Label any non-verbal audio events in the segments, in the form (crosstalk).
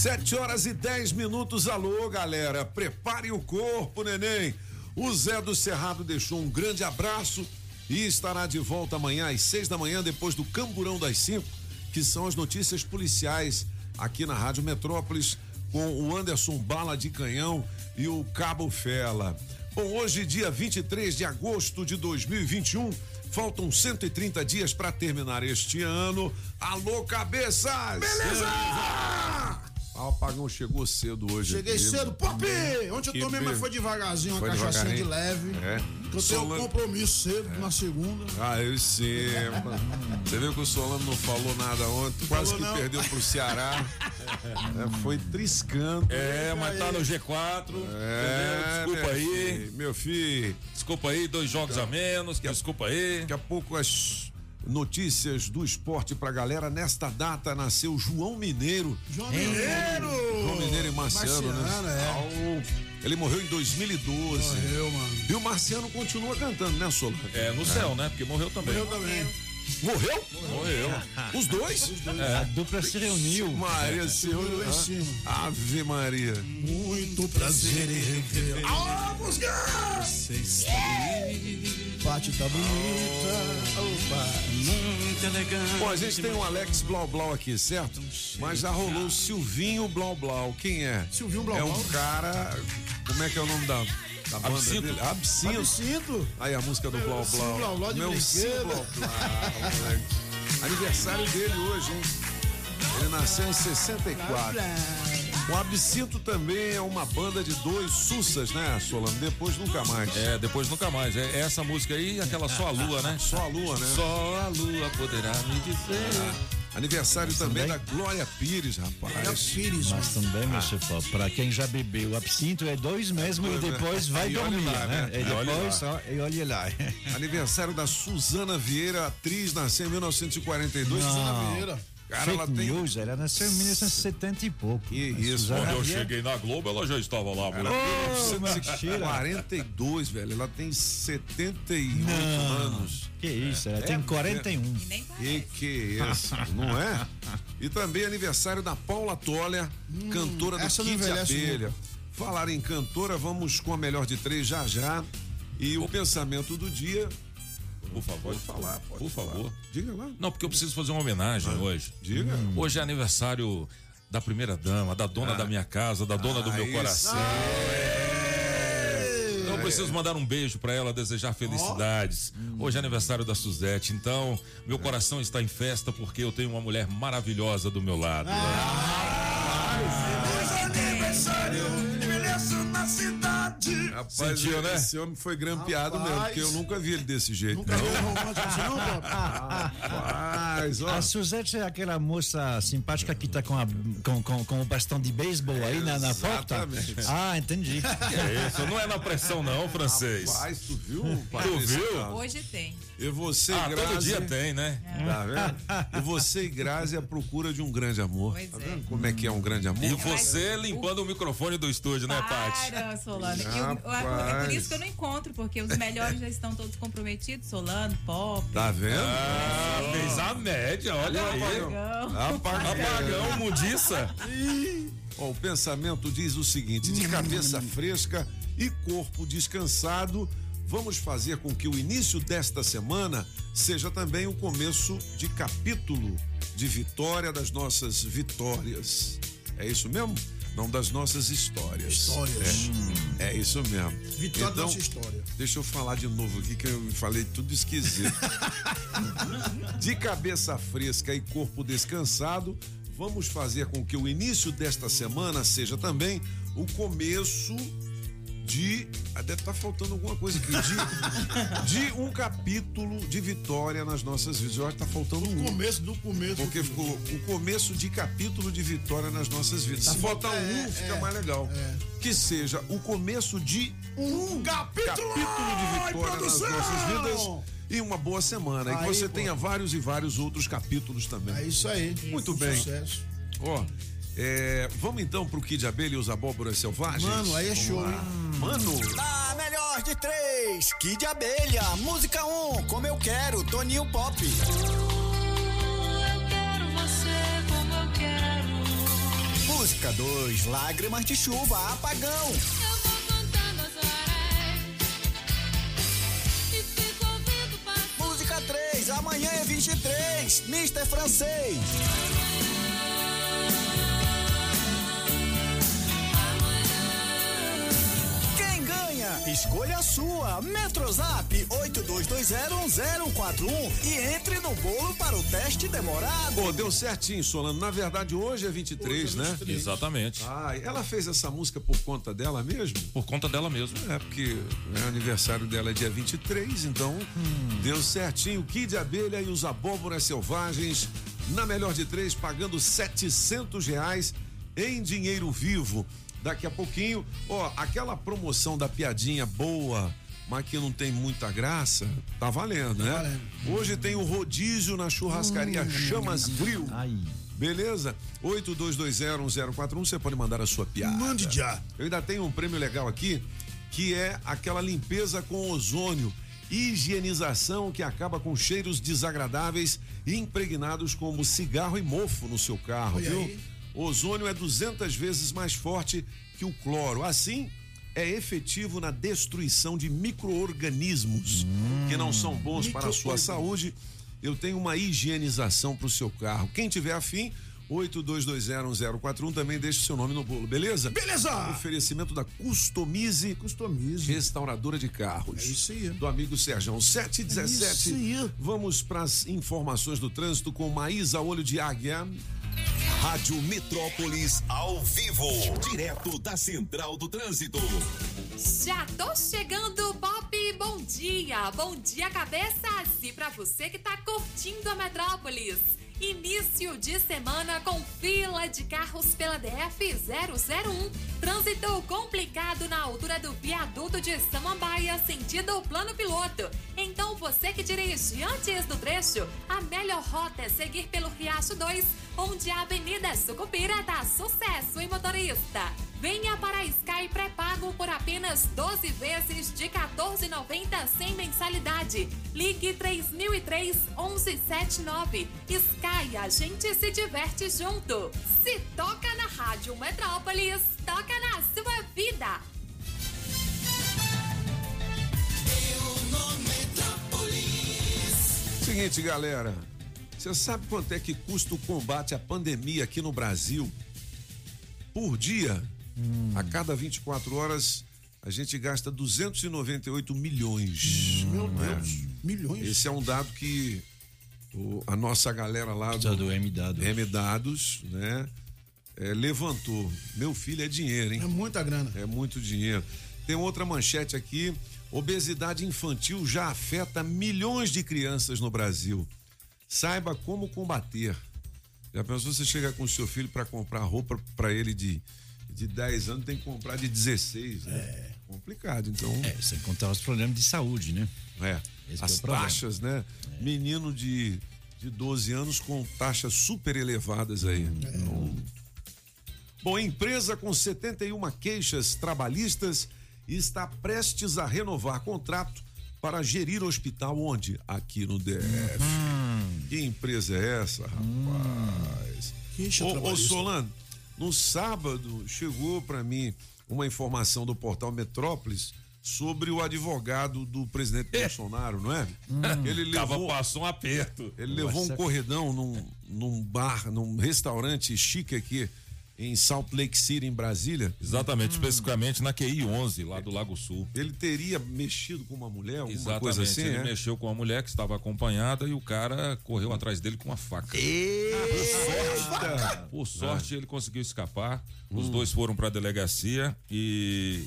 Sete horas e dez minutos. Alô, galera. Prepare o corpo, neném. O Zé do Cerrado deixou um grande abraço e estará de volta amanhã às seis da manhã, depois do Camburão das Cinco, que são as notícias policiais aqui na Rádio Metrópolis, com o Anderson Bala de Canhão e o Cabo Fela. Bom, hoje, dia 23 de agosto de 2021, faltam 130 dias para terminar este ano. Alô, cabeças! Beleza! Ah, o apagão chegou cedo hoje. Cheguei aqui. cedo. Pop! Ontem eu tomei, mas foi devagarzinho, uma Foi cachaçinha de leve. É. Eu tenho Solano- um compromisso cedo na segunda. Ah, eu sei. Você viu que o Solano não falou nada ontem, quase falou que não. perdeu pro Ceará. É, foi triscando. É, mas tá no G4. É, entendeu? Desculpa meu aí. filho, Meu filho, Desculpa aí, dois jogos a menos. Desculpa aí. daqui a pouco as notícias do esporte pra galera. Nesta data nasceu João Mineiro. João Mineiro! João Mineiro e Marciano, Marciano, né? é. Ele morreu em 2012. Morreu, mano. E o Marciano continua cantando, né, Solano? É, no céu, né? Porque morreu também. Eu também. Morreu? Morreu. Os dois? A dupla se reuniu. Maria Segura lá em Senhor. cima. Ave Maria. Muito prazer em rever. Alô, música! Pati tá bonita. Opa. Bom, a gente tem um Alex Blau Blau aqui, certo? Mas já rolou o Silvinho Blau Blau. Quem é? Silvinho Blau É um Blau? cara. Como é que é o nome da, da banda Absinto. dele? Absinto. Absinto. Aí a música do Blau Sim, Blau. Blau Blau de Meu sim, Blau Blau. Aniversário dele hoje, hein? Ele nasceu em 64. O Absinto também é uma banda de dois sussas, né, Solano? Depois nunca mais. É, depois nunca mais. É essa música aí e aquela Só a Lua, né? Só a lua, né? Só a Lua poderá me dizer. Aniversário também, também. da Glória Pires, rapaz. Pires. Mas também, meu chefão, para quem já bebeu absinto é dois mesmo e depois vai E dormir, lá, né? né? E E olha depois, ó, e olha lá. (laughs) Aniversário da Suzana Vieira, atriz, nasceu em 1942. Não. Vieira. Cara, ela Fake tem. news, ela nasceu em 1970 e pouco. Que isso, Suzana Quando eu cheguei na Globo, ela já estava lá, Ela moleque. tem 1942, velho. Ela tem 78 anos. Que isso, ela tem 41. Nem Que que é isso? Não é? E também aniversário da Paula Toller, cantora do não envelhece Abelha. Falar em cantora, vamos com a melhor de três já já. E o pensamento do dia. Por favor. Pode falar, pode Por falar. favor. Diga lá. Não, porque eu preciso fazer uma homenagem hoje. Diga. Hoje é aniversário da primeira dama, da dona da minha casa, da dona do Ah, meu isso. coração. Então eu preciso mandar um beijo pra ela, desejar felicidades. Hoje é aniversário da Suzete, então meu coração está em festa porque eu tenho uma mulher maravilhosa do meu lado. Rapaz, Sentiu, né? esse homem foi grampeado mesmo, porque eu nunca vi ele desse jeito. Nunca viu um romântico assim, não? Rapaz, ó. A Suzette é aquela moça simpática que tá com, a, com, com, com o bastão de beisebol aí na, na porta? Exatamente. Ah, entendi. É isso, não é na pressão não, francês. Rapaz, tu viu? Tu viu? Hoje tem. E você, Ah, Grazi. todo dia tem, né? Tá vendo? E você e Grazi à procura de um grande amor. Pois tá é. vendo como é que é um grande amor? E você limpando o microfone do estúdio, né, Paty? Para, Solano. E o- é por isso que eu não encontro, porque os melhores já estão todos comprometidos. Solano, Pop. Tá vendo? Ah, fez a média, olha aí. Apagão. Apagão, mudiça. Ó, o pensamento diz o seguinte: de cabeça fresca e corpo descansado, vamos fazer com que o início desta semana seja também o começo de capítulo de vitória das nossas vitórias. É isso mesmo? Não das nossas histórias. Histórias. É, é isso mesmo. Vitória da então, nossa história. Deixa eu falar de novo aqui que eu falei tudo esquisito. (laughs) de cabeça fresca e corpo descansado, vamos fazer com que o início desta semana seja também o começo de. ah, Deve estar faltando alguma coisa aqui. De, (laughs) de um capítulo de vitória nas nossas vidas. Eu acho que está faltando um. Começo do começo. Porque ficou o começo de capítulo de vitória nas nossas vidas. Se botar um, é, fica é, mais legal. é. Que seja o começo de Um capítulo, capítulo de vitória nas nossas vidas e uma boa semana. e que Aí, você pô. tenha vários e vários outros capítulos também. É isso aí. Muito Um bem. Sucesso. Ó, é, vamos então pro Kid Abelha e os abóboras selvagens? Mano, aí é Vamos show, lá. hein? Mano, Na melhor de três, Kid Abelha. Música 1, um, como eu quero, Toninho Pop. Eu quero você como eu quero. Música 2, Lágrimas de Chuva, Apagão. Eu vou contando as horas e fico ouvindo. Música 3, Amanhã é 23, Mr. Francês. Escolha a sua. Metrozap 82201041 e entre no bolo para o teste demorado. pô, deu certinho, Solano. Na verdade, hoje é 23, né? Exatamente. Ah, ela fez essa música por conta dela mesmo? Por conta dela mesmo. É, porque né, o aniversário dela é dia 23, então deu certinho. Kid Abelha e os abóboras selvagens, na melhor de três, pagando 700 reais em dinheiro vivo. Daqui a pouquinho, ó, aquela promoção da piadinha boa, mas que não tem muita graça, tá valendo, né? valendo. Hoje tem o rodízio na churrascaria Chamas Grill. Ai. Beleza? 82201041, você pode mandar a sua piada. Mande já. Eu ainda tenho um prêmio legal aqui, que é aquela limpeza com ozônio. Higienização que acaba com cheiros desagradáveis e impregnados como cigarro e mofo no seu carro, Olha viu? aí. Ozônio é 200 vezes mais forte que o cloro. Assim, é efetivo na destruição de micro-organismos que não são bons para a sua saúde. Eu tenho uma higienização para o seu carro. Quem tiver afim, 82201041 também deixe seu nome no bolo, beleza? Beleza! Oferecimento da Customize Customize. Restauradora de Carros. É isso aí. Do amigo Serjão. 717. É isso aí. Vamos para as informações do trânsito com Maísa Olho de Águia. Rádio Metrópolis ao vivo, direto da Central do Trânsito. Já tô chegando, Pop. Bom dia. Bom dia, cabeças. E pra você que tá curtindo a Metrópolis. Início de semana com fila de carros pela DF 001. Trânsito complicado na altura do viaduto de Samambaia, sentido plano piloto. Então você que dirige antes do trecho, a melhor rota é seguir pelo Riacho 2, onde a Avenida Sucupira dá sucesso em motorista. Venha para a Sky pré-pago por apenas 12 vezes de 14,90 sem mensalidade. Ligue 3003 1179. Sky, a gente se diverte junto. Se toca na Rádio Metrópolis, toca na sua vida. Seguinte, galera. Você sabe quanto é que custa o combate à pandemia aqui no Brasil? Por dia, a cada 24 horas, a gente gasta 298 milhões. Meu não é? Deus. Milhões. Esse é um dado que o- a nossa galera lá Precisa do M dado. M Dados, né? é, levantou. Meu filho é dinheiro, hein? É muita grana. É muito dinheiro. Tem outra manchete aqui. Obesidade infantil já afeta milhões de crianças no Brasil. Saiba como combater. Já pensou você chegar com o seu filho para comprar roupa para ele de, de 10 anos, tem que comprar de 16. Né? É. Complicado, então. É, sem contar os problemas de saúde, né? É. Esse que As é taxas, né? Menino de, de 12 anos com taxas super elevadas aí. Então, Bom, empresa com 71 queixas trabalhistas está prestes a renovar contrato para gerir hospital onde? Aqui no DF. Que empresa é essa, rapaz? Queixa Ô, ô. Solano, no sábado chegou para mim uma informação do portal Metrópolis sobre o advogado do presidente (laughs) Bolsonaro, não é? Ele Tava levou, passou um aperto. ele levou um corredão num, num bar, num restaurante chique aqui em Salt Lake City, em Brasília. Exatamente, especificamente na QI 11, lá do Lago Sul. Ele teria mexido com uma mulher, alguma Exatamente, coisa assim, ele é? mexeu com a mulher que estava acompanhada e o cara correu atrás dele com uma faca. Eita! Por sorte, ele conseguiu escapar. Hum. Os dois foram para a delegacia e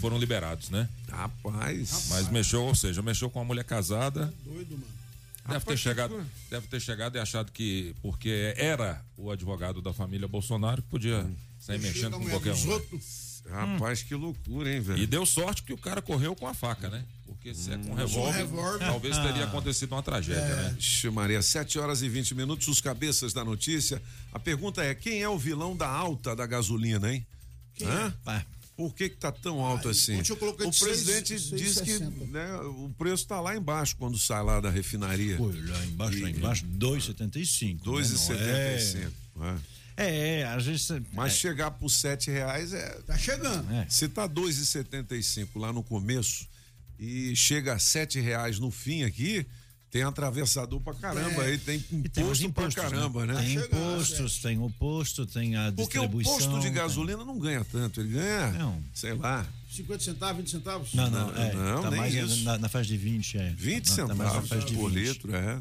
foram liberados, né? Rapaz. Mas mexeu, ou seja, mexeu com uma mulher casada. Doido, mano. Deve ter, chegado, deve ter chegado e achado que, porque era o advogado da família Bolsonaro, que podia sair mexendo com qualquer um. outros. Rapaz, que loucura, hein, velho? E deu sorte que o cara correu com a faca, né? Porque se é com revólver, revólver. talvez teria acontecido uma tragédia, né? Ixi, Maria, 7 horas e 20 minutos, os cabeças da notícia. A pergunta é: quem é o vilão da alta da gasolina, hein? Hã? Pá, Por que que tá tão alto assim? eu coloquei O de presidente seis- diz que 6,60. né, o preço tá lá embaixo quando sai lá da refinaria. Foi lá embaixo, lá E- embaixo, 2,75. 2,75. né? É, é, às vezes. Mas chegar por 7 reais é. Tá chegando. É. Se tá 2,75 lá no começo e chega a 7 reais no fim aqui, tem atravessador pra caramba É. aí, tem E tem imposto pra caramba, né? Tem Tá chegando, impostos, tem o posto, tem a Porque o distribuição. posto de tem- gasolina não ganha tanto, ele ganha, Não. sei lá, 50 centavos, 20 centavos? Não, não, é. Não, tá nem mais isso. na, na faixa de 20, é. 20 Tá- tá mais na centavos faixa de por 20. litro, é.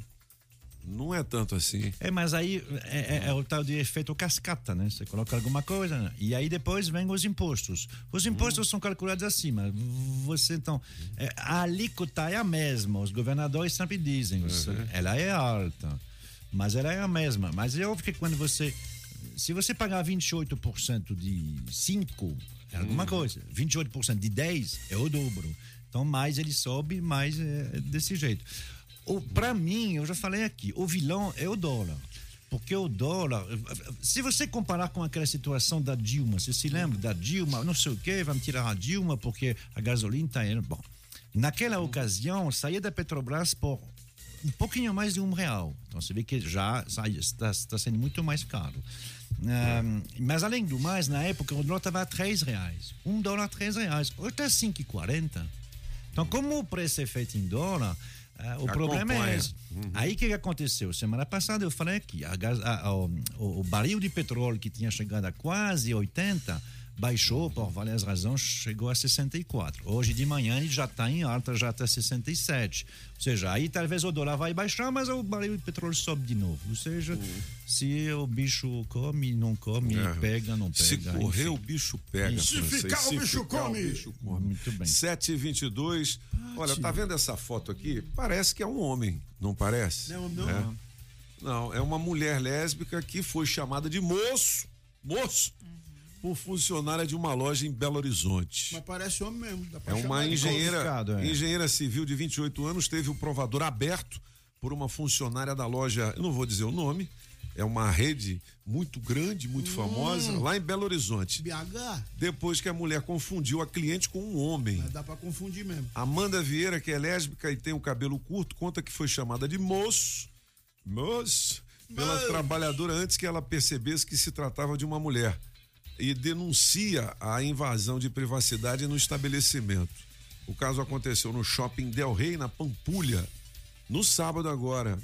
Não é tanto assim. É, mas aí é, é- é o tal de efeito cascata, né? Você coloca alguma coisa né? e aí depois vem os impostos. Os impostos são calculados acima. Você então, é, a alíquota é a mesma. Os governadores sempre dizem, isso, ela é alta, mas ela é a mesma. Mas é óbvio que quando você, se você pagar 28% de 5 é alguma coisa, 28% de 10 é o dobro. Então mais ele sobe, mais é desse jeito. Para mim, eu já falei aqui, o vilão é o dólar. Porque o dólar, se você comparar com aquela situação da Dilma, você se lembra da Dilma, não sei o quê, vamos tirar a Dilma porque a gasolina está indo. Bom, naquela ocasião, saía da Petrobras por um pouquinho mais de um real. Então você vê que já está, sendo muito mais caro. Ahm, mas além do mais, na época o dólar estava a 3 reais. Um dólar a 3 reais. Hoje está a 5,40. Então, como o preço é feito em dólar, ah, o problema é Acompanha. esse. Aí o que, que aconteceu? Semana passada eu falei aqui, a a- a- o, o barril de petróleo que tinha chegado a quase 80 baixou por várias razões, chegou a 64. Hoje de manhã ele já está em alta, já está 67. Ou seja, aí talvez o dólar vai baixar, mas o barril de petróleo sobe de novo. Ou seja, se o bicho come, não come, É. pega, não pega. Se correr, enfim. o bicho pega. Se ficar, o bicho ficar, come. O bicho come. Muito bem. 7h22. Olha, tá vendo essa foto aqui? Parece que é um homem, não parece? Não, não. É. Não, é uma mulher lésbica que foi chamada de moço, moço, por funcionária de uma loja em Belo Horizonte. Mas parece homem mesmo. Dá pra É uma engenheira, é. engenheira civil de 28 anos, teve o provador aberto por uma funcionária da loja, eu não vou dizer o nome, é uma rede muito grande, muito famosa, lá em Belo Horizonte. BH, Depois que a mulher confundiu a cliente com um homem. mas dá pra confundir mesmo. Amanda Vieira, que é lésbica e tem o cabelo curto, conta que foi chamada de moço, moço, pela Moço. trabalhadora antes que ela percebesse que se tratava de uma mulher. E denuncia a invasão de privacidade no estabelecimento. O caso aconteceu no shopping Del Rey, na Pampulha, no sábado agora.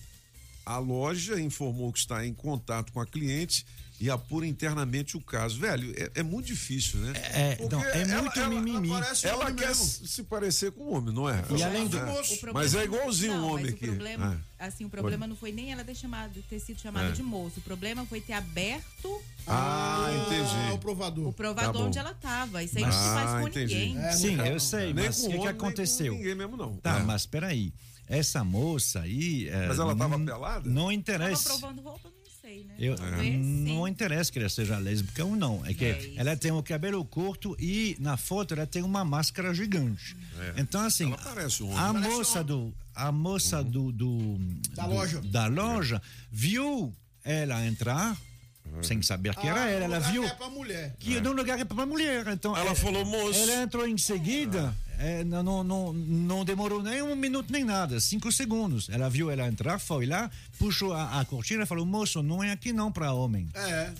A loja informou que está em contato com a cliente e apura internamente o caso. Velho, é, é muito difícil, né? É, Porque não, é ela- muito ela- mimimi. Parece ela homem quer mesmo. se se parecer com um homem, não é? E além do- É. moço. O problema Mas é não- igualzinho um não, homem mas aqui. O problema, É. assim, o problema não foi nem ela ter chamado, ter sido chamada É. de moço. O problema foi ter aberto Ah, o entendi. provador. o provador Tá onde ela estava. Isso aí não se Ah, faz com entendi. ninguém. É, Sim, não- eu sei, Nem mas o que, que homem, nem com aconteceu? ninguém mesmo, não. Tá, É. mas peraí. Essa moça aí. é, Mas ela tava não- pelada? Não Tava interessa. provando roupa, não sei, né? Eu, não interessa que ela seja lésbica ou não. É que É ela tem o cabelo curto e na foto ela tem uma máscara gigante. Então, assim, Ela um a moça um do. A moça do, do- Da do- loja. Da loja viu ela entrar, sem saber que era Ah, ela. o Ela lugar viu que É pra mulher. que no lugar é para mulher. Então, Ela é- falou, moço. ela entrou em seguida, é, não, não, não, demorou nem um minuto nem nada, cinco segundos. Ela viu ela entrar, foi lá, puxou a, a cortina e falou: moço, não é aqui não para homem. É.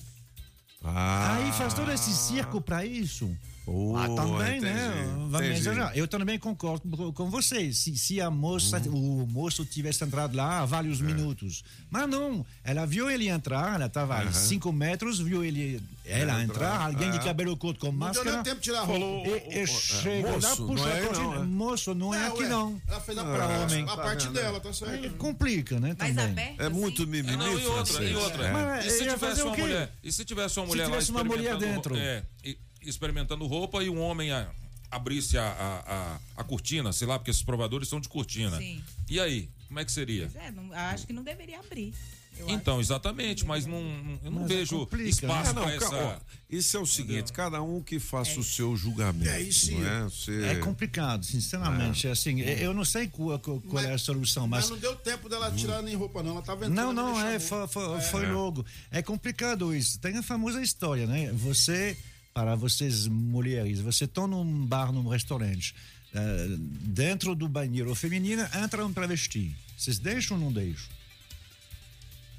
Ah, Aí faz todo esse circo para isso. Oh, ah, também, entendi, né? Vamos entendi. Eu também concordo com- com você. Se, se a moça, o moço tivesse entrado lá há vários minutos. Mas não, ela viu ele entrar, ela estava a cinco metros, viu ele, ela Entrar, entrar, alguém de é. cabelo curto com Não deu máscara. nem tempo de tirar a roupa. Falou, E, e chega é, lá, moço, puxa não a é, cortina. não, é. Moço, não é, aqui ué, não. Ela fez a, Ah, pra, homem. a tá parte vendo? dela, tá certo. Aí complica, né? Mas também. aberto, É muito assim, mimimi, Não, e outra, e outra. É. Mas E se ia tivesse fazer o uma quê? mulher, e se tivesse uma Se mulher lá tivesse uma mulher dentro? ro- É, e- experimentando roupa e um homem a- abrisse a, a, a, a cortina, sei lá, porque esses provadores são de cortina. Sim. E aí, como é que seria? Pois é, não- acho que não deveria abrir. Eu Então, exatamente, mas não, eu não Mas é vejo complica, espaço É, não, para ó, essa. isso é o seguinte, cada um que faça o seu julgamento. É, isso é? Você- É complicado, sinceramente. Assim, eu não sei qual, qual- qual é a solução, Mas mas. não deu tempo dela tirar nem roupa, não. Ela tava entrando. Não, não, é, foi, foi, foi logo. É complicado isso. Tem a famosa história, né? Você, para vocês mulheres, você está num bar, num restaurante, eh, dentro do banheiro feminino entra um travesti. Vocês deixam ou não deixam?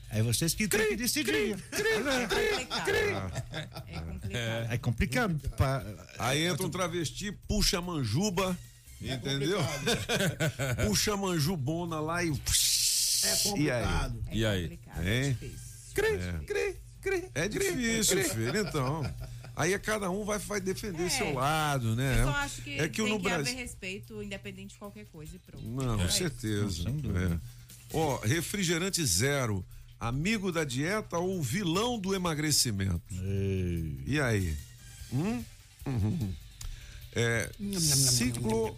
É vocês que têm que decidir. É complicado. É complicado. É complicado. Aí entra um travesti, puxa a manjuba, entendeu? (laughs) puxa a manjubona lá e. É E aí? complicado. E aí? complicado, Hein? é difícil. É difícil, filho, então. Aí é cada um vai, vai defender É. seu lado, né? Eu só acho que, é que tem no que Brasil. haver respeito, independente de qualquer coisa e pronto. Não, É com isso. certeza. É. Ó, refrigerante zero, amigo da dieta ou vilão do emagrecimento? E aí? Hum? Uhum. É,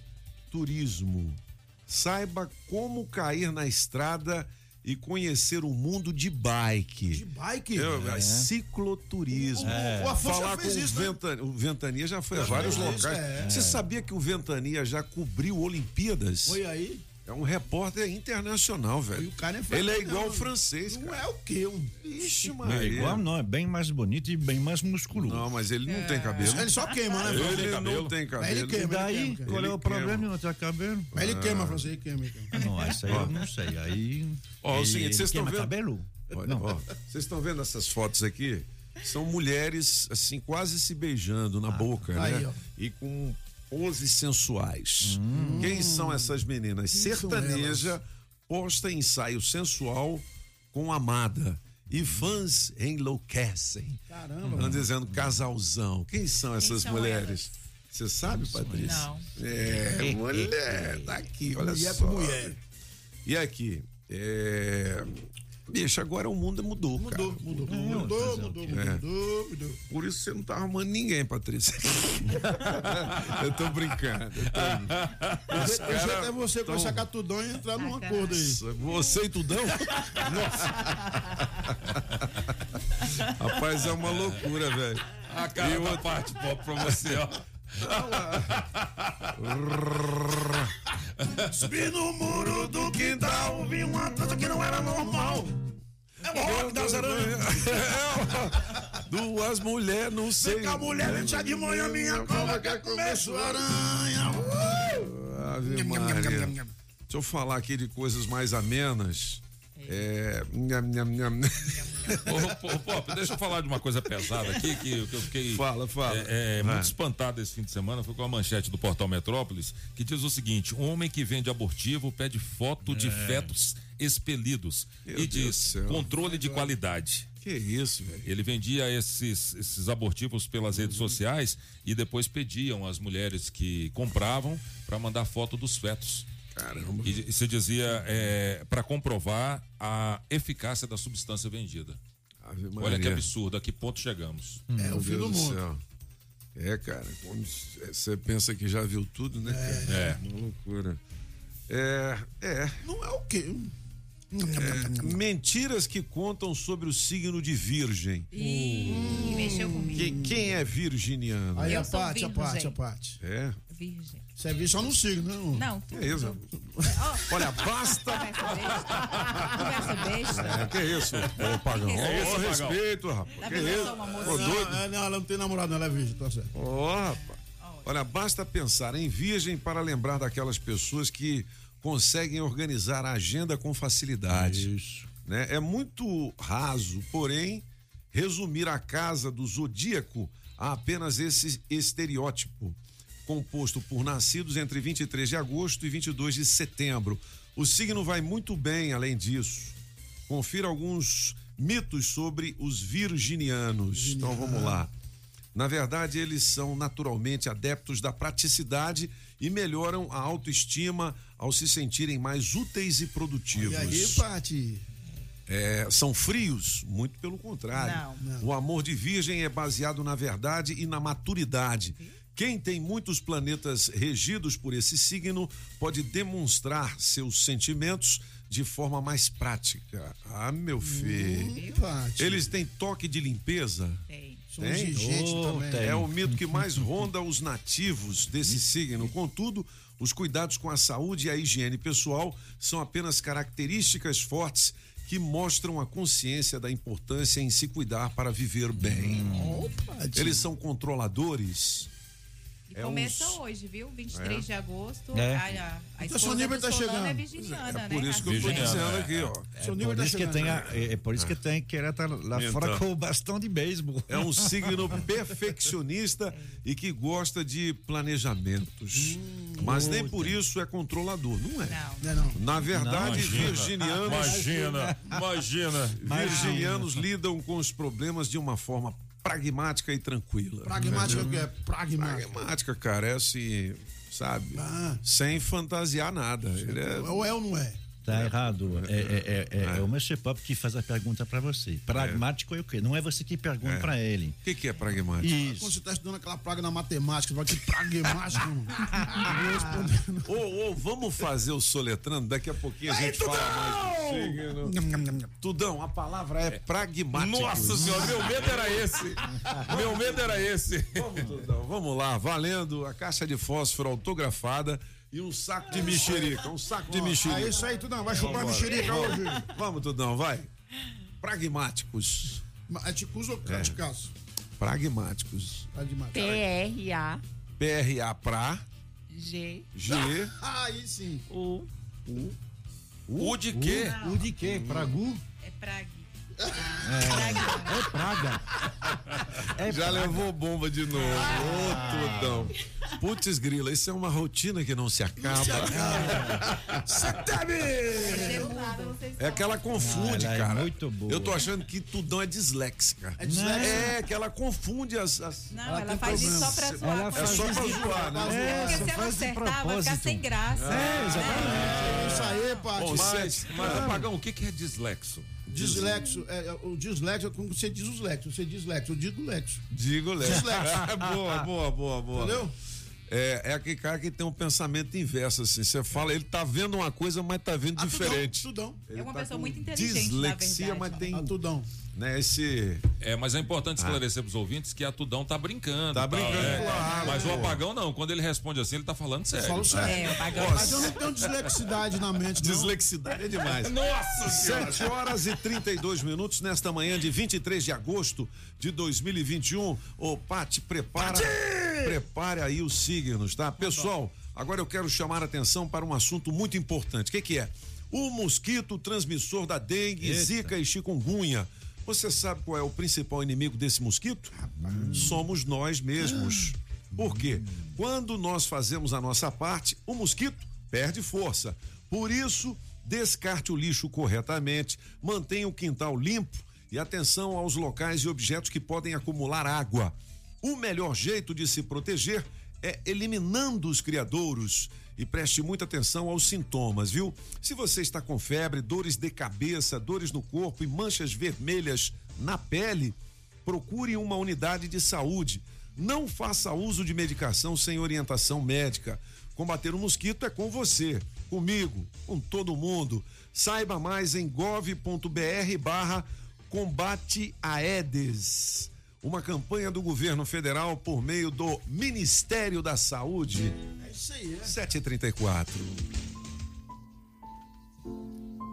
cicloturismo. Saiba como cair na estrada e conhecer o mundo de bike. De bike? Eu- é Cicloturismo. O- o Falar com fez o, isso, né? O Ventania já foi a vários isso, locais. é. Você sabia que o Ventania já cobriu Olimpíadas? Foi aí. É um repórter internacional, E velho. o cara é Ele é igual não. o francês, Não cara. é o quê? Um... Não Maria. é igual, não, é bem mais bonito e bem mais musculoso. Não, mas ele não tem cabelo. Ele só queima, né? Ele Ele não tem cabelo. Ele E queima. daí, ele queima, qual é o problema? Não tem cabelo? Mas ele queima, francês, ele queima. ele. Ah, não, isso aí eu não sei. Aí. Ó, é o ele- seguinte, ele vocês estão vendo? cabelo? Vocês estão vendo essas fotos aqui? São mulheres, assim, quase se beijando na boca, aí, né? ó. E com poses sensuais. Quem são essas meninas? Quem Sertaneja posta ensaio sensual com amada. E fãs enlouquecem. Caramba. Estão dizendo casalzão. Quem são essas são mulheres? Você sabe, Patrícia? Não. É, (laughs) mulher, tá aqui, olha Mulher só. mulher. E aqui, é... Bicho, agora o mundo mudou, cara. Mudou, mudou, mudou, mudou, mudou, É. mudou, mudou. Por isso você não tá arrumando ninguém, Patrícia. (laughs) eu tô brincando. eu tô- Os cara é você com tão- esse acatudão e entrar num acordo aí. Você e Tudão? Nossa. (laughs) Rapaz, é uma loucura, velho. A cara da parte pop pra você, ó. Subi no muro do quintal, vi uma coisa que não era normal. É o rock das aranhas. (laughs) Duas mulheres, não sei. Vem cá, mulher, vem já de manhã, minha cova quer comer sua aranha. Uh! Ave Maria. Deixa eu falar aqui de coisas mais amenas. É. nham, nham, nham. Ô, ô, Pop, deixa eu falar de uma coisa pesada aqui que, que eu fiquei Fala, fala. é, é, muito espantado esse fim de semana. Foi com a manchete do portal Metrópolis que diz o seguinte: um homem que vende abortivo pede foto de fetos expelidos Meu e Deus diz controle de qualidade. Que isso, velho? Ele vendia esses, esses abortivos pelas redes sociais e depois pediam às mulheres que compravam para mandar foto dos fetos. Caramba. E, e se dizia para comprovar a eficácia da substância vendida. Olha que absurdo, a que ponto chegamos? É Meu o fim do do mundo. céu. É, cara, quando você pensa que já viu tudo, né, cara? É. Uma loucura. É, é. Não é o quê? Mentiras que contam sobre o signo de virgem. Ih, mexeu comigo. Quem, quem é virginiano? Aí a parte, a parte, a parte. É? Virgem. Você é virgem só no signo, né? irmão? Não, Que tudo. isso? Olha, basta. Conversa besta. É, que isso, ô pagão? Ô, respeito, rapaz. Tá Que isso? Ô, doido. Não, não, ela não tem namorado, não, ela é virgem, tá certo. Ó, rapaz. Olha, basta pensar em virgem para lembrar daquelas pessoas que conseguem organizar a agenda com facilidade. Isso. né? É muito raso, porém, resumir a casa do zodíaco a apenas esse estereótipo, composto por nascidos entre 23 de agosto e 22 de setembro. O signo vai muito bem além disso. Confira alguns mitos sobre os virginianos. Então vamos lá. Na verdade, eles são naturalmente adeptos da praticidade e melhoram a autoestima ao se sentirem mais úteis e produtivos. E aí, Pati? é, são frios, muito pelo contrário. Não. O amor de virgem é baseado na verdade e na maturidade. Quem tem muitos planetas regidos por esse signo pode demonstrar seus sentimentos de forma mais prática. Ah, meu filho. Pati. Eles têm toque de limpeza? Tem. Tem? Oh, também. tem. É o mito que mais (laughs) ronda os nativos desse signo. Contudo, os cuidados com a saúde e a higiene pessoal são apenas características fortes que mostram a consciência da importância em se cuidar para viver bem. Eles são controladores. E É começa uns- hoje, viu? 23 de agosto. É. A, a, a Então, esposa seu nível do tá Solano chegando. é virginiana, É por né? isso que eu tô Virginiana, dizendo é. aqui, ó. Seu É nível por, tá isso que chegando. tem, a- é, é por isso que tem que estar lá fora Então. com o bastão de beisebol. É um signo perfeccionista e que gosta de planejamentos. Mas nem por isso é controlador, não é? Não. Não, não. Na verdade, Imagina. virginianos Imagina, imagina. Virginianos lidam com os problemas de uma forma pragmática e tranquila. Pragmática que é pragmática. Pragmática, cara, é assim, sabe? Ah. Sem fantasiar nada. Ele é. Ou é ou não é? Tá errado. É, é, é, é, é o Mr. Pop que faz a pergunta para você. Pragmático é o quê? Não é você que pergunta para ele. O que, que é pragmático? Quando Isso. você tá estudando aquela praga na matemática, você vai que pragmático. (laughs) ô, vamos fazer o soletrando, daqui a pouquinho a gente fala mais. Tudão, a palavra é pragmático. Nossa senhora, meu medo era esse. Meu medo era esse. Vamos, Tudão, vamos lá, valendo a caixa de fósforo autografada e um saco de mexerica. Um saco de É mexerica. isso aí, Tudão. Vai chupar mexerica hoje. Vamos, Tudão, vai. Pragmáticos. É ticuso ou craticaço? Pragmáticos. Pragmático. P-R-A-G. PRA pra G. Aí sim. U. O de quê? O de quê? Pragu? É prague. É praga. É Já praga. levou bomba de novo. Ô, Tudão. Putz, grila, isso é uma rotina que não se acaba. É que ela confunde, Ah, ela é cara. muito boa. Eu tô achando que Tudão é disléxica. É disléxica? É, que ela confunde as. as- Não, Ela ela, faz isso só pra zoar. Ela É só pra zoar, né? É, Porque só se ela acertar, vai ficar sem graça. É, exatamente. É isso aí, Paty. Bom, Mas, mas apagão, o que que é dislexo? Dislexo, é, é, o dislexo é como você diz os lexos. Você diz lexo, eu digo lexo. Digo, Léo. Dislexo. (laughs) boa, boa, boa, boa. Entendeu? É, é aquele cara que tem um pensamento inverso, assim. Você fala, ele tá vendo uma coisa, mas tá vendo Ah, diferente. Tudão. É uma tá pessoa muito inteligente, Dislexia, na mas verdade. tem Ah, Tudão. Né, esse. É, mas é importante esclarecer pros ouvintes que a Tudão tá brincando. Tá tal, brincando, é. claro, Mas o pô. apagão não, quando ele responde assim, ele tá falando sério. Falo sério. É, o pagão. Mas eu não tenho dislexidade na mente, não. Dislexidade é demais. (laughs) Nossa senhora! 7 horas e 32 minutos nesta manhã de 23 de agosto de 2021. Ô, Pati, prepara. Prepare aí os signos, tá? Pessoal, agora eu quero chamar a atenção para um assunto muito importante. O que, que é? O mosquito transmissor da dengue, zika e chikungunya. Você sabe qual é o principal inimigo desse mosquito? Somos nós mesmos. Por quê? Quando nós fazemos a nossa parte, o mosquito perde força. Por isso, descarte o lixo corretamente, mantenha o quintal limpo e atenção aos locais e objetos que podem acumular água. O melhor jeito de se proteger é eliminando os criadouros. E preste muita atenção aos sintomas, viu? Se você está com febre, dores de cabeça, dores no corpo e manchas vermelhas na pele, procure uma unidade de saúde. Não faça uso de medicação sem orientação médica. Combater o mosquito é com você, comigo, com todo mundo. Saiba mais em gov.br barra combate Aedes. Uma campanha do governo federal por meio do Ministério da Saúde. É isso aí, é. 734.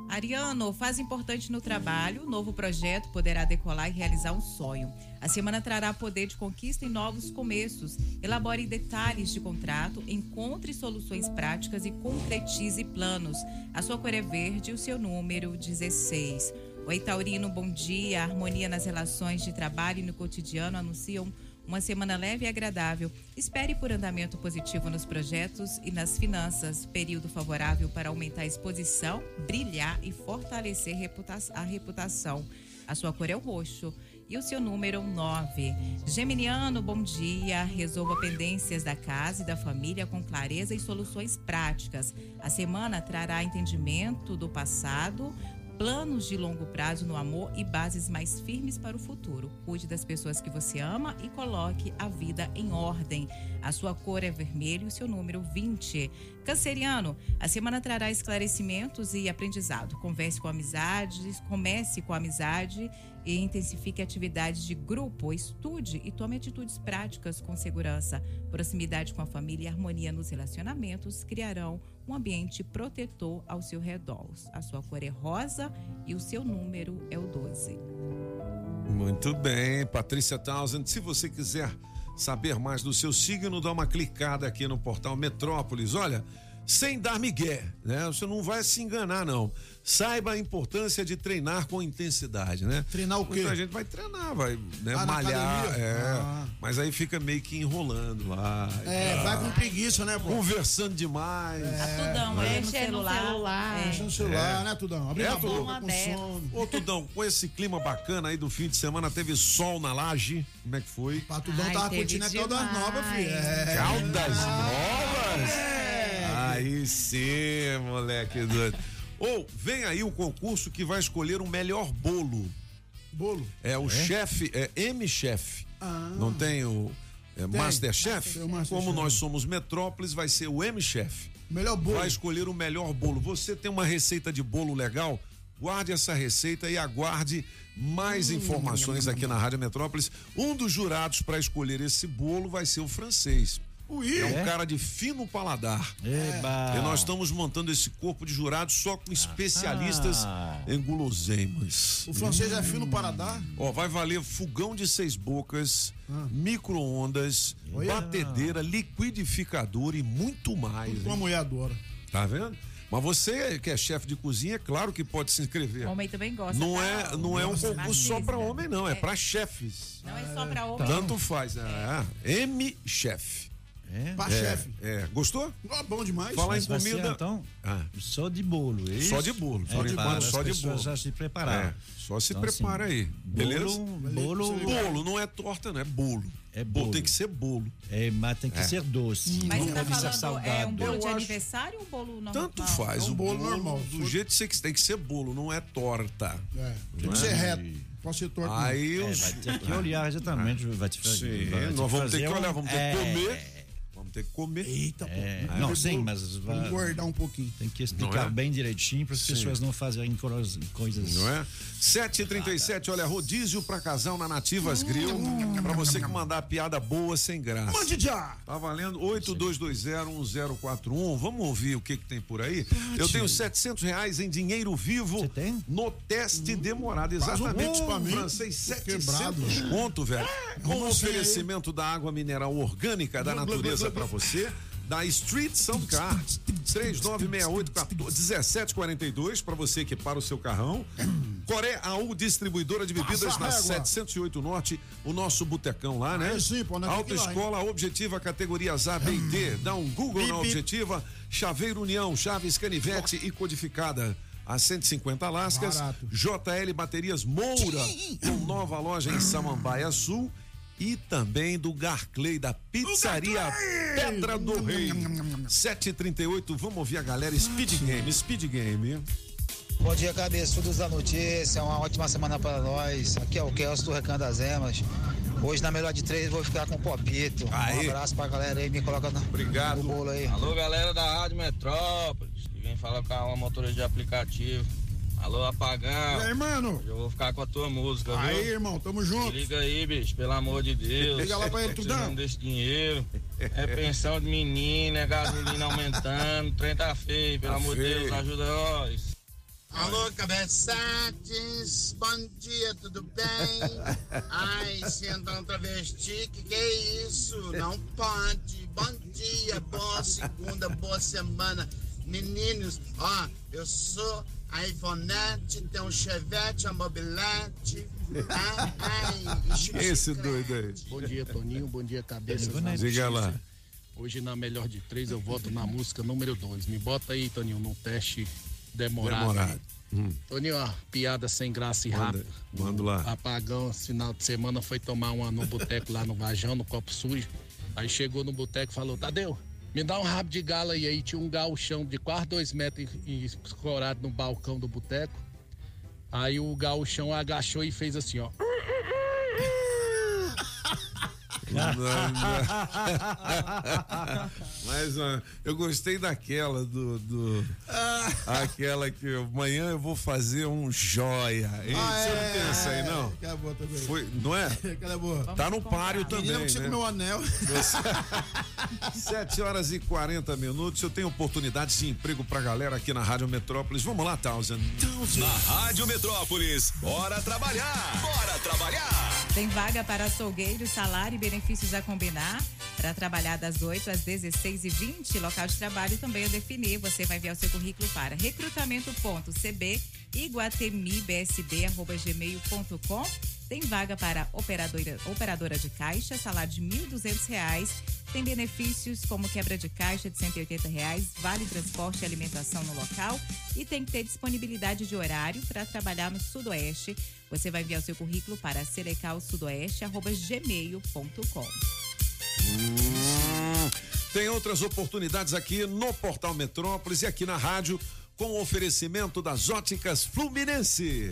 Ariano, fase importante no trabalho, novo projeto poderá decolar e realizar um sonho. A semana trará poder de conquista e novos começos. Elabore detalhes de contrato, encontre soluções práticas e concretize planos. A sua cor é verde e o seu número 16. Oi, Taurino, bom dia. A harmonia nas relações de trabalho e no cotidiano anunciam uma semana leve e agradável. Espere por andamento positivo nos projetos e nas finanças. Período favorável para aumentar a exposição, brilhar e fortalecer a reputação. A sua cor é o roxo e o seu número 9. Geminiano, bom dia. Resolva pendências da casa e da família com clareza e soluções práticas. A semana trará entendimento do passado planos de longo prazo no amor e bases mais firmes para o futuro. Cuide das pessoas que você ama e coloque a vida em ordem. A sua cor é vermelho e o seu número 20. Canceriano, a semana trará esclarecimentos e aprendizado. Converse com amizades, comece com amizade e intensifique atividades de grupo, estude e tome atitudes práticas com segurança. Proximidade com a família e harmonia nos relacionamentos criarão um ambiente protetor ao seu redor. A sua cor é rosa e o seu número é o 12. Muito bem, Patrícia Townsend. Se você quiser saber mais do seu signo, dá uma clicada aqui no portal Metrópolis. Olha, sem dar migué, né? Você não vai se enganar, não. Saiba a importância de treinar com intensidade, né? Treinar o quê? Muita gente vai treinar, vai né, Ah, malhar, é. Ah. Mas aí fica meio que enrolando lá. É, Ah, vai com preguiça, né, pô? Conversando demais. Tudão, né? é, no celular. Deixa no celular, né, Tudão? Abre É, a boca com sono. Ô, Tudão, com esse clima bacana aí do fim de semana, teve sol na laje. Como é que foi? Pra Tudão Ai, tava curtindo a Caldas. Novas, filho. É. Caldas Novas? Aí sim, moleque doido. Ou vem aí o concurso que vai escolher o melhor bolo. Bolo. É o chefe, é M-Chef. Não tem o é, Masterchef? Tem o Masterchef. Como nós somos Metrópolis, vai ser o M-Chef. Melhor bolo. Vai escolher o melhor bolo. Você tem uma receita de bolo legal? Guarde essa receita e aguarde mais informações aqui na Rádio Metrópolis. Um dos jurados para escolher esse bolo vai ser o francês. Ui. É um cara de fino paladar. Eba. E nós estamos montando esse corpo de jurados só com especialistas Ah. em guloseimas. O francês é fino para dar. Ó, vai valer fogão de seis bocas, micro-ondas, Olha. batedeira, liquidificador e muito mais. Tudo uma mulher adora. Tá vendo? Mas você que é chefe de cozinha, é claro que pode se inscrever. Homem também gosta. Não tá? é, não é um concurso só para homem, não. É para chefes. Não é só pra homem. Tanto faz. É. M-chefe. É? Pra É, chefe. é. Gostou? Ah, bom demais. Fala Mas em vai ser, comida. então, Ah. só de bolo, é isso? Só de bolo, É, por para enquanto, as só de bolo. já se preparar. É, só se Então, prepara assim, aí. Beleza? Bolo, bolo, Bolo não é torta, não é bolo. É Bolo bolo. tem que ser bolo. É, mas tem que É. ser doce. Mas não você tá falando, salgado. é um bolo Eu de acho- aniversário ou um bolo normal? Tanto faz. É um o bolo normal. Do jeito que você tem que ser bolo, não é torta. É. Tem que ser reto. Pode ser torto. não. Aí É, os. vai ter que (laughs) olhar exatamente, vai te fazer. Sim, vai te nós vamos ter que olhar, vamos ter é, que comer. Vamos ter que comer. Eita, pô. é, não, sim, mas vai- engordar um pouquinho. tem que explicar é? bem direitinho para as pessoas não fazerem coisas. Não é? 7h37, olha, rodízio pra casal na Nativas Grill. Pra você que mandar piada boa sem graça. Mande já! Tá valendo 82201041. Vamos ouvir o que que tem por aí? Eu tenho 700 reais em dinheiro vivo Você tem? no teste demorado. Faz um Exatamente. pix pra mim. Francês, Tô 700 quebrado. conto, velho. Com Como assim, oferecimento da água mineral orgânica da Blá, blá, natureza pra você. Da Street Sound Car 3968-1742 para você que para o seu carrão. Coré AU Distribuidora de Bebidas na régua. 708 Norte, o nosso botecão lá, né? Aí sim, pô, lá, Autoescola Objetiva categorias A, B e D. Dá um Google na. Objetiva, Chaveiro União, Chaves Canivete e codificada. A 150 lascas, Barato. JL Baterias Moura, com nova loja em Samambaia Sul e também do Garclay da Pizzaria Pedra do Rei. 738, vamos ouvir a galera Speed Game, Speed Game. Bom dia, cabeçudos da notícia. Uma ótima semana para nós. Aqui é o Kelso do Recanto das Emas. Hoje, na melhor de três, vou ficar com o Popito. Aê. Um abraço pra galera aí. Me coloca no, Obrigado. no bolo aí. Alô, galera da Rádio Metrópolis, que vem falar com a motorista de aplicativo. Alô, apagão. E aí, mano? Eu vou ficar com a tua música, viu? Aí, irmão, tamo Se junto. liga aí, bicho, pelo amor de Deus. Liga lá pra ele, Tudão. precisando desse dinheiro. É pensão de menina, é gasolina aumentando, trem tá feio, pelo Tá amor de. Deus, ajuda nós. Alô, cabeçates, bom dia, tudo bem? Ai, senta um travesti, que que é isso? Não pode. Bom dia, boa segunda, boa semana. Meninos, ó, eu sou a Ivonete, tem um chevette, a mobilete. Ai, ai, Esse doido aí. Bom dia, Toninho. Bom dia, cabeça. Diga lá. Hoje, na melhor de três, eu voto na música número dois. Me bota aí, Toninho, num teste demorado. Demorado. Hum. Toninho, ó, piada sem graça e rápida. manda lá. Apagão, esse final de semana, foi tomar uma no boteco lá no Vajão, no copo sujo. Aí chegou no boteco e falou: Tadeu, me dá um rabo de galo aí. Aí tinha um galchão de quase dois metros escorado no balcão do boteco. Aí o gauchão agachou e fez assim, ó. (laughs) Mas ó, eu gostei daquela do, do aquela que amanhã eu vou fazer um joia. Hein? Ah, Você é, não tem essa aí não? É boa também. Foi, não é? (laughs) É boa. Tá no páreo também, Menina, não chega né? meu anel. Você- (laughs) 7 horas e 40 minutos. Eu tenho oportunidades de emprego pra galera aqui na Rádio Metrópolis. Vamos lá, Townsend. Na Rádio Metrópolis, bora trabalhar! Bora trabalhar! Tem vaga para açougueiro, salário e benefícios a combinar. Para trabalhar das 8 às 16 e 20 local de trabalho também a definir. Você vai enviar o seu currículo para recrutamento.cb iguatemibsb.gmail.com Tem vaga para operadora, operadora de caixa, salário de R$ 1.200. Tem benefícios como quebra de caixa de 180 reais, vale transporte e alimentação no local e tem que ter disponibilidade de horário para trabalhar no Sudoeste. Você vai enviar o seu currículo para selecalsudoeste.gmail.com. Hum, tem outras oportunidades aqui no Portal Metrópolis e aqui na rádio com o oferecimento das óticas Fluminense.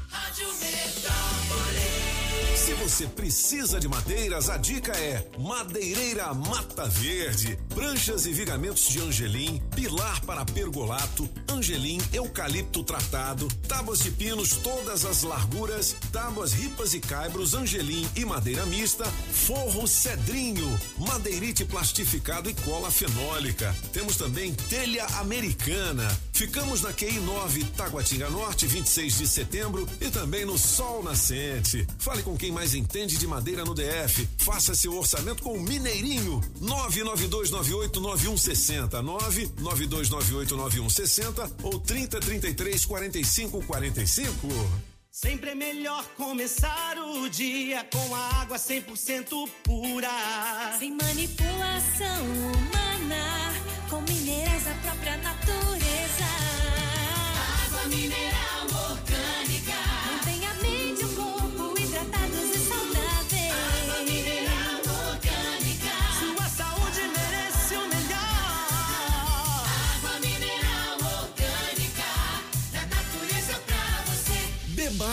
Rádio Metrópolis. Se você precisa de madeiras, a dica é Madeireira Mata Verde. Pranchas e vigamentos de angelim, pilar para pergolato, angelim, eucalipto tratado, tábuas de pinos todas as larguras, tábuas ripas e caibros, angelim e madeira mista, forro cedrinho, madeirite plastificado e cola fenólica. Temos também telha americana. Ficamos na QI 9, Taguatinga Norte, 26 de setembro e também no Sol Nascente. Fale com quem mais entende de madeira no DF. Faça seu orçamento com o Mineirinho. 992989160. 992989160 ou 3033 4545. Sempre é melhor começar o dia com a água 100% pura. Sem manipulação humana, com minerais da própria natureza. Água mineral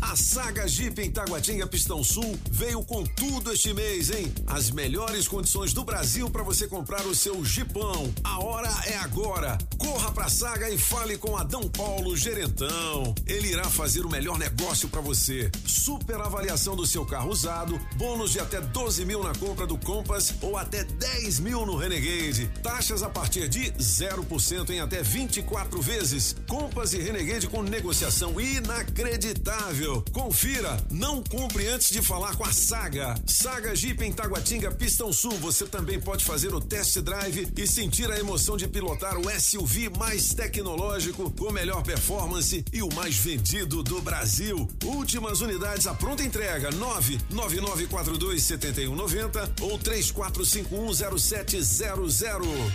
A saga Jeep em Taguatinga Pistão Sul veio com tudo este mês, hein? As melhores condições do Brasil para você comprar o seu Jeepão. A hora é agora. Corra pra saga e fale com Adão Paulo Gerentão. Ele irá fazer o melhor negócio para você. Super avaliação do seu carro usado, bônus de até 12 mil na compra do Compass ou até 10 mil no Renegade. Taxas a partir de 0% em até 24 vezes. Compass e Renegade com negociação inacreditável. Confira, não compre antes de falar com a Saga. Saga Jeep em Taguatinga, Pistão Sul. Você também pode fazer o test drive e sentir a emoção de pilotar o SUV mais tecnológico, com melhor performance e o mais vendido do Brasil. Últimas unidades à pronta entrega: 999427190 ou 34510700.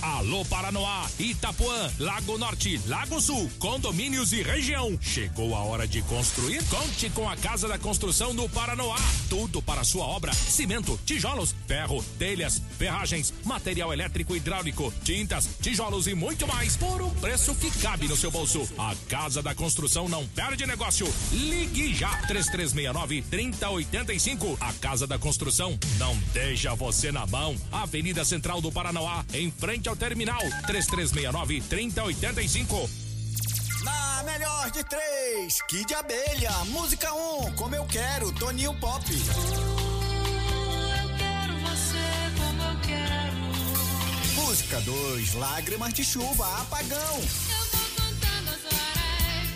Alô Paranoá, Itapuã, Lago Norte, Lago Sul, condomínios e região. Chegou a hora de construir? Conte com a Casa da Construção do Paranoá. Tudo para sua obra: cimento, tijolos, ferro, telhas, ferragens, material elétrico e hidráulico, tintas, tijolos e muito mais por um preço que cabe no seu bolso. A Casa da Construção não perde negócio. Ligue já 3369 3085. A Casa da Construção não deixa você na mão. Avenida Central do Paranoá, em frente ao terminal 3369 3085. Na melhor de três, Kid Abelha, música 1, um, como eu quero, Toninho Pop. Eu quero você como eu quero. Música 2, Lágrimas de Chuva, Apagão. Eu vou contando as horas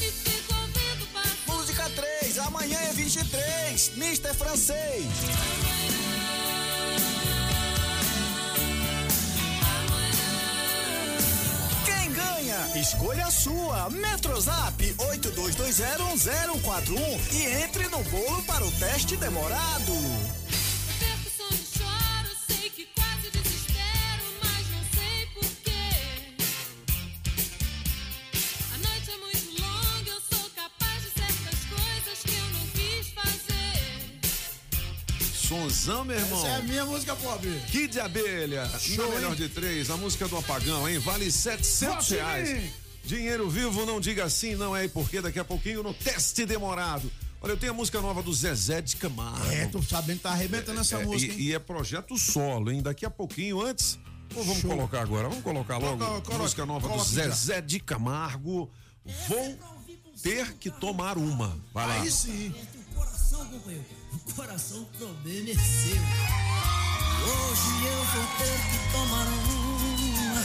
e ouvindo passar. Música 3, Amanhã é 23, Mr. Francês. Quem ganha? Escolha a sua. Metrozap 82201041 e entre no bolo para o teste demorado. Sonzão, meu irmão. Essa é a minha música pop. Kid de Abelha, Show, melhor de três, a música do apagão, hein? Vale 700 Posso ir? reais. Dinheiro vivo, não diga assim, não é, porque daqui a pouquinho no teste demorado. Olha, eu tenho a música nova do Zezé de Camargo. É, tô sabendo que tá arrebentando essa É, música, e, hein? e é projeto solo, hein? Daqui a pouquinho, antes. Ou vamos Show. colocar agora? Vamos colocar logo Coloca- a coloca- música nova do coloca já. Zezé de Camargo. Vou ter que tomar uma. Vai lá. Aí sim. Companheiro, o coração, o problema é seu. Hoje eu vou ter que tomar uma.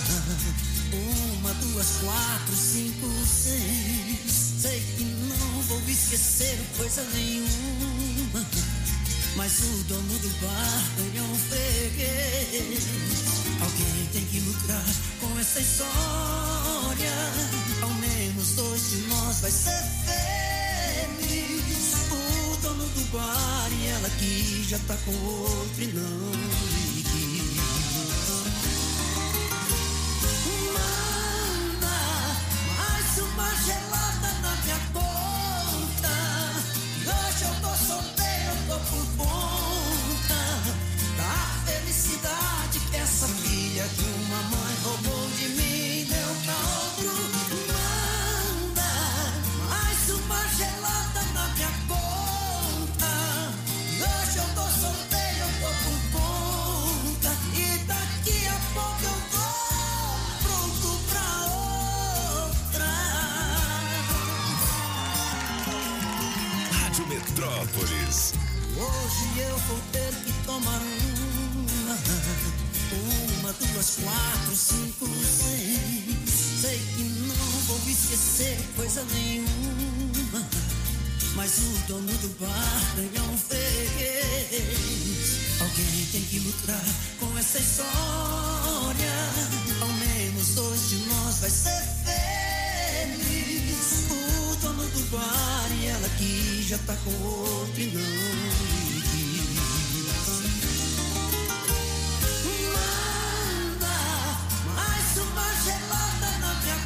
Uma, duas, quatro, cinco, seis. Sei que não vou esquecer coisa nenhuma. Mas o dono do bar é um freguês. Alguém tem que lucrar com essa história. Ao menos dois de nós vai ser feliz. Dono do bar e ela que já tá com outro e não ligue. Manda mais uma gelada na minha conta. Hoje eu tô solteiro, eu tô por conta da felicidade não ligue. Manda mais uma gelada na minha.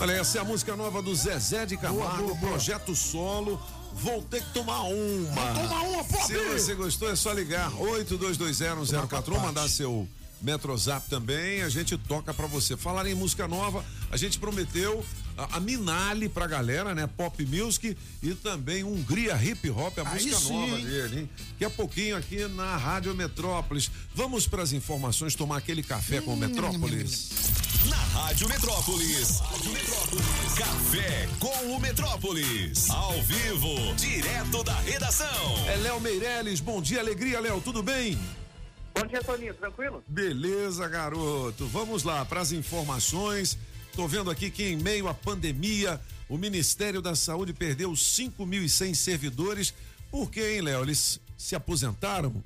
Olha, essa é a música nova do Zezé de Camargo, Boa, boa, projeto solo. Vou ter que tomar uma. Vou tomar uma, Pop! Se você gostou, é só ligar 82201041, mandar seu Metrozap também, a gente toca pra você. Falar em música nova, a gente prometeu a, a Minali pra galera, né? Pop Music e também Hungria Hip Hop, a Aí música sim, nova dele, hein? Daqui a pouquinho aqui na Rádio Metrópolis. Vamos pras informações, tomar aquele café com o Metrópolis. Na Rádio Metrópolis. Café com o Metrópolis. Ao vivo, direto da redação. É Léo Meirelles, bom dia, alegria, Léo, tudo bem? Bom dia, Toninho, tranquilo? Beleza, garoto. Vamos lá para as informações. Tô vendo aqui que em meio à pandemia, o Ministério da Saúde perdeu 5.100 servidores. Por quê, hein, Léo? Eles se aposentaram?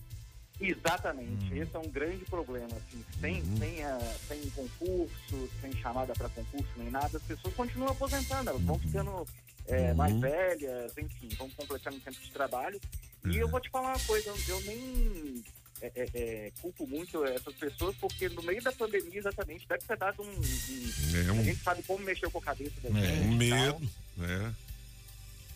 Exatamente, esse é um grande problema, assim, sem, sem, a, sem em concurso, sem chamada para concurso nem nada, as pessoas continuam aposentando, elas vão ficando é, mais velhas, enfim, vão completando o tempo de trabalho. E eu vou te falar uma coisa, eu nem é, é, é, culpo muito essas pessoas, porque no meio da pandemia, exatamente, deve ter dado um. um- É, um- A gente sabe como mexeu com a cabeça da É, gente. um e medo, né?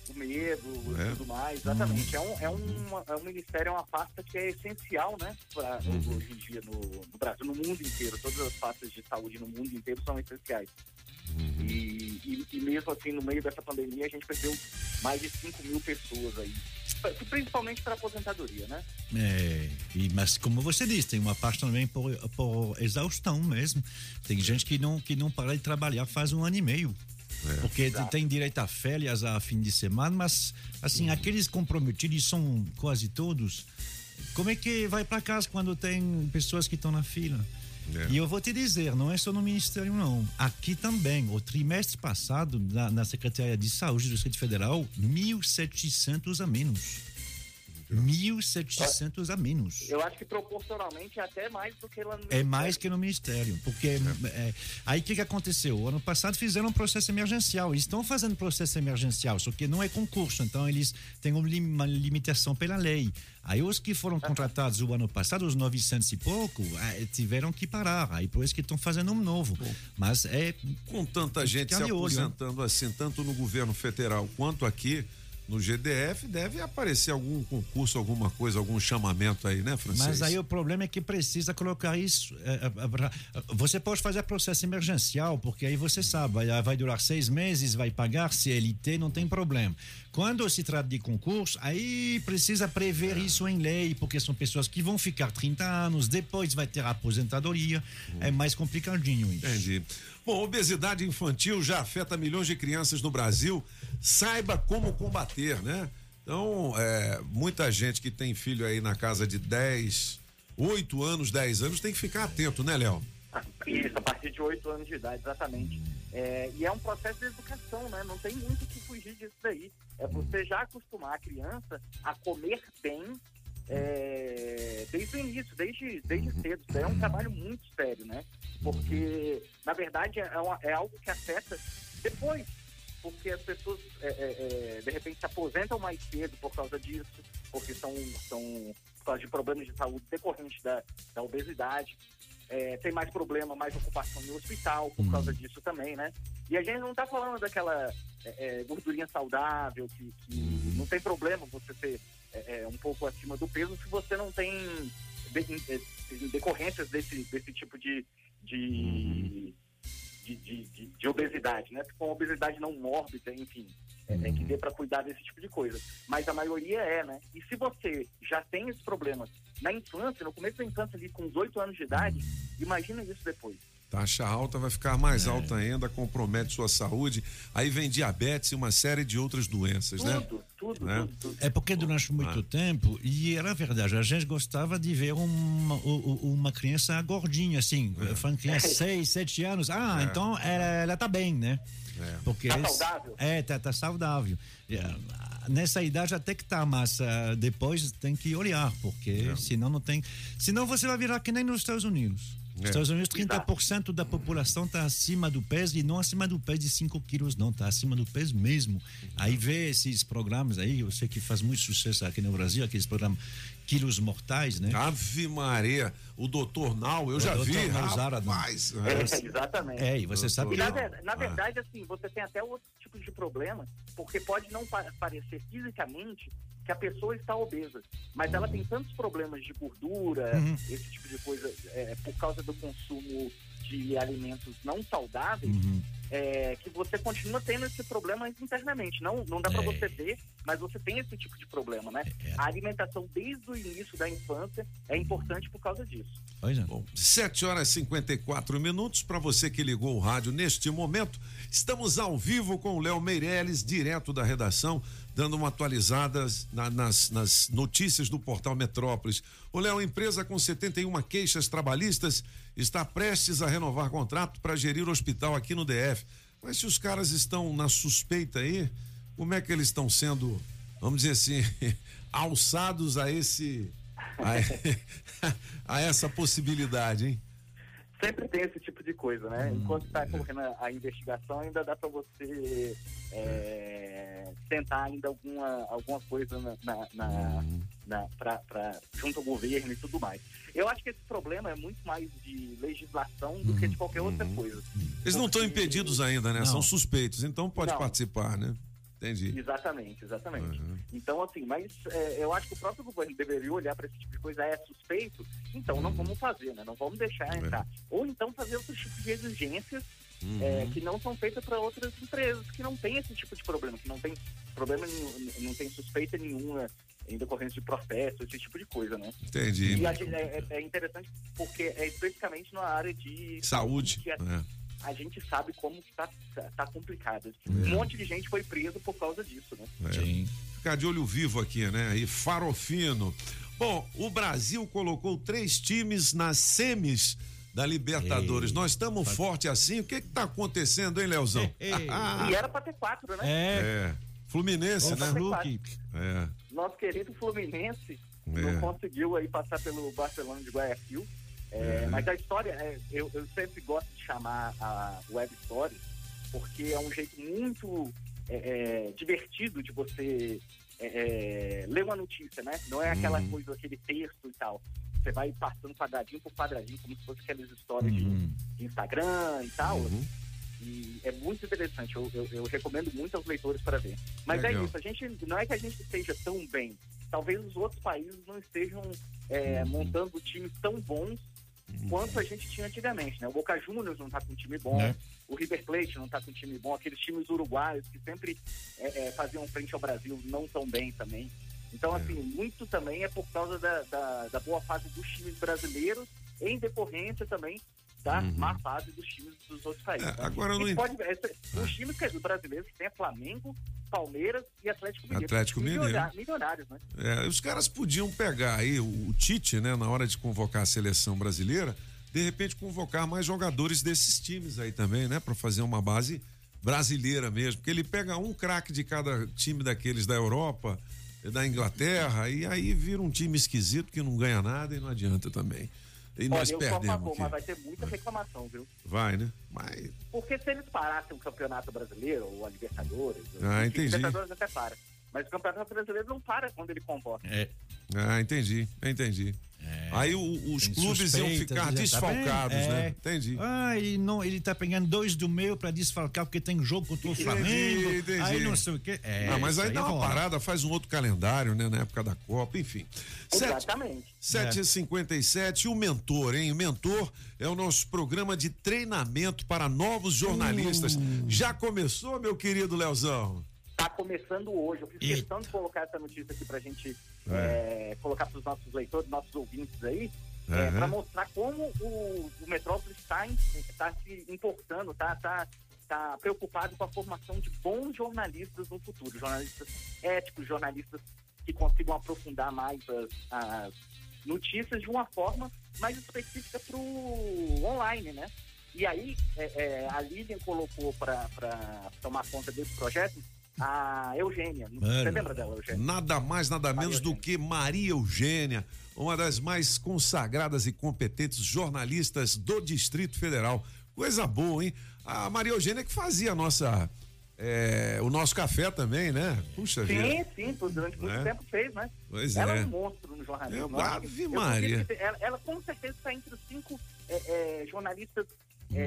o medo É. e tudo mais, exatamente. É um, é, uma, é um ministério, é uma pasta que é essencial, né, pra, Uhum. hoje em dia no, no Brasil, no mundo inteiro. Todas as pastas de saúde no mundo inteiro são essenciais. Uhum. E, e, e mesmo assim, no meio dessa pandemia, a gente perdeu mais de 5 mil pessoas aí. Principalmente para aposentadoria, né? É, e, mas como você disse, tem uma parte também por, por exaustão mesmo. Tem gente que não, que não para de trabalhar faz um ano e meio. Porque Exato. tem direito a férias a fim de semana, mas assim, aqueles comprometidos são quase todos. Como é que vai para casa quando tem pessoas que estão na fila? E eu vou te dizer, não é só no Ministério, não. Aqui também, o trimestre passado, na, na Secretaria de Saúde do Distrito Federal, 1.700 a menos. 1.700 a menos. Eu acho que proporcionalmente é até mais do que lá no É mais que no Ministério, porque é, aí o que, que aconteceu? Ano passado fizeram um processo emergencial, eles estão fazendo processo emergencial, só que não é concurso, então eles têm um uma limitação pela lei. Aí os que foram contratados o ano passado, os 900 e pouco, tiveram que parar, aí por isso que estão fazendo um novo. Mas é... Com tanta gente se olho, né? aposentando assim, tanto no governo federal quanto aqui no GDF, deve aparecer algum concurso, alguma coisa, algum chamamento aí, né, Francês? Mas aí o problema é que precisa colocar isso. é, é, é, Você pode fazer processo emergencial, porque aí você sabe, vai, durar seis meses, vai pagar CLT, não tem problema. Quando se trata de concurso, aí precisa prever isso em lei, porque são pessoas que vão ficar 30 anos, depois vai ter a aposentadoria. É mais complicadinho isso. Entendi. Bom, obesidade infantil já afeta milhões de crianças no Brasil. Saiba como combater, né? Então, é, muita gente que tem filho aí na casa de 10, 8 anos, 10 anos, tem que ficar atento, né, Léo? Isso, a partir de 8 anos de idade, exatamente. É, e é um processo de educação, né? Não tem muito o que fugir disso daí. É você já acostumar a criança a comer bem é, desde o início, desde, desde cedo. Isso daí é um trabalho muito sério, né? Porque, na verdade, é, uma- é algo que afeta depois. Porque as pessoas, é, é, é, de repente, se aposentam mais cedo por causa disso, porque são, são por causa de problemas de saúde decorrentes da, da obesidade. É, tem mais problema, mais ocupação no hospital por causa disso também, né? E a gente não está falando daquela é, é, gordurinha saudável, que, que não tem problema você ser um pouco acima do peso se você não tem de- é, decorrências desse, desse tipo de, de, de, de- de- de obesidade, né? Com obesidade não mórbida, enfim, é, que dê para cuidar desse tipo de coisa. Mas a maioria é, né? E se você já tem esses problemas na infância, no começo da infância, ali com os 8 anos de idade, imagina isso depois. Taxa alta vai ficar mais alta ainda, compromete sua saúde. Aí vem diabetes e uma série de outras doenças, né? Tudo, tudo, Né? tudo. É porque durante muito Ah. tempo, e era verdade, a gente gostava de ver uma, uma criança gordinha, assim, falando criança 6, 7 (laughs) anos, ah, É. então ela, ela tá bem, né? Porque Tá saudável? É, tá, tá saudável. É, Nessa idade até que tá, mas ah, depois tem que olhar, porque É. senão não tem. Senão você vai virar que nem nos Estados Unidos. Nos É. Estados Unidos, 30% da população está acima do peso e não acima do peso de 5 quilos, não, está acima do peso mesmo. Aí vê esses programas aí, eu sei que faz muito sucesso aqui no Brasil, aqueles programas Quilos Mortais, né? Ave Maria, o doutor Nau, eu O já Dr. vi, Nausara, rapaz. É, exatamente. É, e você sabe E na, ver- na Ah. verdade, assim, você tem até outros tipos de problema, porque pode não pa- parecer fisicamente que a pessoa está obesa, mas ela tem tantos problemas de gordura, Uhum. esse tipo de coisa, é, por causa do consumo de alimentos não saudáveis, Uhum. é, que você continua tendo esse problema internamente. Não, não dá É. para você ver, mas você tem esse tipo de problema, né? A alimentação desde o início da infância é importante por causa disso. Pois é. Bom, 7 horas e 54 minutos. Para você que ligou o rádio neste momento, estamos ao vivo com o Léo Meirelles, direto da redação, dando uma atualizada na- nas, nas notícias do portal Metrópolis. O Léo, empresa com 71 queixas trabalhistas, está prestes a renovar contrato para gerir o hospital aqui no DF. Mas se os caras estão na suspeita aí, como é que eles estão sendo, vamos dizer assim, (laughs) alçados a esse. a, (laughs) a essa possibilidade, hein? Sempre tem esse tipo de coisa, né? Hum, Enquanto está correndo a, a investigação, ainda dá para você é, tentar ainda alguma, alguma coisa na, na, na, na- pra, pra- junto ao governo e tudo mais. Eu acho que esse problema é muito mais de legislação do que de qualquer outra coisa. Eles não estão impedidos ainda, né? Não. São suspeitos, então pode Não. participar, né? Entendi. Exatamente, exatamente. Uhum. Então, assim, mas é, eu acho que o próprio governo deveria olhar para esse tipo de coisa, é suspeito, então não vamos fazer, né? Não vamos deixar entrar. Ou então fazer outros tipos de exigências Uhum. é, que não são feitas para outras empresas, que não tem esse tipo de problema, que não tem problema nenhum, não tem suspeita nenhuma em decorrência de processo, esse tipo de coisa, né? Entendi. E a gente- é, é interessante porque é especificamente na área de Saúde. que a, é. gente sabe como que tá, tá, complicado. É. Um monte de gente foi preso por causa disso, né? Sim. Ficar de olho vivo aqui, né? E farofino. Bom, o Brasil colocou três times nas semis da Libertadores. Nós estamos forte assim. O que que tá acontecendo, hein, Leozão? (laughs) E era pra ter quatro, né? É. Fluminense, Era né? quatro. É. Nosso querido Fluminense É. não conseguiu aí passar pelo Barcelona de Guayaquil. É, É. Mas a história, é, eu, eu sempre gosto de chamar a web story, porque é um jeito muito é, é, divertido de você é, ler uma notícia, né? Não é aquela Uhum. coisa, aquele texto e tal. Você vai passando quadradinho por quadradinho, como se fosse aquelas histórias de- Uhum. de, Instagram e tal. E é muito interessante, eu, eu- eu recomendo muito aos leitores para ver. Mas Legal. é isso, a gente não é que a gente esteja tão bem. Talvez os outros países não estejam é, montando times tão bons quanto a gente tinha antigamente, né? O Boca Juniors não tá com um time bom, Né? o River Plate não tá com um time bom, aqueles times uruguaios que sempre é, é, faziam frente ao Brasil não tão bem também. Então, assim, muito também é por causa da, da, da boa fase dos times brasileiros, em decorrência também da má fase dos times dos outros países. É, né? agora não pode, é, Os times que- brasileiros que tem é Flamengo, Palmeiras e Atlético Mineiro. Atlético Mineiro. Milionários, milionários, né? É, os caras podiam pegar aí o, o Tite, né, na hora de convocar a seleção brasileira, de repente convocar mais jogadores desses times aí também, né, para fazer uma base brasileira mesmo, porque ele pega um craque de cada time daqueles da Europa, da Inglaterra, e aí vira um time esquisito que não ganha nada e não adianta também. E nós Olha, eu sou a perdemos favor, aqui. mas vai ter muita reclamação, viu? Vai, né? Mas Porque se eles parassem o Campeonato Brasileiro, ou a Libertadores, Ah, enfim, entendi. Libertadores até para. Mas o Campeonato Brasileiro não para quando ele convoca. É. Ah, entendi, entendi. Aí o- os clubes iam ficar já tá desfalcados, bem? né? É. Entendi. Ah, ele, não, ele tá pegando dois do meu pra desfalcar porque tem jogo contra o Entendi, Flamengo. entendi. Aí não sei o quê. É, ah, mas isso aí dá uma rola. parada, faz um outro calendário, né? Na época da Copa, enfim. Exatamente. 7h57, o Mentor, hein? O Mentor é o nosso programa de treinamento para novos jornalistas. Hum. Já começou, meu querido Leozão? Tá começando hoje. Eu fiz questão de colocar essa notícia aqui pra gente é, colocar pros nossos leitores, nossos ouvintes aí, é, Aham. para mostrar como o, o Metrópolis está tá se importando, tá, tá, tá preocupado com a formação de bons jornalistas no futuro, jornalistas éticos, jornalistas que consigam aprofundar mais as, as notícias de uma forma mais específica para o online, né? E aí, é, é, a Lilian colocou para tomar conta desse projeto a Eugênia. Você Mano. lembra dela, Eugênia? Nada mais, nada menos do que Maria Eugênia, uma das mais consagradas e competentes jornalistas do Distrito Federal. Coisa boa, hein? A Maria Eugênia que fazia a nossa, é, o nosso café também, né? Puxa vida. Sim, sim, durante muito É. tempo fez, né? Pois ela é. é um monstro no jornalismo. É, Eu Ave Maria. Ela, ela com certeza está entre os cinco é, é, jornalistas, Uhum.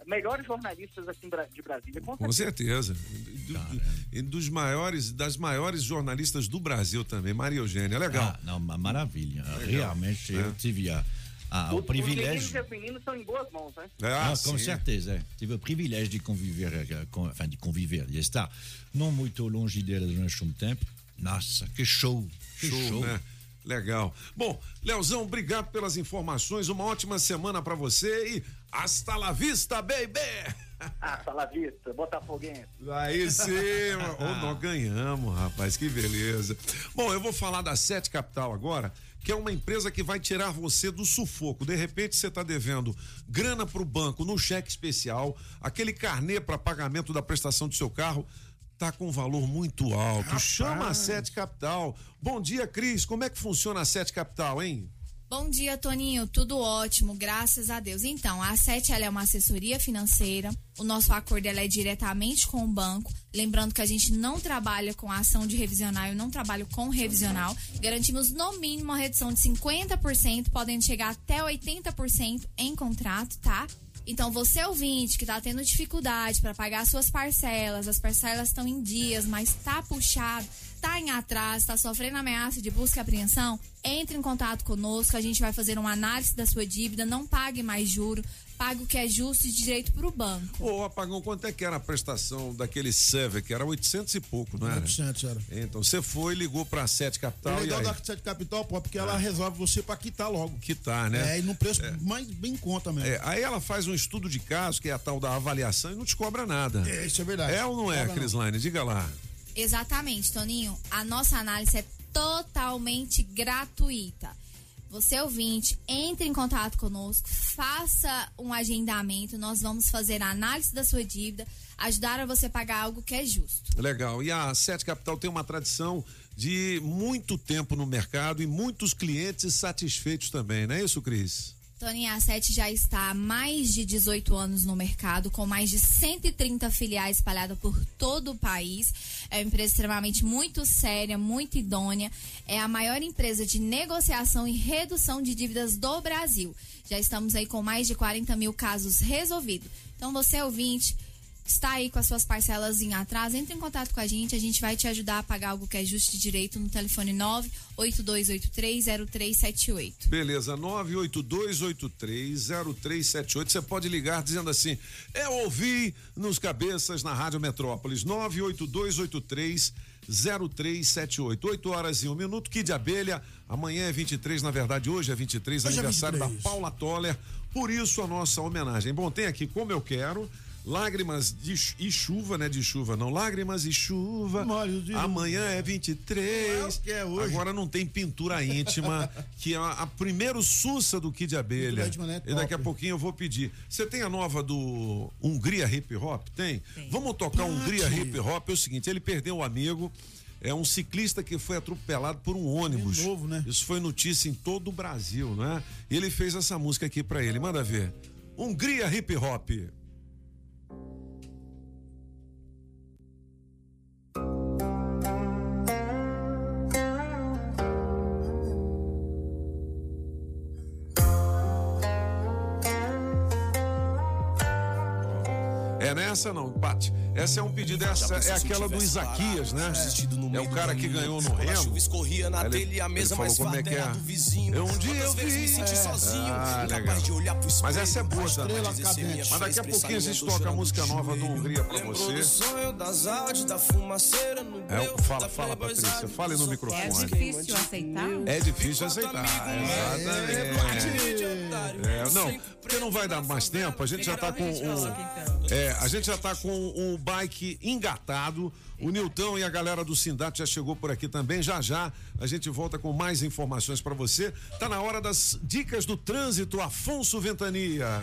É, melhores jornalistas assim Bra- de Brasília, com, Com certeza. Do- do- E dos maiores, das maiores jornalistas do Brasil também, Maria Eugênia. Legal. Ah, não, ma- maravilha. Legal. Realmente, É. eu tive a, a- o Os meninos privilégio. e as meninas estão em boas mãos, né? Ah, com certeza. é. Tive o privilégio de conviver, eh, com, enfin, de conviver, de estar não muito longe delas durante um tempo. Nossa, que show! Que Show, show! né? Legal. Bom, Leozão, obrigado pelas informações. Uma ótima semana pra você e hasta la vista, baby! (laughs) Ah, Sala Vista, Botafoguense. Aí sim. (laughs) Ô, nós ganhamos, rapaz, que beleza. Bom, eu vou falar da Sete Capital agora, que é uma empresa que vai tirar você do sufoco. De repente você está devendo grana pro banco no cheque especial, aquele carnê para pagamento da prestação do seu carro tá com um valor muito alto. Chama a Sete Capital. Bom dia, Cris. Como é que funciona a Sete Capital, hein? Bom dia, Toninho. Tudo ótimo, graças a Deus. Então, a SET ela é uma assessoria financeira. O nosso acordo ela é diretamente com o banco. Lembrando que a gente não trabalha com ação de revisional, eu não trabalho com revisional. Garantimos no mínimo uma redução de 50%, podendo chegar até 80% em contrato, tá? Então, você ouvinte que está tendo dificuldade para pagar suas parcelas, as parcelas estão em dias, mas está puxado, está em atraso, está sofrendo ameaça de busca e apreensão, entre em contato conosco, a gente vai fazer uma análise da sua dívida, não pague mais juro, pague o que é justo e direito para o banco. Ô, Apagão, quanto é que era a prestação daquele Sever, que era 800 e pouco, não era? 800 era. Então, você foi, ligou pra Sete O Capital e legal aí? da Sete Capital, pô, porque ela É. resolve você pra quitar logo. Quitar, né? É, e num preço mais bem em conta mesmo. É, aí ela faz um estudo de caso, que é a tal da avaliação, e não te cobra nada. É, isso é verdade. É ou não é. Crislaine? Diga lá. Exatamente, Toninho. A nossa análise é totalmente gratuita. Você ouvinte, entre em contato conosco, faça um agendamento, nós vamos fazer a análise da sua dívida, ajudar a você pagar algo que é justo. Legal. E a Sete Capital tem uma tradição de muito tempo no mercado e muitos clientes satisfeitos também, não é isso, Cris? Toninho, a Sete já está há mais de 18 anos no mercado, com mais de 130 filiais espalhadas por todo o país. É uma empresa extremamente muito séria, muito idônea. É a maior empresa de negociação e redução de dívidas do Brasil. Já estamos aí com mais de 40 mil casos resolvidos. Então, você ouvinte, está aí com as suas parcelas em atraso, entre em contato com a gente, a gente vai te ajudar a pagar algo que é justo de direito no telefone 982830378. Beleza, 982830378. Você pode ligar dizendo assim: Eu ouvi nos cabeças na Rádio Metrópolis. 982830378. 8 horas e um minuto. Que de abelha. Amanhã é 23, na verdade, hoje é 23, Hoje é aniversário 23. da Paula Toller. Por isso a nossa homenagem. Bom, tem aqui como eu quero. Lágrimas de, e chuva, né? De chuva, não. Lágrimas e chuva. Amanhã é 23. Agora não tem pintura íntima, que é a, a primeiro sussa do Kid Abelha. Íntima, né? E daqui a pouquinho eu vou pedir. Você tem a nova do Hungria Hip Hop? Tem? Vamos tocar Hungria Hip Hop. É o seguinte, ele perdeu um amigo. É um ciclista que foi atropelado por um ônibus. novo, né? Isso foi notícia em todo o Brasil, né? E ele fez essa música aqui pra ele. Manda ver. Hungria Hip Hop. É nessa não, Pati. Essa é um pedido, essa é aquela do Isaquias, né? É o cara que ganhou no Remo. escorria na e a ele mesa falou mais como é é. do vizinho. Um dia eu vi. me senti É. sozinho, Ah, incapaz legal. de olhar pro espelho. Mas essa é boa também. Mas daqui a pouquinho a gente toca a música nova do Hungria pra Lembrou você. do sonho das artes, da fumaceira É, fala, fala, Playboy Patrícia. Fale no microfone. É difícil aceitar? É difícil aceitar, exatamente. É, não, porque não vai dar mais tempo. A gente já tá com o, é, a gente já tá com o bike engatado. O Nilton e a galera do Sindato já chegou por aqui também. Já já a gente volta com mais informações pra você. Tá na hora das dicas do trânsito. Afonso Ventania.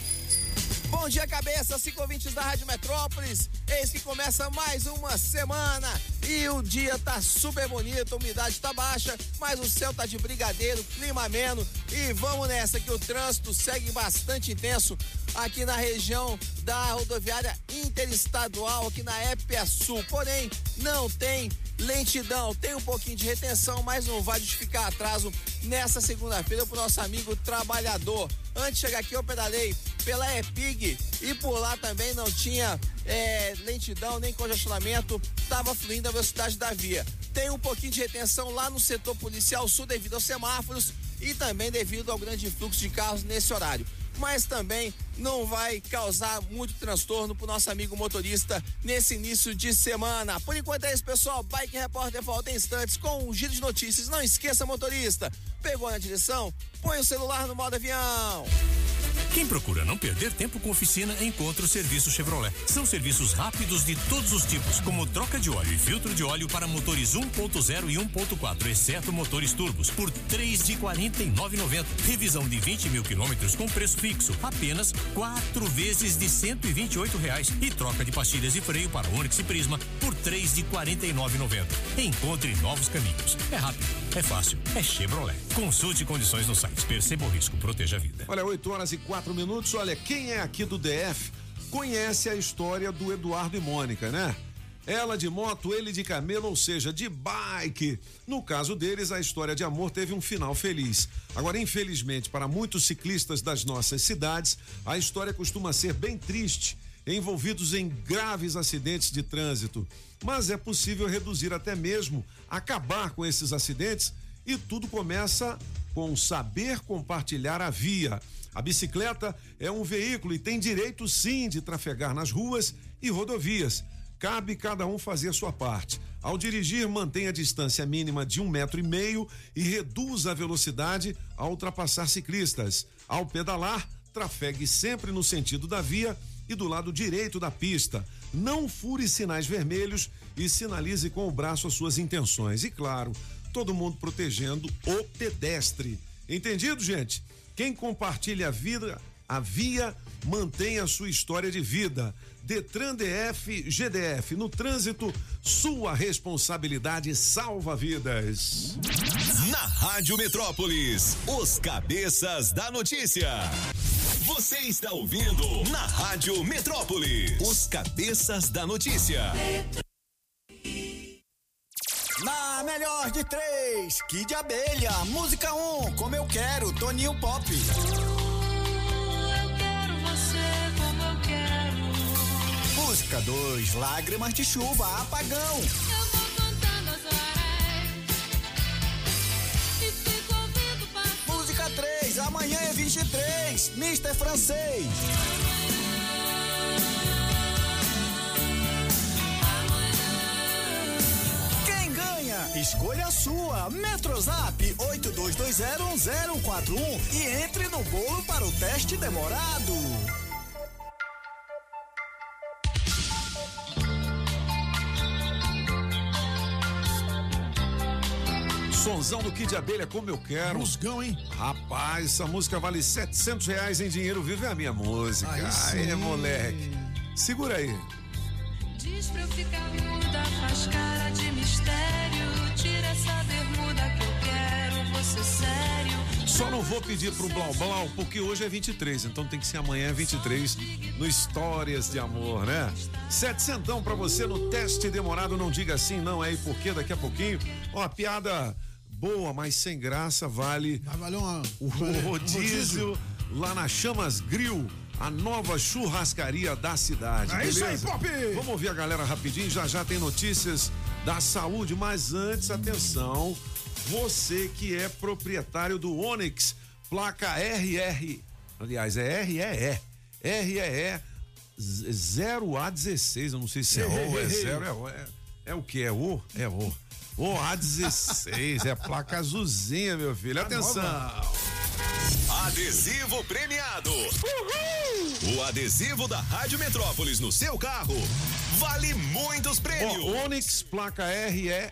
Bom dia, cabeça, cinco ouvintes da Rádio Metrópolis. Eis que começa mais uma semana e o dia tá super bonito, a umidade tá baixa, mas o céu tá de brigadeiro, clima ameno e vamos nessa que o trânsito segue bastante intenso aqui na região da rodoviária interestadual, aqui na Épia Sul. Porém, não tem lentidão, tem um pouquinho de retenção, mas não vai justificar atraso nessa segunda-feira pro nosso amigo trabalhador. Antes de chegar aqui, eu pedalei pela EPIG e por lá também não tinha é, lentidão nem congestionamento, estava fluindo a velocidade da via. Tem um pouquinho de retenção lá no setor policial sul devido aos semáforos e também devido ao grande fluxo de carros nesse horário. Mas também não vai causar muito transtorno pro nosso amigo motorista nesse início de semana. Por enquanto é isso, pessoal. Bike Repórter volta em instantes com um giro de notícias. Não esqueça, motorista, pegou na direção? Põe o celular no modo avião. Quem procura não perder tempo com oficina, encontra o serviço Chevrolet. São serviços rápidos de todos os tipos, como troca de óleo e filtro de óleo para motores 1.0 e 1.4, exceto motores turbos, por R$ 3 de 49,90. Revisão de 20 mil quilômetros com preço fixo, apenas quatro vezes de 128 reais. E troca de pastilhas e freio para Onix e Prisma por 3 de 49,90. Encontre novos caminhos. É rápido, é fácil, é Chevrolet. Consulte condições no site. Perceba o risco, proteja a vida. Olha, 8 horas e 4 minutos. Olha, quem é aqui do DF conhece a história do Eduardo e Mônica, né? Ela de moto, ele de camelo, ou seja, de bike. No caso deles, a história de amor teve um final feliz. Agora, infelizmente, para muitos ciclistas das nossas cidades, a história costuma ser bem triste, envolvidos em graves acidentes de trânsito. Mas é possível reduzir até mesmo, acabar com esses acidentes e tudo começa com saber compartilhar a via. A bicicleta é um veículo e tem direito sim de trafegar nas ruas e rodovias. Cabe cada um fazer a sua parte. Ao dirigir, mantenha a distância mínima de um metro e meio e reduza a velocidade ao ultrapassar ciclistas. Ao pedalar, trafegue sempre no sentido da via e do lado direito da pista. Não fure sinais vermelhos e sinalize com o braço as suas intenções. E claro, todo mundo protegendo o pedestre. Entendido, gente? Quem compartilha a vida, a via, mantém a sua história de vida. Detran DF GDF. No trânsito, sua responsabilidade salva vidas. Na Rádio Metrópolis, os cabeças da notícia. Você está ouvindo na Rádio Metrópolis, os cabeças da notícia. Na melhor de três, Kid Abelha, música 1, um, como eu quero, Toninho Pop. Música 2, Lágrimas de Chuva, Apagão. Eu vou contando as horas e fico ouvindo passar. Música 3, Amanhã é 23, Mister Francês. Quem ganha? Escolha a sua. Metrozap 82201041 e entre no bolo para o teste demorado. Sonzão do Kid Abelha, como eu quero. Musgão, hein? Rapaz, essa música vale 700 reais em dinheiro vivo, é a minha música. Aí sim. moleque. Segura aí. Diz pra eu ficar muda, faz cara de mistério. Tira essa bermuda que eu quero, você sério. Só não vou pedir pro Blau Blau, porque hoje é 23, então tem que ser amanhã 23 no Histórias de Amor, né? Setecentão pra você no teste demorado, não diga assim, não é e porque daqui a pouquinho, ó, piada boa, mas sem graça, vale Vai valer uma, o (laughs) rodízio lá na Chamas Grill, a nova churrascaria da cidade. É isso aí, beleza? Pop! Vamos ouvir a galera rapidinho, já já tem notícias da saúde, mas antes, atenção, você que é proprietário do Onix, placa RR, aliás, é REE, REE 0A16, eu não sei se é O é 0, é, O, é, é o que? É O? É O. O A16, é placa azulzinha, meu filho. Atenção! Adesivo premiado. O adesivo da Rádio Metrópolis no seu carro vale muitos prêmios. Ó, Onix, placa RE é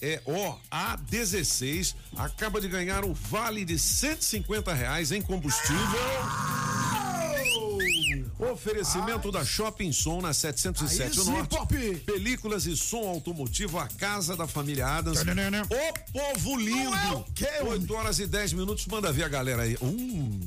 é o A16 acaba de ganhar um vale de 150 reais em combustível. Oferecimento da Shopping Som na 707 Aí sim, Norte. Pop. Películas e som automotivo, a casa da família Adams. Tananana. O povo lindo. Não é o quê, 8 horas e 10 minutos. Manda ver a galera aí. Hum.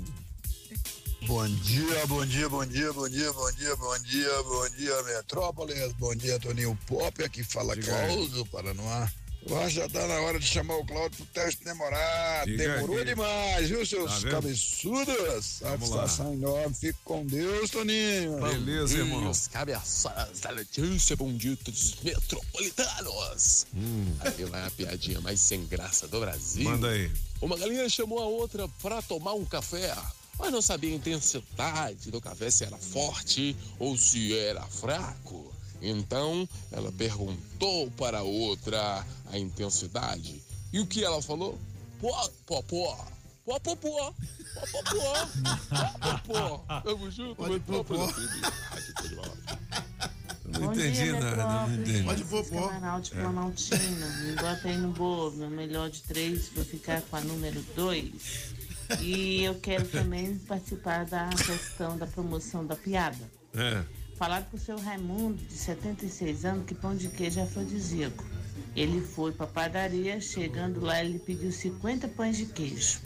Bom dia, bom dia, bom dia, bom dia, bom dia, bom dia, bom dia, Metrópolis, bom dia, Toninho Pop, aqui fala. Cláudio Paranoá. Eu acho que já tá na hora de chamar o Cláudio pro teste demorado. Diga Demorou demais, viu, seus Tá cabeçudos? Satisfação enorme, fique com Deus, Toninho. Beleza, irmão. Os cabeças da notícia benditos metropolitanos. Aí vai a piadinha mais sem graça do Brasil. Manda aí. Uma galinha chamou a outra para tomar um café, mas não sabia a intensidade do café, se era forte ou se era fraco. Então ela perguntou para a outra a intensidade. E o que ela falou? Pô, pô, pô. Pode pôr pó. Pode pôr pó. Pode pôr pó. Tamo junto, Metrópolis. Não Bom entendi dia, nada, não entendi. Pode pôr, pô. Planalto, É. Planaltina. Me bota aí no bolo, meu melhor de três, pra ficar com a número dois. E eu quero também participar da questão da promoção da piada. É. Falar pro seu Raimundo, de 76 anos, que pão de queijo é afrodisíaco. Ele foi pra padaria, chegando lá, ele pediu 50 pães de queijo.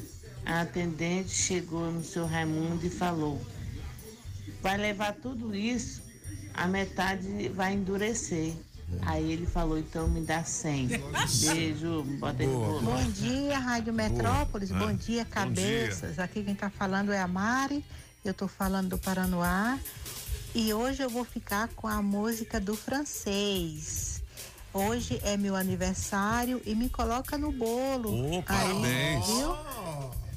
A atendente chegou no seu Raimundo e falou: Vai levar tudo isso, a metade vai endurecer. Aí ele falou, então me dá 100. Beijo, bota aí no. Bom dia, Rádio Metrópolis. Boa. Bom dia, Bom cabeças. Aqui quem está falando é a Mari. Eu estou falando do Paranoá. E hoje eu vou ficar com a música do francês. Hoje é meu aniversário e me coloca no bolo. Ô, parabéns.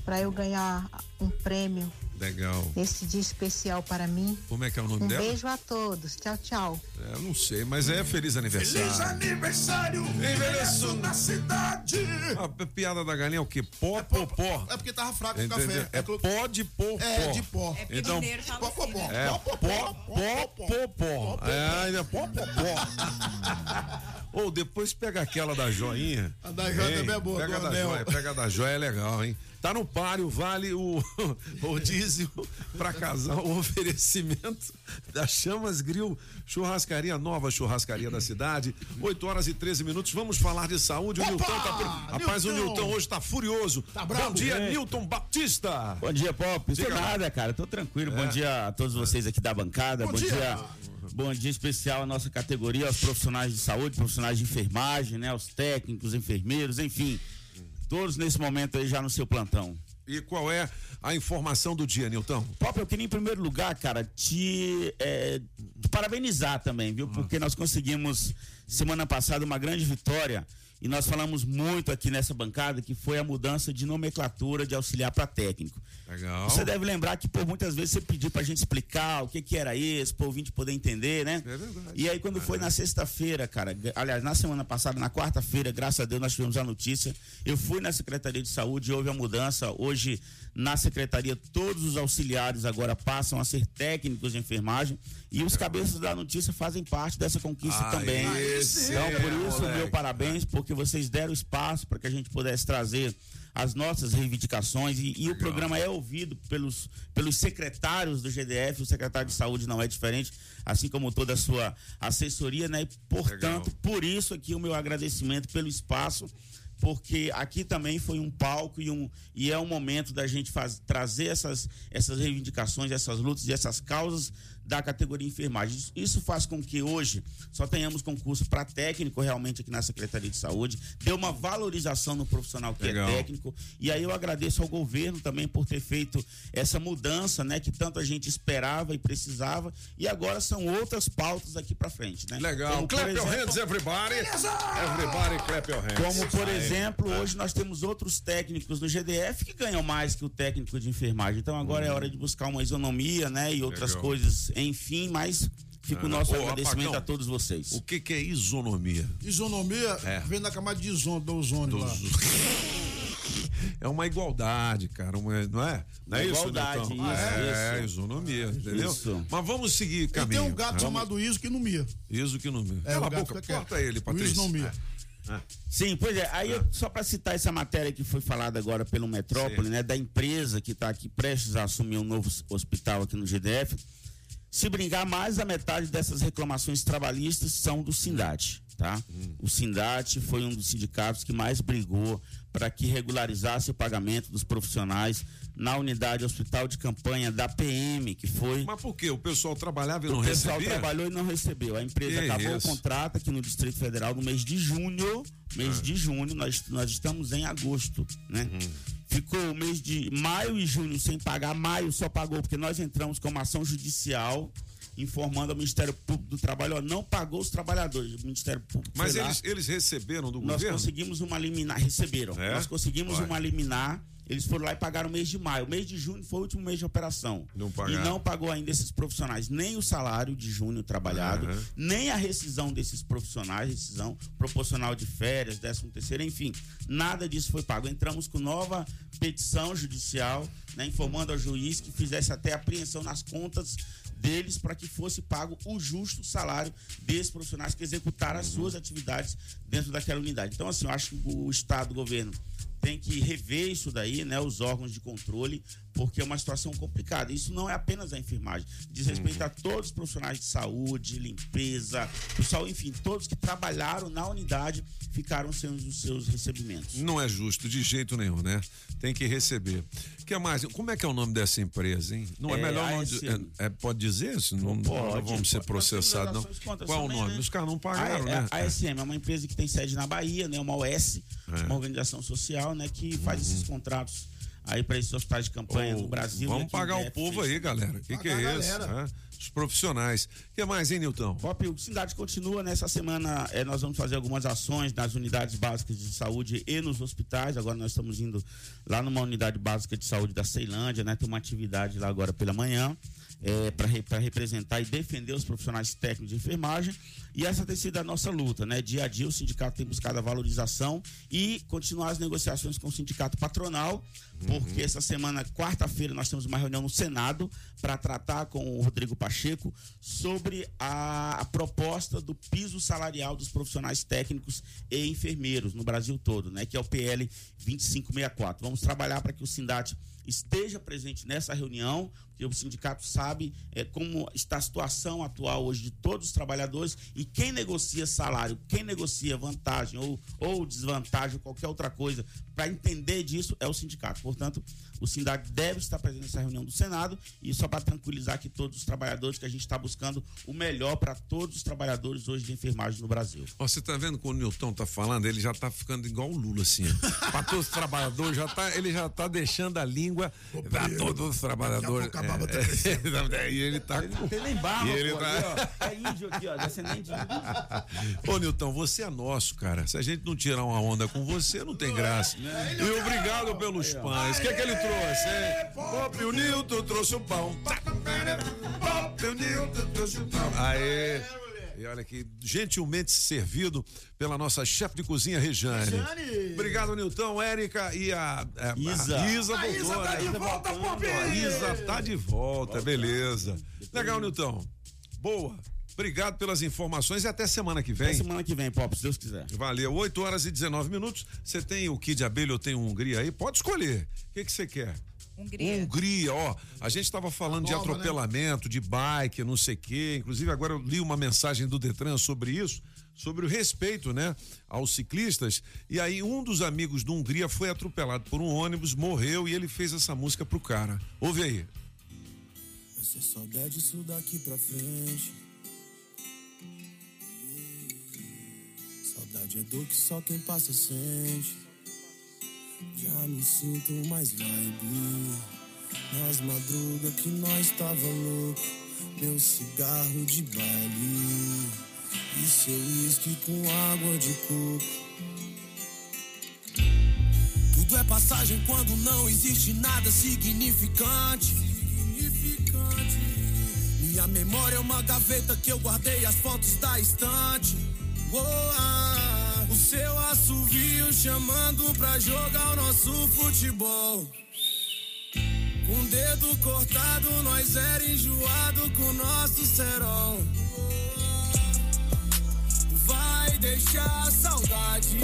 Para eu ganhar um prêmio Legal. nesse dia especial para mim. Como é que é o nome Um dela? beijo a todos. Tchau, tchau. É, eu não sei, mas é feliz aniversário. Feliz aniversário, envelheço na cidade. A p- piada da galinha é o quê? Pó, pó, pó. É porque tava fraco o Entendeu? café. É pó de pó, É, pó. de pó. É Então, fala pó, pó, assim, pó. né? é pó, pó, pó, pó. É, ainda pó, pó, pó. (laughs) Ou depois pega aquela da joinha. (laughs) A da joia também é boa, Pega da anel. joia, pega da joia, é legal, hein? Tá no páreo, vale o (laughs) rodízio pra casal, o oferecimento da Chamas Grill, churrascaria nova, churrascaria da cidade. 8 horas e 13 minutos. Vamos falar de saúde. O Nilton tá. Rapaz, o Nilton! Hoje tá furioso. bravo? Bom dia, É. Nilton Batista. Bom dia, Pop. Isso Diga lá. nada, cara. Tô tranquilo. É. Bom dia a todos vocês aqui da bancada. Bom Bom, dia. dia. Bom dia especial à nossa categoria, aos profissionais de saúde, profissionais de enfermagem, né? Aos técnicos, enfermeiros, enfim. Todos nesse momento aí já no seu plantão. E qual é a informação do dia, Nilton? Pop, eu queria em primeiro lugar, cara, te, é, te parabenizar também, viu? Porque nós conseguimos semana passada uma grande vitória e nós falamos muito aqui nessa bancada que foi a mudança de nomenclatura de auxiliar para técnico. Legal. Você deve lembrar que por muitas vezes você pediu pra gente explicar o que que era isso, para o ouvinte poder entender, né? É verdade. E aí quando foi na sexta-feira, cara, aliás, na semana passada, na quarta-feira, graças a Deus nós tivemos a notícia. Eu fui na Secretaria de Saúde, houve a mudança. Hoje na secretaria todos os auxiliares agora passam a ser técnicos de enfermagem e os cabeças da notícia fazem parte dessa conquista Aí também. sim, então por isso moleque. meu parabéns porque vocês deram espaço para que a gente pudesse trazer as nossas reivindicações e, e o programa é ouvido pelos, pelos secretários do GDF, o secretário de saúde não é diferente, assim como toda a sua assessoria, né? E, portanto, por isso aqui o meu agradecimento pelo espaço, porque aqui também foi um palco e, um, e é um momento da gente faz, trazer essas, essas reivindicações, essas lutas e essas causas da categoria enfermagem. Isso- faz com que hoje só tenhamos concurso para técnico realmente aqui na Secretaria de Saúde, deu uma valorização no profissional que Legal. é técnico. E aí eu agradeço ao governo também por ter feito essa mudança, né, que tanto a gente esperava e precisava. E agora são outras pautas aqui para frente, né? Legal. Como, Clap your exemplo- hands, everybody. Everybody clap your hands. como, por Aí. exemplo, hoje nós temos outros técnicos no GDF que ganham mais que o técnico de enfermagem. Então agora é hora de buscar uma isonomia, né? E outras Legal. coisas, enfim, mas fica o Ah, nosso ô, agradecimento Apagão, a todos vocês. O que, que é isonomia? Isonomia É. vem da camada de ozônio, do ozônio lá. (laughs) É uma igualdade, cara, uma- não é? Não é isso, Igualdade, Nilton? isso, É, isso. isonomia, entendeu? Isso. Mas vamos seguir E caminho. tem um gato Vamos. chamado Iso que não mia. Iso que não mia. É, Cala o a boca, corta ele, O Patrícia. Iso não mia. É. Sim, pois é. Aí, eu- só para citar essa matéria que foi falada agora pelo Metrópole, Sim. né, da empresa que está aqui prestes a assumir um novo hospital aqui no GDF, se brincar, mais da metade dessas reclamações trabalhistas são do Sindate, tá? O Sindate foi um dos sindicatos que mais brigou para que regularizasse o pagamento dos profissionais na unidade hospital de campanha da PM, que foi Mas por quê? O pessoal trabalhava e não o pessoal recebia? trabalhou e não recebeu. A empresa Que acabou isso? o contrato aqui no Distrito Federal no mês de junho. Mês Ah. de junho, nós, nós estamos em agosto, né? Uhum. Ficou o mês de maio e junho sem pagar. Maio só pagou porque nós entramos com uma ação judicial informando ao Ministério Público do Trabalho, ó, não pagou os trabalhadores. O Ministério Público Mas lá, eles, eles receberam do nós governo? conseguimos uma liminar, receberam. É? Nós conseguimos Ué. uma liminar eles foram lá e pagaram o mês de maio. O mês de junho foi o último mês de operação. Não e não pagou ainda esses profissionais nem o salário de junho trabalhado, Aham. nem a rescisão desses profissionais, rescisão proporcional de férias, 13 terceiro, enfim, nada disso foi pago. Entramos com nova petição judicial, né, informando ao juiz que fizesse até apreensão nas contas deles para que fosse pago o justo salário desses profissionais que executaram as suas atividades dentro daquela unidade. Então, assim, eu acho que o Estado, o governo, tem que rever isso daí, né? Os órgãos de controle, porque é uma situação complicada. Isso não é apenas a enfermagem, diz respeito a todos os profissionais de saúde, limpeza, pessoal, enfim, todos que trabalharam na unidade ficaram sem os seus recebimentos. Não é justo de jeito nenhum, né? Tem que receber. O que mais? Como é que é o nome dessa empresa, hein? Não é, É, melhor di- é, é, pode dizer isso? Não, Pode, não vamos ser processados, não. Contra Qual é o nome? né? Os caras não pagaram, a, né? A ASM é uma empresa que tem sede na Bahia, né? Uma OS, É. uma organização social, né? Que faz esses contratos aí para esses hospitais de campanha Ô, no Brasil. Vamos né, pagar o povo fez. aí, galera. O que, que é a isso? galera. É? Os profissionais. O que mais, hein, Nilton? Pop, o Cidade continua. Nessa semana eh, nós vamos fazer algumas ações nas unidades básicas de saúde e nos hospitais. Agora nós estamos indo lá numa unidade básica de saúde da Ceilândia, né? Tem uma atividade lá agora pela manhã. Para representar e defender os profissionais técnicos de enfermagem. E essa tem sido a nossa luta, né? Dia a dia o sindicato tem buscado a valorização e continuar as negociações com o sindicato patronal, porque essa semana, quarta-feira, nós temos uma reunião no Senado para tratar com o Rodrigo Pacheco sobre a, a proposta do piso salarial dos profissionais técnicos e enfermeiros no Brasil todo, né? Que é o PL 2564. Vamos trabalhar para que o Sindate esteja presente nessa reunião, o sindicato sabe é, como está a situação atual hoje de todos os trabalhadores e quem negocia salário, quem negocia vantagem ou, ou desvantagem ou qualquer outra coisa para entender disso é o sindicato. Portanto, o sindicato deve estar presente nessa reunião do Senado e só para tranquilizar aqui todos os trabalhadores que a gente está buscando o melhor para todos os trabalhadores hoje de enfermagem no Brasil. Ó, você tá vendo quando o Nilton tá falando, ele já tá ficando igual o Lula, assim. ó. pra todos os trabalhadores, já tá, ele já tá deixando a língua pra todos os trabalhadores. Barba tá É, (laughs) é, e ele tá. Ele não tem nem barba, E ele pô, tá- aqui, ó. É índio aqui, ó, descendente de índio. Ô, Nilton, você é nosso, cara. Se a gente não tirar uma onda com você, não tem graça. E obrigado pelos pães. O que é que ele trouxe, hein? Pop, o Nilton trouxe o pão. Pop, o Nilton trouxe o pão. Aê. E olha aqui, gentilmente servido pela nossa chefe de cozinha, Rejane. Rejane. Obrigado, Nilton, Érica e a, a- a Isa. Isa A Isa voltou, tá né? de volta, Pop! A Isa tá de volta, beleza. Legal, Nilton. Boa. Obrigado pelas informações e até semana que vem. Até semana que vem, Pop, se Deus quiser. Valeu, 8 horas e 19 minutos. Você tem o Kid Abelha ou tem o Hungria aí? Pode escolher. O que que você quer? Hungria. Hungria, ó. A gente estava falando de Nova, né? atropelamento, de bike, não sei o quê. Inclusive, agora eu li uma mensagem do Detran sobre isso, sobre o respeito, né, aos ciclistas. E aí, um dos amigos do Hungria foi atropelado por um ônibus, morreu e ele fez essa música pro cara. Ouve aí. Vai ser saudade disso daqui pra frente. Saudade é dor que só quem passa sente. Já não sinto mais vibe. Nas madrugas que nós tava louco. Meu cigarro de baile. E seu uísque com água de coco. Tudo é passagem quando não existe nada significante. Minha memória é uma gaveta que eu guardei as fotos da estante. Oh, ah, seu assovio chamando pra jogar o nosso futebol. Com dedo cortado, nós era enjoado com o nosso cerol. Vai deixar saudade.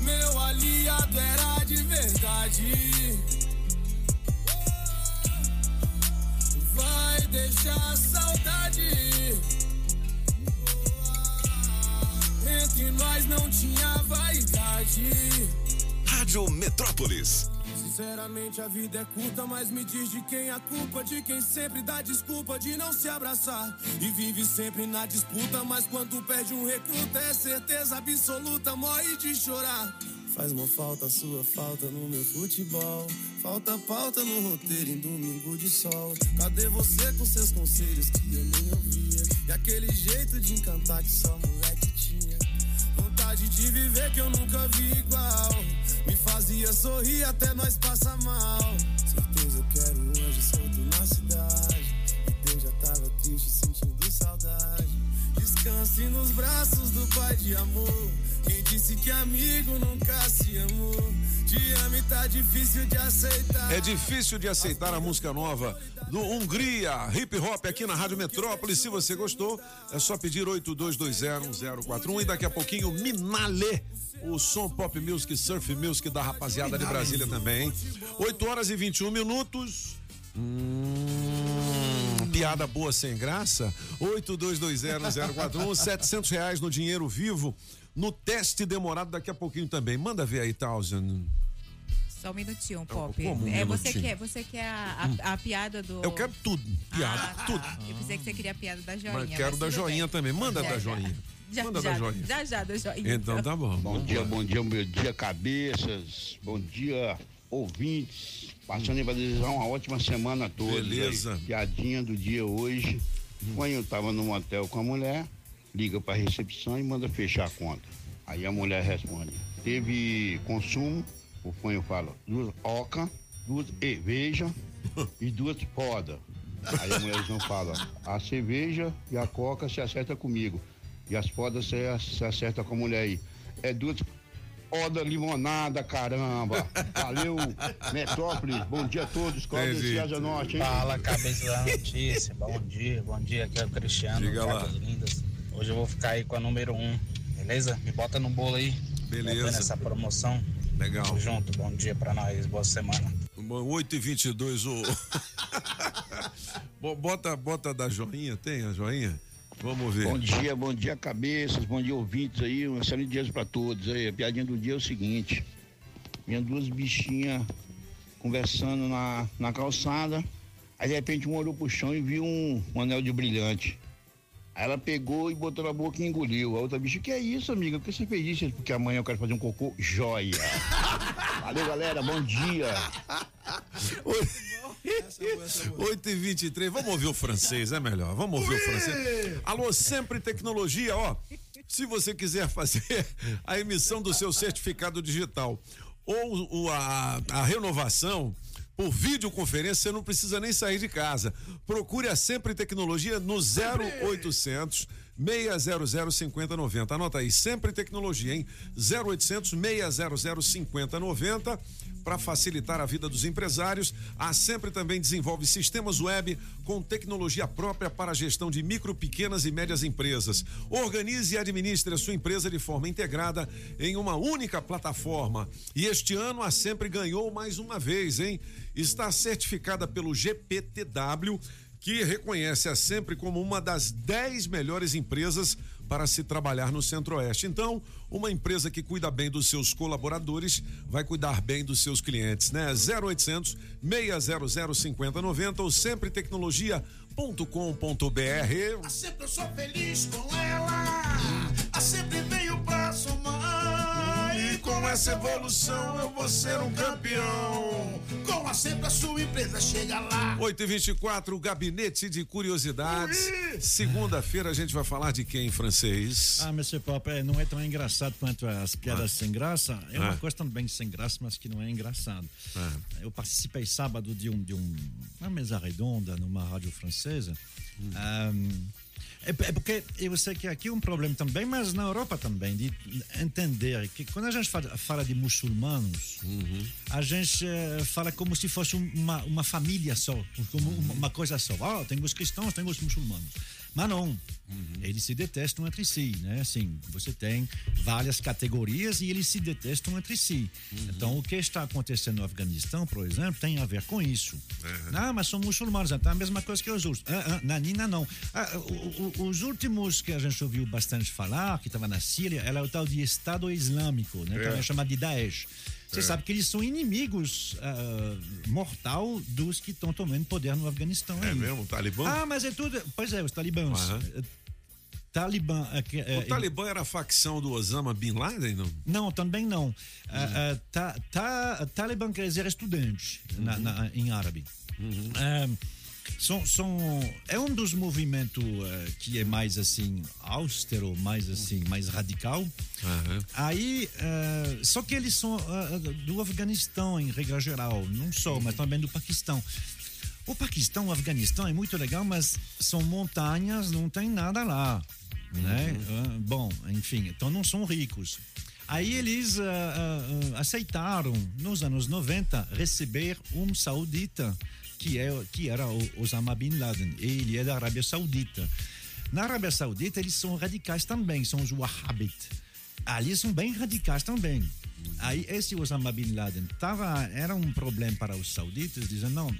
Meu aliado era de verdade. Vai deixar saudade. Entre nós não tinha vaidade. Rádio Metrópolis. Sinceramente a vida é curta, mas me diz de quem a culpa, de quem sempre dá desculpa de não se abraçar e vive sempre na disputa, mas quando perde um recruta é certeza absoluta, morre de chorar. Faz uma falta sua falta no meu futebol, falta pauta no roteiro em domingo de sol. Cadê você com seus conselhos que eu nem ouvia? E aquele jeito de encantar que só moleque. Vontade de viver que eu nunca vi igual. e até nós passa mal. Certeza eu quero um anjo solto na cidade. E Deus já tava triste, sentindo saudade. Descanse nos braços do Pai de amor. Quem disse que amigo nunca se amou? Tá difícil de aceitar. É difícil de aceitar a música nova do Hungria Hip Hop aqui na Rádio Metrópole. Se você gostou, é só pedir 82201041 e daqui a pouquinho Minale, o som pop music, surf music da rapaziada de Brasília também. hein? 8 horas e 21 minutos. Hum, piada boa sem graça? 82201041, 700 reais no dinheiro vivo. No teste demorado daqui a pouquinho também. Manda ver aí, Townsend. Só um minutinho, Pop. como um é, você minutinho? quer, você quer a, a- a piada do. Eu quero tudo, piada, Ah, tá. tudo. Eu pensei que você queria a piada da joinha. Mas quero da tudo joinha bem. também. Manda Já, da joinha. (laughs) Já, Manda já, da joinha. Já, já, da joinha. Então tá bom. Bom dia, bom dia, meu dia, cabeças. Bom dia, ouvintes. Passando para desejar uma ótima semana a todos. Beleza. aí. Piadinha do dia hoje. Quando eu tava num hotel com a mulher, liga pra recepção e manda fechar a conta. Aí a mulher responde: teve consumo, o fanho fala, duas oca, duas cerveja (laughs) e duas foda. Aí a mulherzão fala, a cerveja e a coca se acerta comigo. E as fodas se, se acerta com a mulher aí. É duas Oda limonada, caramba. Valeu, Metrópole. Bom dia a todos. Cláudio Entendi. César Norte, hein? Fala, cabeça da notícia. Bom dia, bom dia. Aqui é o Cristiano. Diga lá. Lindas. Hoje eu vou ficar aí com a número 1, um, beleza? Me bota no bolo aí. Beleza. Botando essa promoção. Legal. Tamo junto, bom dia pra nós. Boa semana. 8 e 22 o. Bo- bota, bota da joinha, tem a joinha? Vamos ver. Bom dia, bom dia, cabeças, bom dia, ouvintes aí, um excelente dia para todos aí. A piadinha do dia é o seguinte: vinha duas bichinhas conversando na, na calçada, aí de repente uma olhou pro chão e viu um, um anel de brilhante. Aí ela pegou e botou na boca e engoliu. A outra bicha, que é isso, amiga? Por que você fez isso? Porque amanhã eu quero fazer um cocô joia. (laughs) Valeu, galera, bom dia. 8 e 23 vamos ouvir o francês, é melhor. Vamos ouvir o francês. Alô, sempre tecnologia, ó. Se você quiser fazer a emissão do seu certificado digital ou a, a renovação por videoconferência, você não precisa nem sair de casa. Procure a Sempre Tecnologia no 0800 600 5090. Anota aí, Sempre Tecnologia, hein? 0800 600 5090 para facilitar a vida dos empresários. A Sempre também desenvolve sistemas web com tecnologia própria para a gestão de micro, pequenas e médias empresas. Organize e administre a sua empresa de forma integrada em uma única plataforma. E este ano a Sempre ganhou mais uma vez, hein? Está certificada pelo GPTW que reconhece a Sempre como uma das 10 melhores empresas para se trabalhar no Centro-Oeste. Então, uma empresa que cuida bem dos seus colaboradores vai cuidar bem dos seus clientes, né? 0800 600 5090 ou sempre-tecnologia.com.br. A sempre eu sou feliz com ela. A sempre. E com essa evolução eu vou ser um campeão. Com a sempre a sua empresa chega lá. 8 e 24 Gabinete de Curiosidades. Segunda-feira a gente vai falar de quem em francês? Ah, Mr. Pop, é, não é tão engraçado quanto as piadas sem graça. É uma Ah. coisa também sem graça, mas que não é engraçado. Eu participei sábado de, um, de um, uma mesa redonda numa rádio francesa. Ahm, é, é porque eu sei que aqui é um problema também, mas na Europa também, de entender que quando a gente fala, de muçulmanos, a gente eh, fala como se fosse um- uma, uma família só, como uma, uma coisa só. Ah, tem os cristãos, tem os muçulmanos. Mas não. Eles se detestam entre si, né? Assim, você tem várias categorias e eles se detestam entre si. Então, o que está acontecendo no Afeganistão, por exemplo, tem a ver com isso. Ah, mas são muçulmanos, então é a mesma coisa que os outros. Ah, ah, na Nina, não. Ah, o- o- os últimos que a gente ouviu bastante falar, que estava na Síria, era o tal de Estado Islâmico, né? É. Também chamado de Daesh. Você É. sabe que eles são inimigos ah, mortal dos que estão tomando poder no Afeganistão. É aí. mesmo, o Talibã? Ah, mas é tudo. Pois é, os talibãs. Eh, Talibã. é é, O Talibã era a facção do Osama Bin Laden, não? Não, também não. Uhum. ah, ta, ta, Talibã quer dizer estudante na- na- em árabe. Ah, são, são, é um dos movimentos eh, que é mais assim austero, mais assim, mais radical. Aí, eh, só que eles são eh, do Afeganistão em regra geral, não só, mas também do Paquistão. O Paquistão, o Afeganistão é muito legal, mas são montanhas, não tem nada lá, né? Ah, bom, enfim, então não são ricos. Aí eles aceitaram, nos anos 90, receber um saudita, que, é, que era Osama Bin Laden. Ele é da Arábia Saudita. Na Arábia Saudita, eles são radicais também, são os Wahhabit. Ali são bem radicais também. Aí esse Osama Bin Laden tava, era um problema para os sauditas, dizendo, não,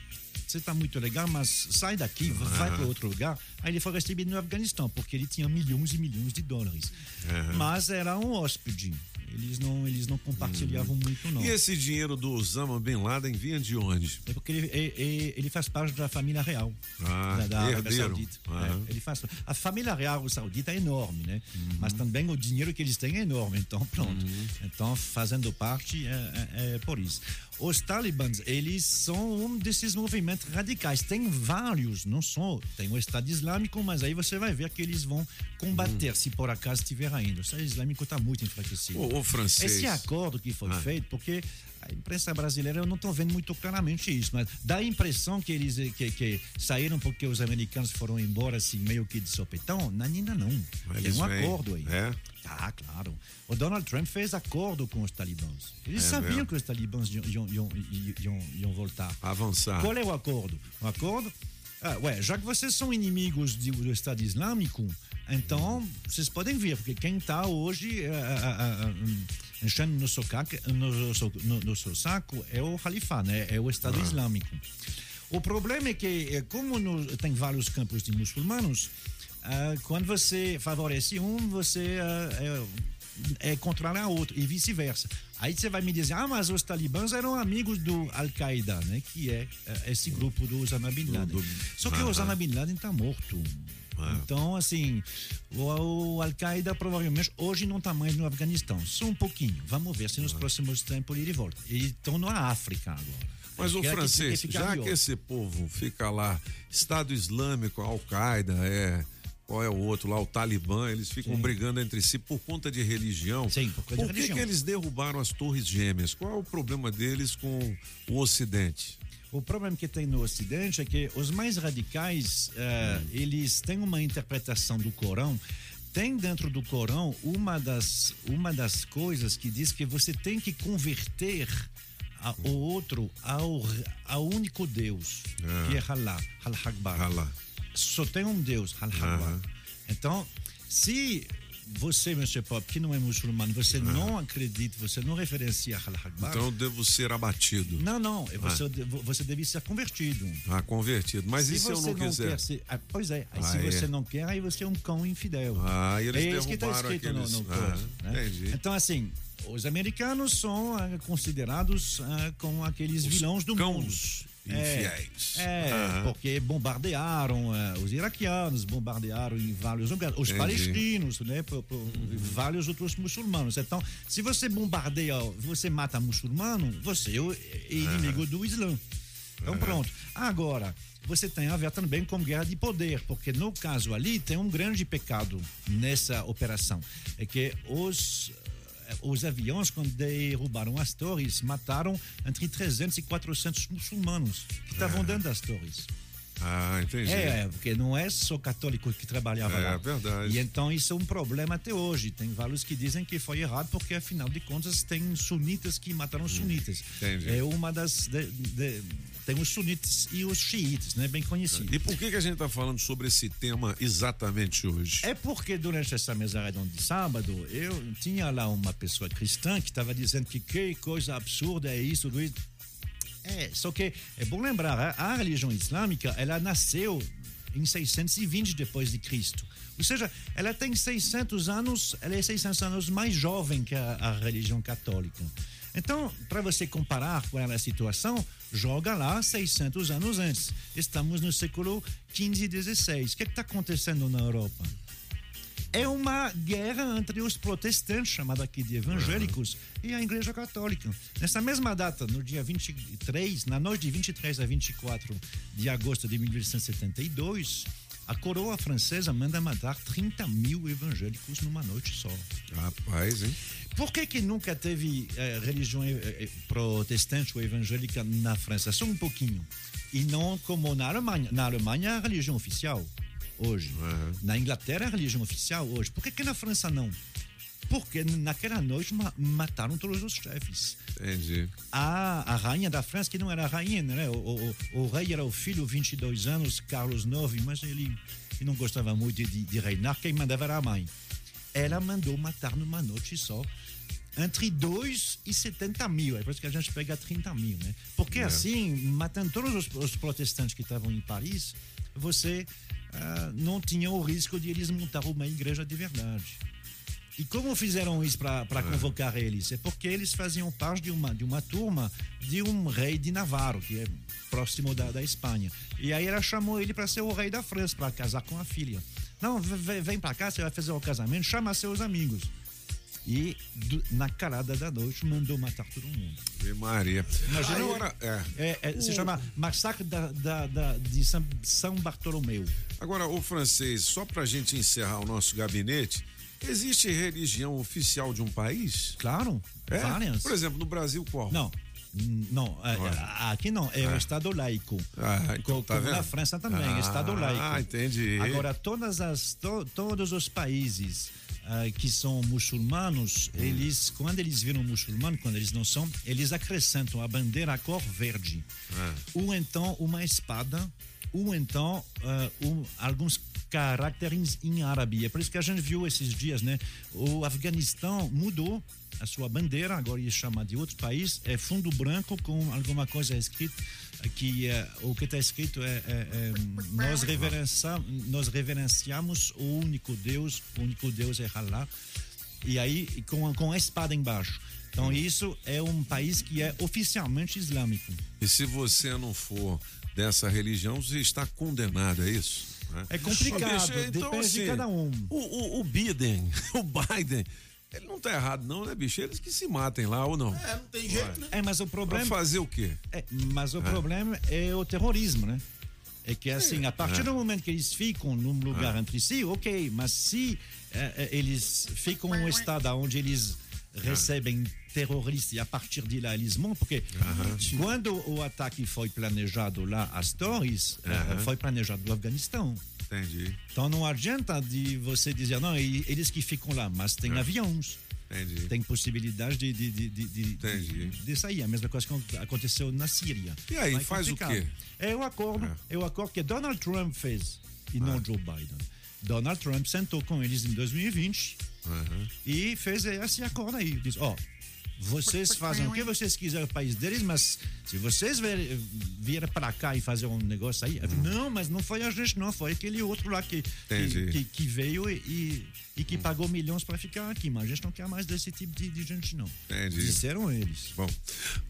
você está muito legal, mas sai daqui, vai para outro lugar. Aí ele foi recebido no Afeganistão, porque ele tinha milhões e milhões de dólares. Aham. Mas era um hóspede. Eles não, eles não compartilhavam muito, não. E esse dinheiro do Osama Bin Laden vinha de onde? É porque ele, é- ele faz parte da família real Ah, da, da Arábia. Saudita. Aham. É, ele faz, a família real saudita é enorme, né? Uhum. Mas também o dinheiro que eles têm é enorme. Então, pronto. Então, fazendo parte, é, é- é por isso. Os talibãs, eles são um desses movimentos radicais. Tem vários, não só. Tem o Estado Islâmico, mas aí você vai ver que eles vão combater, se por acaso estiver ainda. O Estado Islâmico está muito enfraquecido. O- o francês. Esse acordo que foi Ah. feito, porque a imprensa brasileira eu não estou vendo muito claramente isso, mas dá a impressão que eles eh, que, que saíram porque os americanos foram embora assim meio que de sopetão. Não, ainda não. Tem Eles um vêm. acordo aí. É? Ah, claro. O Donald Trump fez acordo com os talibãs. Eles É sabiam mesmo? que os talibãs iam, iam, iam, iam- iam voltar. Avançar. Qual é o acordo? O acordo? Ah, ué, já que vocês são inimigos de- do Estado Islâmico, então vocês podem vir, porque quem está hoje ah, ah, ah, ah, hum, enchendo no seu, caco, no, no- seu saco é o Califá, né? é o Estado Islâmico. O problema é que, eh, como no- tem vários campos de muçulmanos, ah, quando você favorece um, você ah, é, é contrário a outro, e vice-versa. Aí você vai me dizer, ah, mas os talibãs eram amigos do Al-Qaeda, né? Que é eh, esse grupo do Osama Bin Laden. Só que o. Osama Bin Laden está morto. Então, assim, o, o Al-Qaeda provavelmente hoje não está mais no Afeganistão. Só um pouquinho. Vamos ver se nos próximos tempos ele volta. Eles estão na África agora. Mas o Que é que francês, já que esse povo fica lá, Estado Islâmico, Al-Qaeda, é. Qual é o outro lá, o Talibã, eles ficam Sim. brigando entre si por conta de religião. Sim, por conta de Por que, religião. que eles derrubaram as Torres Gêmeas? Qual é o problema deles com o Ocidente? O problema que tem no Ocidente é que os mais radicais, eh, eles têm uma interpretação do Corão. Tem dentro do Corão uma das, uma das coisas que diz que você tem que converter a- o outro ao, ao único Deus, Ah. que é Allah, Allah Akbar. Só tem um Deus, Allah Akbar. Então, se você, Mr. Pop, que não é muçulmano, você não acredita, você não referencia Allah Akbar, Então eu devo ser abatido. não, não. Você, você deve ser convertido. Ah, convertido. Mas e se eu você não quiser? quer ah, pois é. Ah, se é. você não quer, aí você é um cão infidel. Ah, eles é isso que está escrito no, no aqueles- coisa, Ah, né? entendi. Então, assim, os americanos são ah, considerados ah, como aqueles Os vilões do cãos mundo. Infiéis. É, é, Aham. porque bombardearam ah, os iraquianos, bombardearam em vários lugares, os Entendi. palestinos, né, por, por vários outros muçulmanos. Então, se você bombardeia, você mata muçulmano, você é inimigo do Islã. Então, pronto. Agora, você tem a ver também com guerra de poder, porque no caso ali tem um grande pecado nessa operação. É que os, os aviões, quando derrubaram as torres, mataram entre 300 e 400 muçulmanos que estavam dentro das torres. Ah, entendi. É, porque não é só católico que trabalhava É, lá. verdade. E então isso é um problema até hoje. Tem vários que dizem que foi errado, porque afinal de contas tem sunitas que mataram sunitas. entendi. É uma das. de- de- tem os sunitas e os xiitas, né? Bem conhecidos. E por que, que a gente está falando sobre esse tema exatamente hoje? É porque durante essa mesa redonda de sábado, eu tinha lá uma pessoa cristã que estava dizendo que que coisa absurda é isso, Luiz. É, só que é bom lembrar, a religião islâmica, ela nasceu em 620 depois de Cristo. Ou seja, ela tem 600 anos, ela é 600 anos mais jovem que a, a religião católica. Então, para você comparar com ela a situação, joga lá 600 anos antes. Estamos no século 15 e 16. O que está acontecendo na Europa? é uma guerra entre os protestantes, chamada aqui de evangélicos, e a Igreja Católica. Nessa mesma data, no dia 23, na noite de 23 a 24 de agosto de 1872, a coroa francesa manda matar 30 mil evangélicos numa noite só. Rapaz, hein? Por que, que nunca teve eh, religião eh, eh, protestante ou evangélica na França? Só um pouquinho. E não como na Alemanha. Na Alemanha, a religião oficial hoje. Na Inglaterra, a religião oficial hoje. Por que, que na França não? Porque naquela noite ma- mataram todos os chefes. Entendi. A, a rainha da França, que não era rainha, né? O, o, o- o rei era o filho, 22 anos, Carlos IX, mas ele, ele não gostava muito de, de reinar, quem mandava era a mãe. Ela mandou matar numa noite só entre 2 e 70 mil. É por isso que a gente pega 30 mil, né? Porque É. assim, matando todos os, os protestantes que estavam em Paris, você ah, não tinha o risco de eles montar uma igreja de verdade. E como fizeram isso para convocar eles? É porque eles faziam parte de uma, de uma turma de um rei de Navarro, que é próximo da, da Espanha. E aí ela chamou ele para ser o rei da França, para casar com a filha. Não, v- v- vem para cá, você vai fazer o casamento, chama seus amigos. E do- na calada da noite mandou matar todo mundo. Ave Maria. Imagina agora. é. É, é, se chama Massacre da, da- da- de São, Bartolomeu. Agora, o francês, só pra gente encerrar o nosso gabinete, existe religião oficial de um país? Claro, É? várias. Por exemplo, no Brasil, qual? Não. Não, é, Ué. aqui não, é o Ah. Estado laico. Ah, então tá como na França também, Ah, Estado laico. Ah, entendi. Agora, todas as, to- todos os países ah, que são muçulmanos, Hum. eles, quando eles viram muçulmano, quando eles não são, eles acrescentam a bandeira a cor verde. Ah. Ou então uma espada, ou então ah, um- alguns caracteres em árabe. É por isso que a gente viu esses dias, né? O Afeganistão mudou a sua bandeira, agora ele chama de outro país, é fundo branco com alguma coisa escrita que eh, o que está escrito é, é- é, nós, reverencia, nós reverenciamos o único Deus, o único Deus é Allah, e aí com, com a espada embaixo. Então isso é um país que é oficialmente islâmico. E se você não for dessa religião, você está condenado, é isso? Né? É complicado, Bicho, depende de cada um. O, o, o Biden, (laughs) o Biden, ele não tá errado não, né, bicho? Eles que se matem lá ou não? É, não tem jeito, né? É, mas o problema. Pra fazer o quê? É, mas o Ah. problema é o terrorismo, né? É que assim, a partir Ah. do momento que eles ficam num lugar entre si, ok, mas se eh, eles ficam em um estado onde eles recebem terroristas e a partir de lá eles montam, porque quando o ataque foi planejado lá às torres, Aham. foi planejado no Afeganistão. Entendi. Então não adianta de você dizer, não, eles que ficam lá, mas tem É. aviões. Entendi. Tem possibilidade de, de, de, de, de, de, sair. A mesma coisa que aconteceu na Síria. E aí, Lá é faz o complicado. quê? É o acordo, é. o acordo que Donald Trump fez e Ah. não Joe Biden. Donald Trump sentou com eles em 2020 Aham. e fez esse acordo aí. Diz, ó, vocês fazem o que vocês quiserem no país deles, mas se vocês vier- vierem para cá e fazer um negócio aí, não, mas não foi a gente, não, foi aquele outro lá que, que, que, que veio e, e, e que pagou milhões para ficar aqui, mas a gente não quer mais desse tipo de, de gente, não. Entendi. Disseram eles. Bom,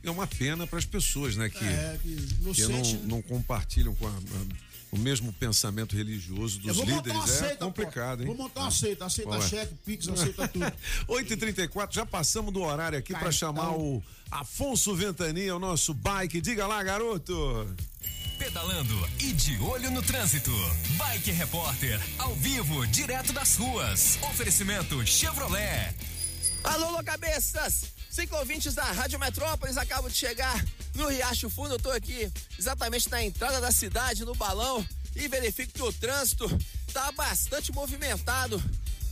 é uma pena para as pessoas, né, que, É, que que não, né? não compartilham com a- a- o mesmo pensamento religioso dos vou montar líderes. uma É seita, complicado, pô. hein? Vou montar uma seita, aceita Ué. cheque, pix, aceita tudo. (laughs) 8h34, já passamos do horário aqui para Cartão. chamar o Afonso Ventania, o nosso bike. Diga lá, garoto. Pedalando e de olho no trânsito. Bike Repórter, ao vivo, direto das ruas. Oferecimento Chevrolet. Alô, alô, cabeças! Cinco ouvintes da Rádio Metrópolis acabam de chegar no Riacho Fundo. Eu tô aqui exatamente na entrada da cidade, no balão, e verifico que o trânsito tá bastante movimentado,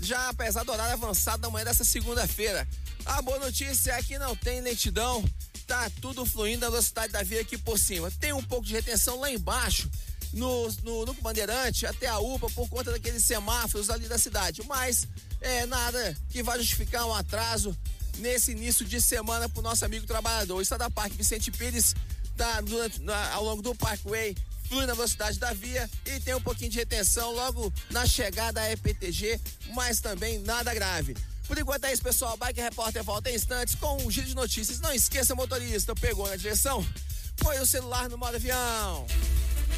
já apesar do horário avançado da manhã dessa segunda-feira. A boa notícia é que não tem lentidão, tá tudo fluindo a velocidade da via aqui por cima. Tem um pouco de retenção lá embaixo, no, no, no Bandeirante até a UPA por conta daqueles semáforos ali da cidade. Mas é nada que vai justificar um atraso nesse início de semana pro nosso amigo trabalhador. O Estado da Parque Vicente Pires tá durante, na- ao longo do Parkway flui na velocidade da via e tem um pouquinho de retenção logo na chegada à EPTG, mas também nada grave. Por enquanto é isso, pessoal. Bike Repórter volta em instantes com um giro de notícias. Não esqueça, motorista, pegou na direção? Põe o celular no modo avião.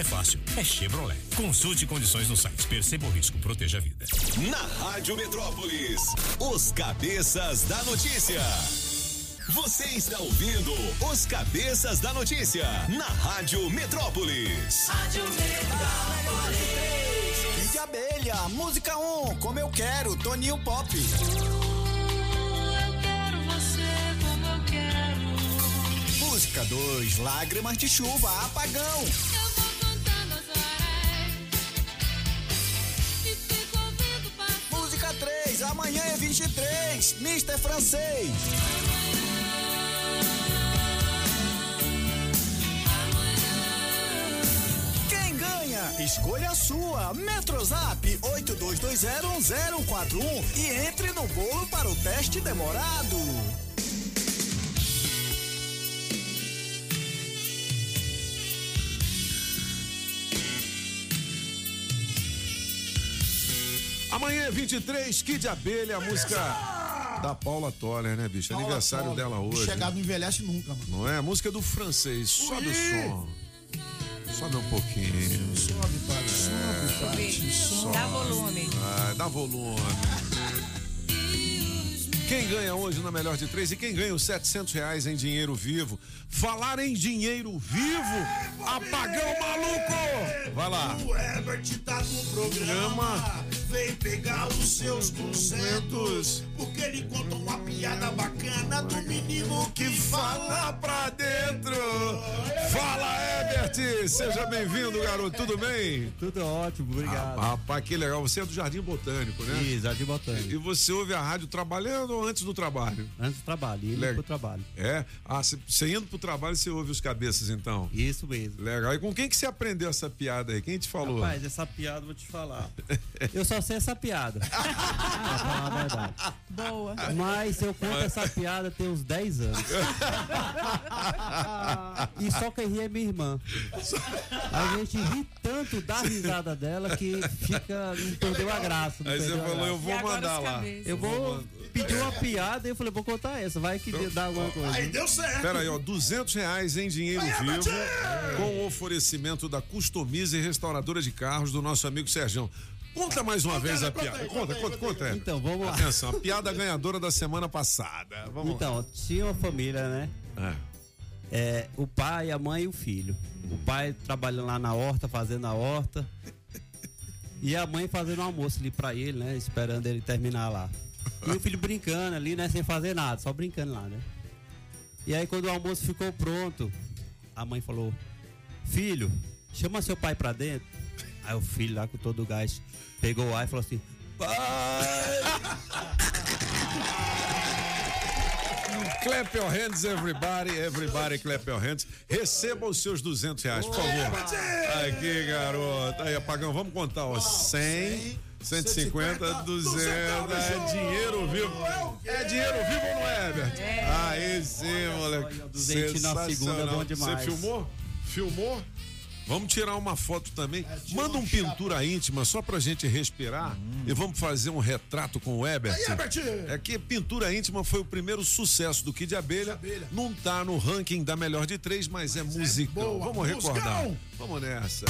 é fácil, é Chevrolet. Consulte condições no site. Perceba o risco, proteja a vida. Na Rádio Metrópolis, os cabeças da notícia. Você está ouvindo os cabeças da notícia na Rádio Metrópolis. Rádio Metrópolis. de abelha, música 1, um, como eu quero, Toninho Pop. Eu quero você como eu quero. Música 2, lágrimas de chuva, apagão. 3, amanhã é 23, Mr. Francês. Quem ganha? Escolha a sua. Metrozap 82201041 e entre no bolo para o teste demorado. Amanhã é 23, Kid Abelha, a música da Paula Toller, né, bicho? Paula Aniversário Toller. dela hoje. Chegado não envelhece nunca, mano. Não é? A música do francês. Sobe o som. Sobe um pouquinho. Sobe, pai. Sobe. Subir. Dá volume. Ah, dá volume. Quem ganha hoje na melhor de três e quem ganha os 700 reais em dinheiro vivo? Falar em dinheiro vivo, apagão maluco! Vai lá. O Herbert tá no programa. Vem pegar os seus concentos. Porque ele conta uma piada bacana do menino que fala pra dentro. Fala, Herbert! Seja bem-vindo, garoto. Tudo bem? Tudo ótimo, obrigado. Ah, rapaz, que legal. Você é do Jardim Botânico, né? Isso, Jardim Botânico. E você ouve a rádio trabalhando ou antes do trabalho? Antes do trabalho, indo Le- pro trabalho. É? Ah, você indo pro trabalho, você ouve os cabeças, então? Isso mesmo. Legal. E com quem que você aprendeu essa piada aí? Quem te falou? Rapaz, essa piada eu vou te falar. Eu só sei essa piada. (laughs) pra falar a verdade. Boa. Mas eu conto essa piada tem uns 10 anos. (laughs) E só quem ri é minha irmã. A gente ri tanto da risada dela que fica. Não perdeu a graça. não Aí você falou, graça. eu vou mandar lá. Eu vou pedir uma piada e eu falei, vou contar essa, vai que dá alguma coisa. Aí deu certo. Pera aí, ó, 200 reais em dinheiro vivo com o oferecimento da Customize Restauradora de Carros do nosso amigo Serjão. Conta mais uma vez a piada. Conta, conta, conta. Então, vamos lá. Atenção, a piada ganhadora da semana passada. Vamos Então, tinha uma família, né? lá. É, o pai, a mãe e o filho. O pai trabalhando lá na horta, fazendo a horta. E a mãe fazendo um almoço ali pra ele, né? Esperando ele terminar lá. E o filho brincando ali, né? Sem fazer nada, só brincando lá, né? E aí quando o almoço ficou pronto, a mãe falou: Filho, chama seu pai pra dentro. Aí o filho lá com todo o gás pegou o ar e falou assim: (laughs) Clap your hands, everybody. Everybody clap your hands. Receba os seus 200 reais, por favor. Aqui, garoto. Aí, apagão, vamos contar, ó. 100, 150, 200. É dinheiro vivo. É dinheiro vivo ou não é, Herbert? Aí sim, moleque. duzentinho na segunda é bom demais. Você filmou? Filmou? Vamos tirar uma foto também. Manda um pintura íntima só pra gente respirar e vamos fazer um retrato com o Herbert! É que pintura íntima foi o primeiro sucesso do Kid Abelha. Não tá no ranking da melhor de três, mas é musicão. boa. Vamos recordar. Vamos nessa.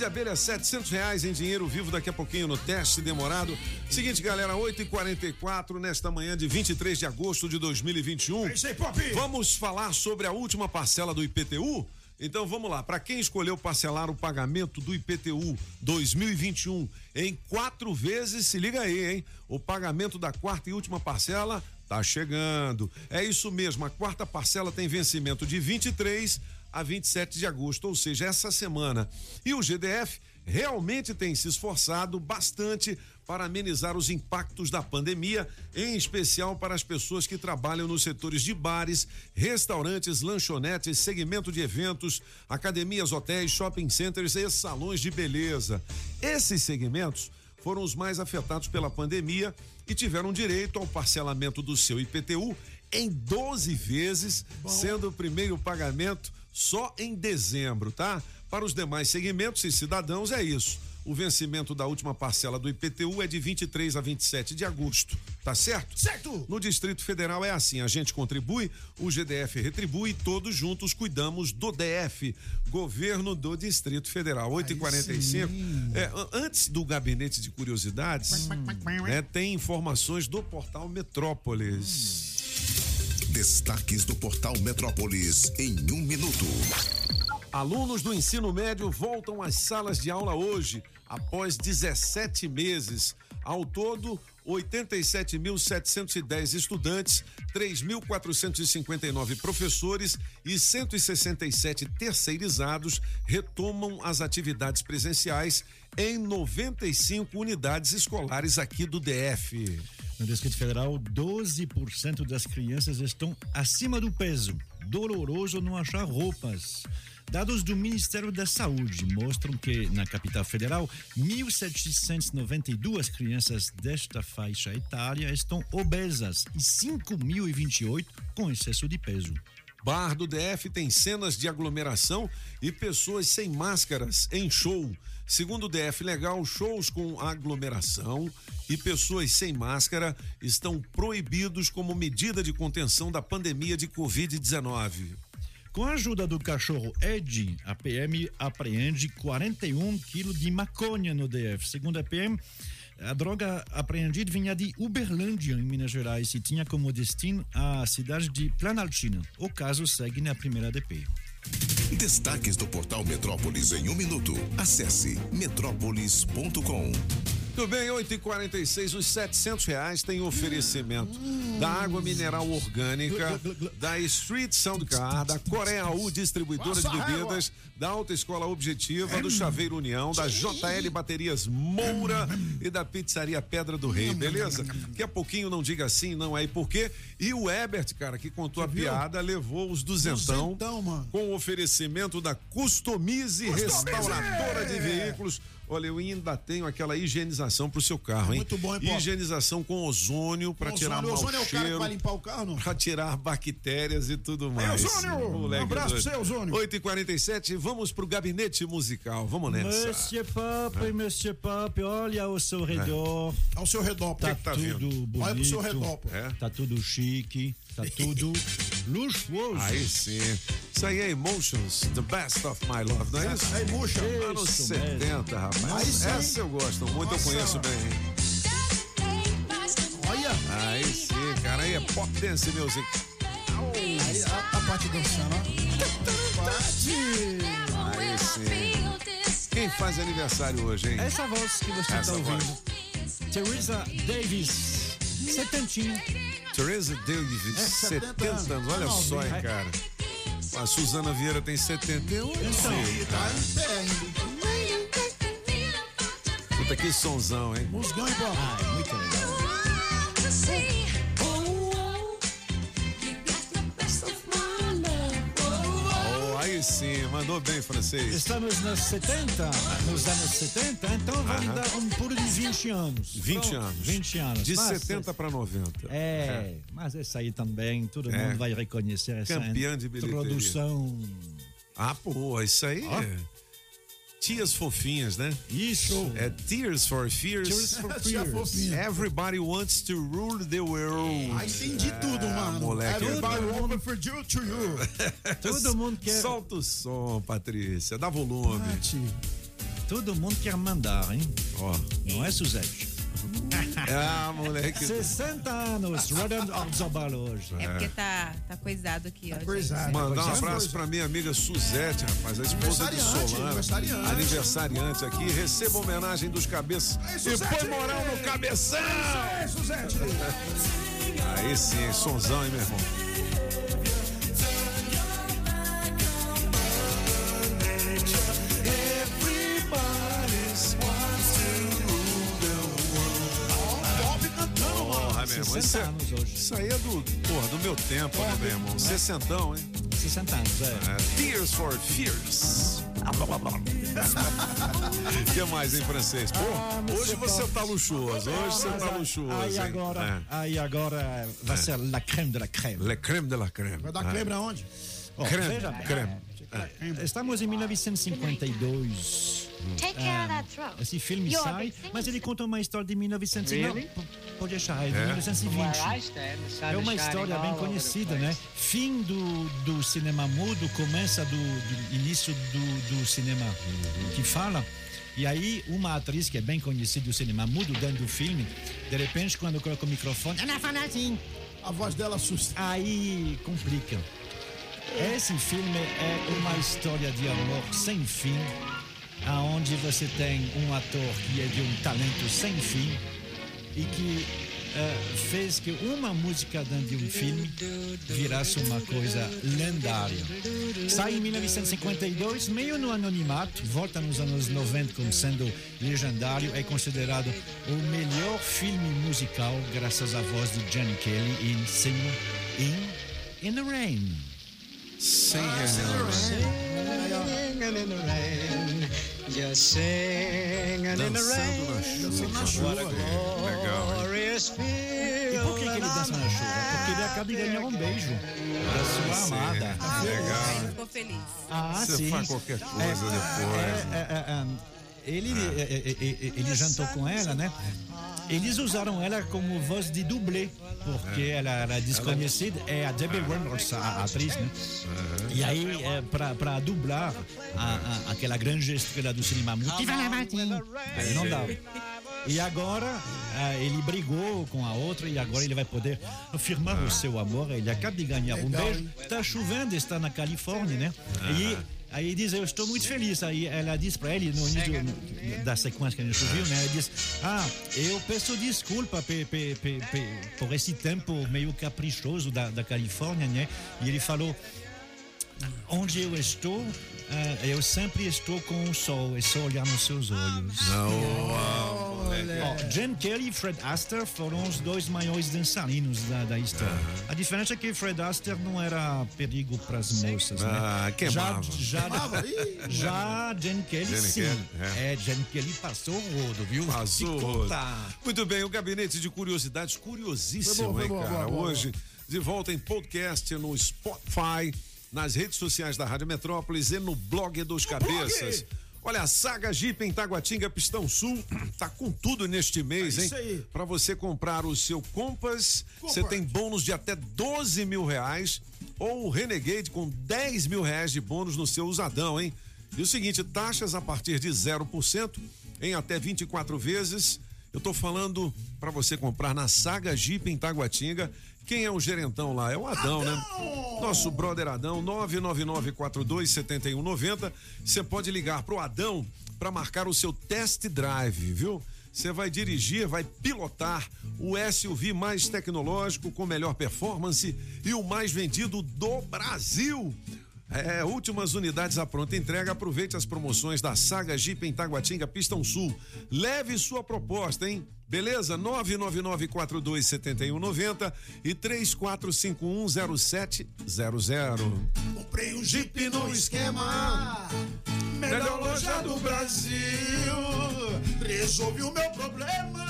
De abelha, 700 reais em dinheiro vivo daqui a pouquinho no teste demorado. Seguinte, galera, 8h44 nesta manhã de 23 de agosto de 2021. É isso aí, Pop! Vamos falar sobre a última parcela do IPTU? Então vamos lá, para quem escolheu parcelar o pagamento do IPTU 2021 em quatro vezes, se liga aí, hein? O pagamento da quarta e última parcela tá chegando. É isso mesmo, a quarta parcela tem vencimento de 23 a 27 de agosto, ou seja, essa semana. E o GDF realmente tem se esforçado bastante para amenizar os impactos da pandemia, em especial para as pessoas que trabalham nos setores de bares, restaurantes, lanchonetes, segmento de eventos, academias, hotéis, shopping centers e salões de beleza. Esses segmentos foram os mais afetados pela pandemia e tiveram direito ao parcelamento do seu IPTU em 12 vezes, sendo o primeiro pagamento só em dezembro, tá? Para os demais segmentos e cidadãos é isso. O vencimento da última parcela do IPTU é de 23 a 27 de agosto, tá certo? Certo! No Distrito Federal é assim: a gente contribui, o GDF retribui, todos juntos cuidamos do DF, Governo do Distrito Federal. 8h45. É, an- antes do gabinete de curiosidades, né, tem informações do portal Metrópolis. Destaques do portal Metrópolis em um minuto. Alunos do ensino médio voltam às salas de aula hoje, após 17 meses. Ao todo, 87.710 estudantes, 3.459 professores e 167 terceirizados retomam as atividades presenciais em 95 unidades escolares aqui do DF. No Distrito Federal, 12% das crianças estão acima do peso. Doloroso não achar roupas. Dados do Ministério da Saúde mostram que, na capital federal, 1.792 crianças desta faixa etária estão obesas e 5.028 com excesso de peso. Bar do DF tem cenas de aglomeração e pessoas sem máscaras em show. Segundo o DF Legal, shows com aglomeração e pessoas sem máscara estão proibidos como medida de contenção da pandemia de Covid-19. Com a ajuda do cachorro Ed, a PM apreende 41 quilos de maconha no DF. Segundo a PM, a droga apreendida vinha de Uberlândia, em Minas Gerais, e tinha como destino a cidade de Planaltina. O caso segue na primeira DP. Destaques do portal Metrópolis em um minuto. Acesse metrópolis.com. Tudo bem, 8 e 46 os 700 reais tem oferecimento da água mineral orgânica, da Street Soundcar, da Coreia U Distribuidora de Bebidas, da Alta Escola Objetiva, do Chaveiro União, da JL Baterias Moura e da Pizzaria Pedra do Rei, beleza? Daqui a pouquinho não diga assim, não é e por quê. E o Ebert, cara, que contou a piada, levou os duzentão, com o oferecimento da Customize Restauradora de Veículos. Olha, eu ainda tenho aquela higienização pro seu carro, hein? Muito bom, hein, Pop? Higienização com ozônio para Ozônio, tirar mau ozônio é o cara que cheiro. vai limpar o carro, não? Pra tirar bactérias e tudo mais. Ozônio! Moleque Um abraço doido. pra você, Ozônio. 8h47, vamos pro gabinete musical. Vamos nessa. Monsieur Pop, Monsieur Pop, olha ao seu redor. Ao seu redor, Tá, que tá tudo vendo? bonito. Olha pro seu redor, pô. É? Tá tudo chique, tá tudo luxuoso. Aí sim. Isso aí é Emotions, The Best of My Love, não é isso? É Emotion. Anos Isso 70, rapaz. Aí sim. Essa eu gosto muito, eu Nossa. conheço bem, hein? Olha. Aí sim, cara, aí é pop dance music. Aí a, a parte dançando, ó. Parte. Aí sim. Quem faz aniversário hoje, hein? Essa voz que você Essa tá ouvindo. voz. Teresa Davis. Setentinha. Teresa Davis, É, 70, 70 anos. Olha anos. só, hein, É. cara. A Suzana Vieira tem 71. Então, Tá. Puta que sonzão, hein? Musgão, hein, Pop? Ah, muito legal. Aí sim, mandou bem, francês. Estamos nos 70, nos anos 70, então vamos Aham. dar um pulo de 20 anos. 20 Então, anos. 20 anos. De Mas 70 para 90. É, mas essa aí também, todo É. mundo vai reconhecer essa Campeã de bilheteria. introdução. Ah, pô, isso aí. Ó. é- Tias fofinhas, né? Isso. É Tears for Fears. Tears for (laughs) Fears. Everybody wants to rule the world. Ah, entendi tudo, mano. Moleque. Everybody open for you to you. (laughs) Todo mundo quer. Solta o som, Patrícia. Dá volume. Todo mundo quer mandar, hein? Ó. Não é, Suzete? Ah, moleque. 60 anos, rodando Orzobal hoje. É porque tá, tá coisado aqui, ó. gente. Mandar um abraço pra minha amiga Suzete, rapaz, a esposa de Solana. aniversariante. Aniversariante aqui. Receba homenagem dos cabeças. E põe moral no cabeção! É, Suzete. Aí sim, sonzão, hein, meu irmão? Porra, meu irmão. Isso, é, aí é do, porra, do meu tempo, né, meu irmão? Sessentão, hein? 60 anos, é. É, Tears for Fears. O (laughs) que mais em francês? Pô, Ah, hoje você tá luxuoso, hoje você tá luxuoso. Aí hein? agora, aí agora vai ser la crème de la crème. Le crème de la crème. Vai dar creme Creme, veja bem. creme. É, Estamos em 1952. Take care of that throat. Esse filme sai, mas ele conta uma história de 1920. Really? Pode achar, é de É. 1920. Where I stand, the sun É uma história bem conhecida, né? Fim do, do cinema mudo, começa do, do início do, do cinema que fala. E aí, uma atriz que é bem conhecida do cinema mudo, dentro do filme, de repente, quando coloca o microfone, ela fala assim. A voz dela assusta. Aí complica. Esse filme é uma história de amor sem fim, aonde você tem um ator que é de um talento sem fim e que eh, fez que uma música dentro de um filme virasse uma coisa lendária. Sai em 1952, meio no anonimato, volta nos anos 90 como sendo legendário, é considerado o melhor filme musical graças à voz de Johnny Kelly em Sing in, in the Rain. Sing Singing in the rain, just singing in the rain. Dançando na chuva. What a Legal, hein? glorious E por que, que ele dança na chuva? Porque ele acaba de ganhar um beijo da sua sim. amada. Legal. Ficou feliz. Ah, Você sim. faz qualquer coisa depois. É, é, é, ele, é, é, é, ele jantou com ela, né? Eles usaram ela como voz de dublê, porque ela era desconhecida. É a Debbie Reynolds, a, atriz, né? E aí, é, pra dublar a, a- aquela grande estrela do cinema mudo, não dava. E agora ah, ele brigou com a outra e agora ele vai poder afirmar o seu amor. Ele acaba de ganhar um beijo. Está chovendo, está na Califórnia, né? E aí ele diz, eu estou muito feliz. Aí ela diz para ele, no início da sequência que a gente viu, né? Ela diz, ah, eu peço desculpa pe, pe, pe, por esse tempo meio caprichoso da, da Califórnia, né? E ele falou, onde eu estou, ah, eu sempre estou com o sol, é só olhar nos seus olhos. Não, Ó, Jen Kelly e Fred Astaire foram os dois maiores dançarinos da, da história. A diferença é que Fred Astaire não era perigo para as moças, né? Ah, queimava. Já, Queimava? já, (laughs) Ih, já Jen Kelly, Jen sim. Kelly, é. Jen Kelly passou o rodo, viu? Passou. Muito bem, o gabinete de curiosidades, curiosíssimo, Foi bom, foi hein, bom, cara? boa, boa, Hoje, de volta em podcast no Spotify, nas redes sociais da Rádio Metrópolis e no blog dos Cabeças. Olha, a Saga Jeep em Taguatinga, Pistão Sul, (clears throat) tá com tudo neste mês, É hein? isso aí. Para você comprar o seu Compass, você tem bônus de até 12 mil reais ou o Renegade com 10 mil reais de bônus no seu usadão, hein? E o seguinte, taxas a partir de 0% em até 24 vezes. Eu tô falando para você comprar na Saga Jeep em Taguatinga. Quem é o gerentão lá? É o Adão, né? Nosso brother Adão, 999427190. Você pode ligar pro Adão para marcar o seu test drive, viu? Você vai dirigir, vai pilotar o SUV mais tecnológico, com melhor performance e o mais vendido do Brasil. É, últimas unidades à pronta entrega. Aproveite as promoções da Saga Jeep em Taguatinga, Pistão Sul. Leve sua proposta, hein? Beleza? 999427190 e 34510700. Comprei um Jeep no esquema. Melhor loja do Brasil. Resolvi o meu problema.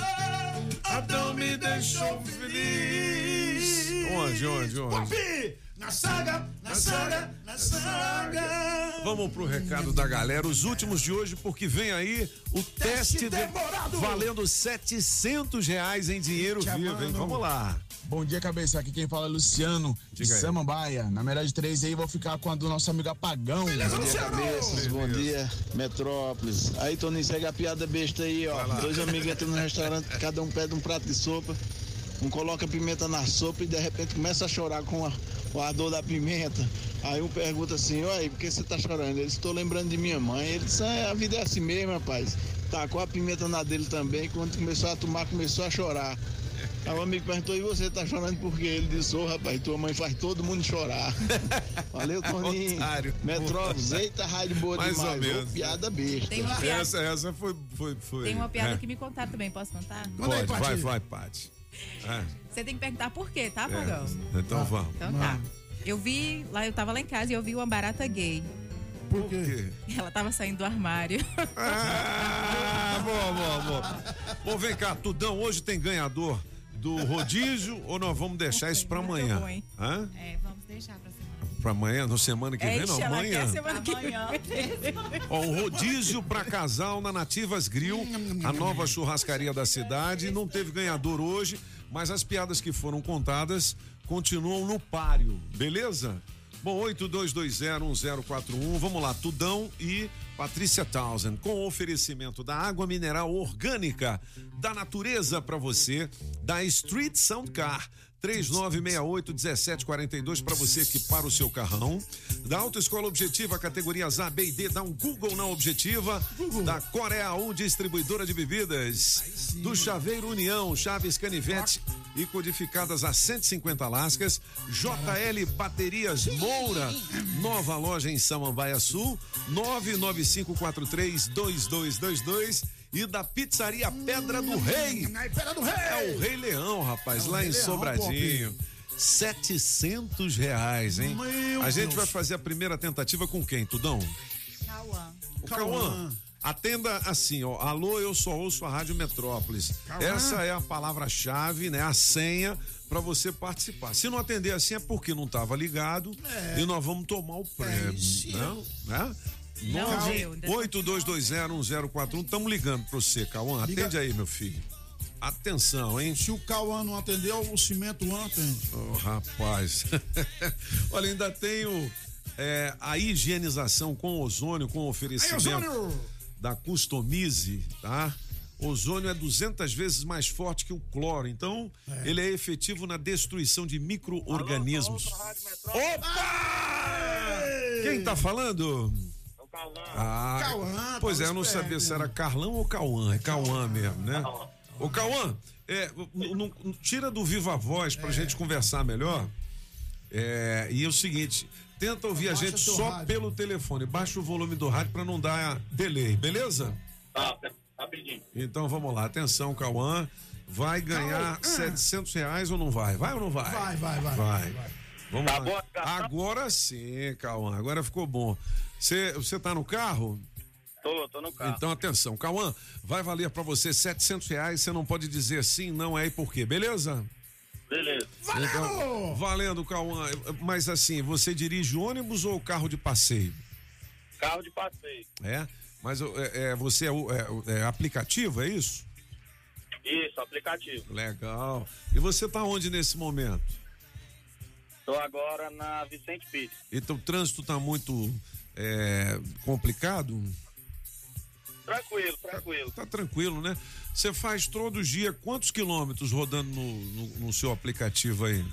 Adão me deixou feliz. Onde, onde, onde? Pop! Na saga, na saga, na saga. Vamos pro recado da galera, os últimos de hoje, porque vem aí o teste, de- demorado. valendo 700 reais em dinheiro Te vivo, hein? Vamos lá. Bom dia, cabeça. Aqui quem fala é Luciano, de Diga aí. Samambaia. Na melhor de três aí, vou ficar com a do nosso amigo Apagão. Bom dia, cabeças. Bom dia, Metrópolis. Aí, Toninho, segue a piada besta aí, ó. Dois amigos entram no restaurante, cada um pede um prato de sopa. Um coloca pimenta na sopa e de repente começa a chorar com a, o ardor da pimenta. Aí um pergunta assim, oi, por que você tá chorando? Ele disse, estou lembrando de minha mãe. Ele disse, "Ah, a vida é assim mesmo, rapaz. Tacou a pimenta na dele também, quando começou a tomar, começou a chorar. Aí o amigo perguntou, e você tá chorando por quê? Ele disse, ô rapaz, tua mãe faz todo mundo chorar. (laughs) Valeu, Toninho. Otário. Metrópolis, eita, rádio boa Mais ou demais. Ô, menos. piada besta. Tem uma piada- Essa, essa foi, foi, foi. Tem uma piada é. que me contaram também, posso contar? Pode, vai, vai, Paty. É. (laughs) Você tem que perguntar por quê, tá, É, Pagão? Então vamos. Então tá. Eu vi, lá eu tava lá em casa e eu vi uma barata gay. Por quê? (laughs) Ela tava saindo do armário. Ah, boa, boa, boa. Bom, vem cá, Tudão, hoje tem ganhador do rodízio ou nós vamos deixar isso pra amanhã? bom, hein? Hã? É, vamos deixar pra semana. Pra amanhã? No semana que vem? Não, amanhã. quer semana que vem. Ó, um rodízio pra casal na Nativas Grill, a nova churrascaria da cidade. Não teve ganhador hoje, mas as piadas que foram contadas continuam no páreo, beleza? Bom, 82201041, vamos lá, Tudão e Patrícia Townsend, com oferecimento da água mineral orgânica da natureza pra você, da Street Sound Car. 3968-1742 para você equipar o seu carrão. Da Autoescola Objetiva, categorias A, B e D, dá um Google na Objetiva. Da Coreia 1, distribuidora de bebidas. Do Chaveiro União, chaves canivete e codificadas a 150 lascas. JL Baterias Moura, nova loja em Samambaia Sul, 995432222 e da Pizzaria Pedra do Rei. Pedra do Rei! É o Rei Leão, rapaz, É lá Rei em Leão, Sobradinho. 700 reais, hein? Meu a gente Deus. vai fazer a primeira tentativa com quem, Tudão? Cauã. O Cauã. Atenda assim, ó. Alô, eu só ouço a Rádio Metrópolis. Cauã. Essa é a palavra-chave, né? A senha para você participar. Se não atender assim é porque não estava ligado É. e nós vamos tomar o prêmio. não, né? 82201041. Estamos ligando para você, Cauã. Liga- Atende aí, meu filho. Atenção, hein? Se o Cauã não atendeu, o cimento não atende. Oh, rapaz. (laughs) Olha, ainda tenho é, a higienização com ozônio, com oferecimento Aí, da Customize, tá? Ozônio é 200 vezes mais forte que o cloro, então ele é efetivo na destruição de micro-organismos. Opa! Quem tá falando? Ah, Cauã, tá pois é, eu não sabia se era Carlão ou Cauã. É Cauã mesmo, né? Ô, Cauã, é, tira do viva voz pra gente conversar melhor. É, e é o seguinte, tenta ouvir a Baixa gente seu só rádio. pelo telefone. Baixa o volume do rádio pra não dar delay, beleza? Tá, rapidinho. Então vamos lá, atenção, Cauã. Vai ganhar 700 reais ou não vai? Vai ou não vai? Vai, vai, vai. Vai. Vamos Tá lá. bom, Agora sim, Cauã. Agora ficou bom. Você você tá no carro? Tô, tô no carro. Então atenção, Cauã, vai valer pra você 700 reais. Você não pode dizer sim, não é e por quê, beleza? Beleza. Então, valendo, Cauã. Mas assim, você dirige ônibus ou carro de passeio? Carro de passeio. É? Mas é, é, você é, é- é aplicativo, é isso? Isso, aplicativo. Legal. E você tá onde nesse momento? Tô agora na Vicente Pires. Então o trânsito tá muito é, complicado? Tranquilo, tranquilo. Tá tranquilo, né? Você faz todo dia quantos quilômetros rodando no, no, no seu aplicativo aí?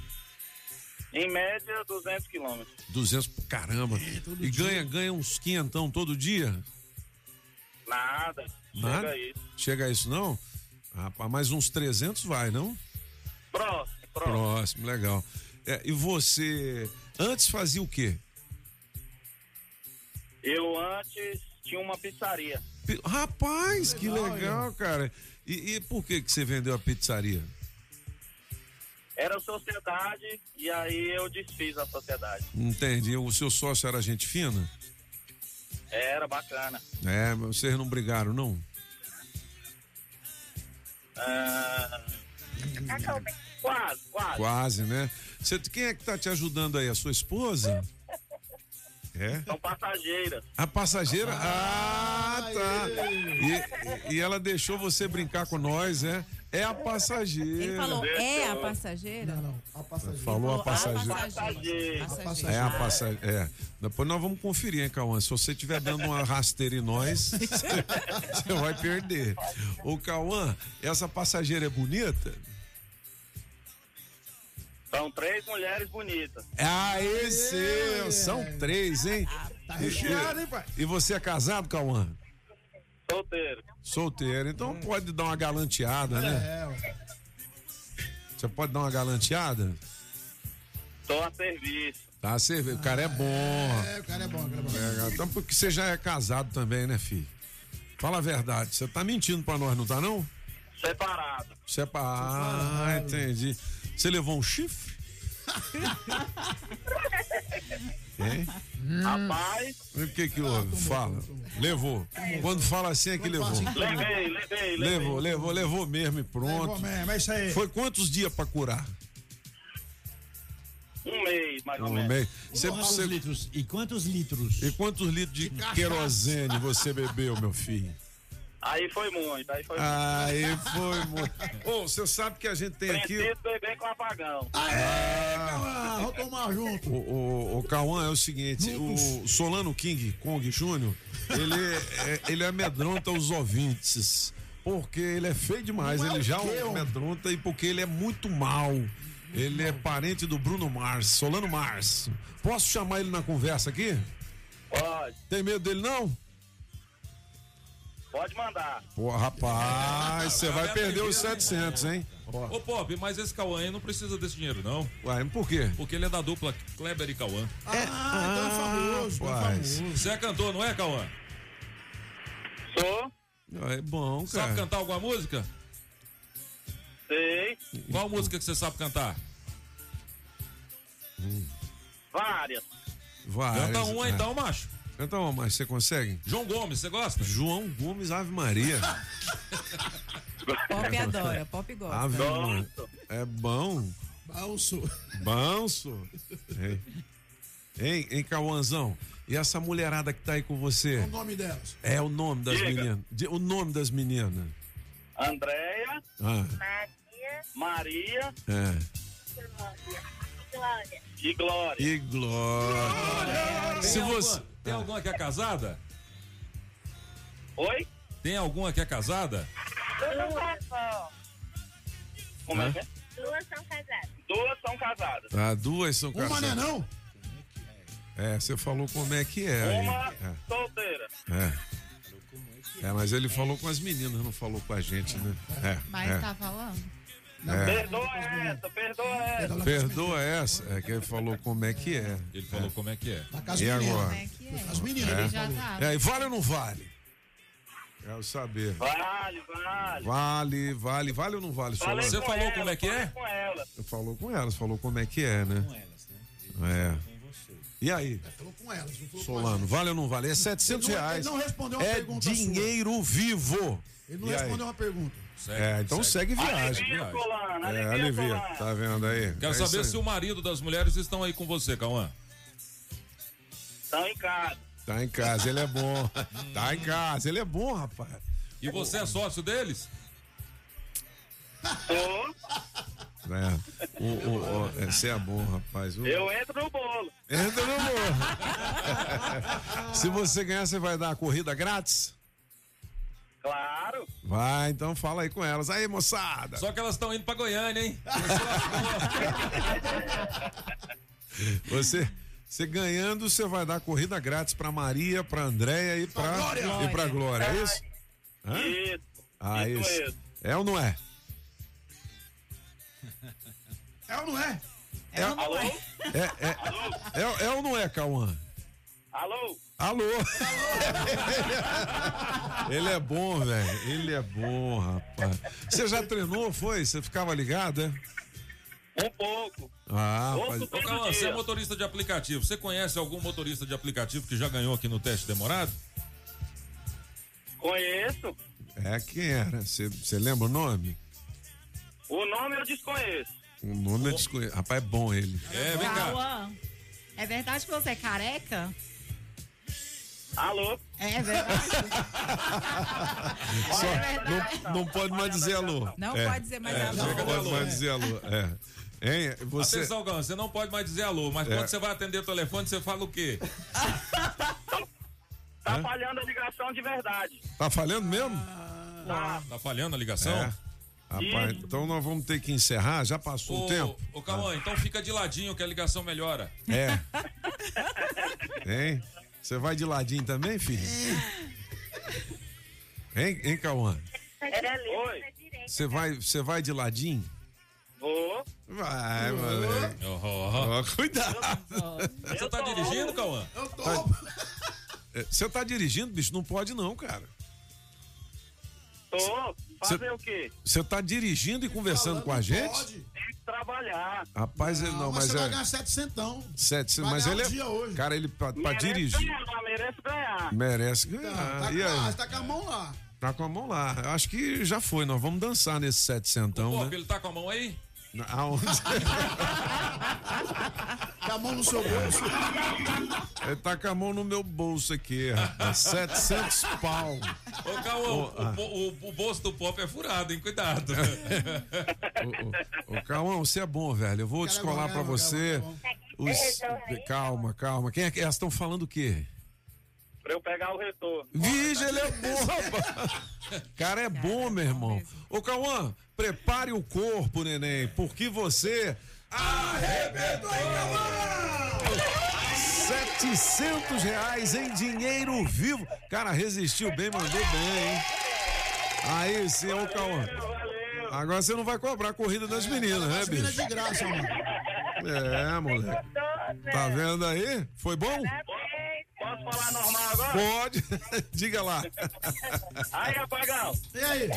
Em média, 200 quilômetros. 200, caramba. e ganha, ganha uns quinhentão todo dia? Nada. Nada? Chega isso. Chega a isso não? Rapaz, mais uns 300 vai, não? Próximo, próximo. Próximo, legal. É, e você, antes fazia o quê? Eu antes tinha uma pizzaria. Pi- Rapaz, que Legal, legal, cara. E, e por que que você vendeu a pizzaria? Era sociedade e aí eu desfiz a sociedade. Entendi. O seu sócio era gente fina? Era bacana. É, mas vocês não brigaram, não? Ah, quase, quase. Quase, né? Você, quem é que tá te ajudando aí? A sua esposa? É? São passageiras. A passageira? Ah, tá. E, e ela deixou você brincar com nós, é? É a passageira. Ele falou, é a passageira? Não, não, a passageira. Falou a A passageira. passageira. É a passageira. É. Depois nós vamos conferir, hein, Cauã? Se você estiver dando uma rasteira em nós, (laughs) você vai perder. Ô, Cauã, essa passageira é bonita? São três mulheres bonitas. Ah, esse! São três, hein? Tá recheado, hein, pai? E você é casado, Cauã? Solteiro. Solteiro. Então pode dar uma galanteada, né? É. Você pode dar uma galanteada? Tô a serviço. Tá, você vê, o cara é bom. É, o cara é bom, o cara é bom. É, então porque você já é casado também, né, filho? Fala a verdade. Você tá mentindo pra nós, não tá não? Separado. Pra... Ah, entendi. Você levou um chifre? (laughs) Hein? Rapaz, O que que houve? Fala. Levou. Quando fala assim é que levou. levei, levei, levei. Levou, levou, levou mesmo e pronto. Levou mesmo, é isso aí. Foi quantos dias pra curar? Um mês, mais ou Um menos. mês. Você, Quantos você- litros? E quantos litros? E quantos litros de querosene você bebeu, meu filho? Aí foi muito, aí foi Aí foi muito. (laughs) Ô, você sabe que a gente tem muito. aqui. Preciso beber com apagão. Ah, vamos tomar junto. O, o, o Cauã é o seguinte, o Solano King Kong Júnior, ele, é, ele amedronta os ouvintes. Porque ele é feio demais, Não é ele o já homem? amedronta e porque ele é muito mal. Ele é parente do Bruno Mars, Solano Mars. Posso chamar ele na conversa aqui? Pode, Tem medo dele não? Pode mandar. Pô, rapaz, você vai perder os 700, hein? Ô, Pop, mas esse Cauã aí não precisa desse dinheiro, não. Ué, por quê? Porque ele é da dupla Kleber e Cauã. Ah, então é famoso, é rapaz. famoso. Você é cantor, não é, Cauã? Sou, É bom, Sabe cara. cantar alguma música? sei, Qual música que você sabe cantar? várias. Várias, Canta uma é. então, macho. Canta uma, mas você consegue? João Gomes, você gosta? João Gomes Ave Maria. Pop adora, pop gosta. Ave Maria. É bom. Balso. Banso. Hein, hein, hein, Cauãzão? E essa mulherada que tá aí com você? Qual o nome delas? É o nome das Diga. meninas. O nome das meninas. Andréia, Ah, Maria é. e Glória. E Glória. Se Tem você. Tem alguma que é casada? Oi? Tem alguma que é casada? Como é que é? Duas são casadas. Duas são casadas. Ah, duas são Uma não é casadas. não? É, você falou como é que é. aí. Uma solteira. É. É, mas ele falou com as meninas, não falou com a gente, né? É. Mas é. tá falando? É. Perdoa essa, perdoa essa. Perdoa essa, é que ele falou como é que é. Ele falou como é que é. Com E agora? É é? As meninas. É. ele Já falou. tá. É, e vale ou não vale? Quero saber. Vale, vale. Vale, vale, vale ou não vale? Falei Solano? Você com falou ela, como é que é? falei com ela. Falou com elas, falou como é que é, né? É. E aí, Falou com elas, não falou com Solano, gente. vale ou não vale? É 700 Ele não- reais. ele não respondeu uma É pergunta dinheiro vivo. Ele não E aí? respondeu uma pergunta. Segue, É, então segue viagem. Alivia, Solano, É, alivia, alivia. Solano. Tá vendo aí? Quero É saber aí. se o marido das mulheres estão aí com você, Cauã. Estão em casa. Tá em casa, ele é bom. (laughs) Tá em casa, ele é bom, rapaz. E você é sócio deles? Sou, É. O, o, o, esse é bom, rapaz. O- eu entro no bolo. Entra no morro. (laughs) Se você ganhar, você vai dar a corrida grátis? Claro. Vai, então fala aí com elas. Aí, moçada. Só que elas estão indo pra Goiânia, hein? (laughs) Você, você ganhando, você vai dar corrida grátis pra Maria, pra Andréia e pra, Glória. e pra Glória, é isso? Hã? Isso. Ah, isso isso. É ou não é? É ou não é? É, Alô? é, é, é, é ou não é, Cauã? Alô? Alô? (laughs) Ele é bom, velho. Ele é bom, rapaz. Você já treinou, foi? Você ficava ligado, é? Um pouco. Ah, Pouco rapaz. Ô, Cauã, você é motorista de aplicativo. Você conhece algum motorista de aplicativo que já ganhou aqui no teste demorado? Conheço. É, quem era? Você lembra o nome? O nome eu desconheço. O nome eu desconheço. Rapaz, é bom ele. É, vem cá. É verdade que você é careca? Alô? É verdade. Só, não, não pode mais dizer alô. Não É, pode dizer mais é, alô. Não pode mais é. dizer alô. É. Hein, você. Atenção, Gão, você não pode mais dizer alô, mas É. quando você vai atender o telefone, você fala o quê? Tá Hã? falhando a ligação de verdade. Tá falhando mesmo? Tá. Tá falhando a ligação? É. Rapaz, então nós vamos ter que encerrar. Já passou o Ô, tempo? ô Cauã, então fica de ladinho que a ligação melhora. É. (laughs) Hein? Você vai de ladinho também, filho? Hein, hein Cauã? Oi. Você vai, você vai de ladinho? Vou. Vai, moleque. Cuidado. Você tá dirigindo, Cauã? Eu tô. Você tá dirigindo, bicho? Não pode não, cara. Tô. Fazer Cê- o quê? Você tá dirigindo e conversando com a gente? Que trabalhar. Rapaz, ele não, mas você vai é. ganhar 700. Sete, vai mas ganhar ele um é. dia hoje. Cara, ele pra, pra Merece dirigir. ganhar, merece ganhar. Merece Tá, ganhar. tá, e com- aí? tá com a mão lá. Tá com a mão lá. Eu Acho que já foi. Nós vamos dançar nesse setecentão, Pô, né? ele tá com a mão aí? Aonde? (laughs) Com a mão no seu bolso. Ele tá com a mão no meu bolso aqui, rapaz. 700 pau. Ô, Cauã, o, ah. o- o- o bolso do pop é furado, hein? Cuidado. Ô, Cauã, você é bom, velho. Eu vou Cara, descolar pra cara, você. bom, Os... Calma, calma. Quem é que elas estão falando o quê? Pra eu pegar o retorno. Vixe, ele é bom, rapaz. Cara, é bom, meu irmão. Ô, Cauã, prepare o corpo, neném, porque você arrebentou, Cauã! 700 reais em dinheiro vivo. Cara, resistiu bem, mandou bem, hein? Aí ô, Cauã. Agora você não vai cobrar a corrida das meninas, né, bicho? de graça, mano. É, moleque. Tá vendo aí? Foi bom? Posso falar normal agora? Pode. (laughs) Diga lá. Aí, rapagão. E aí?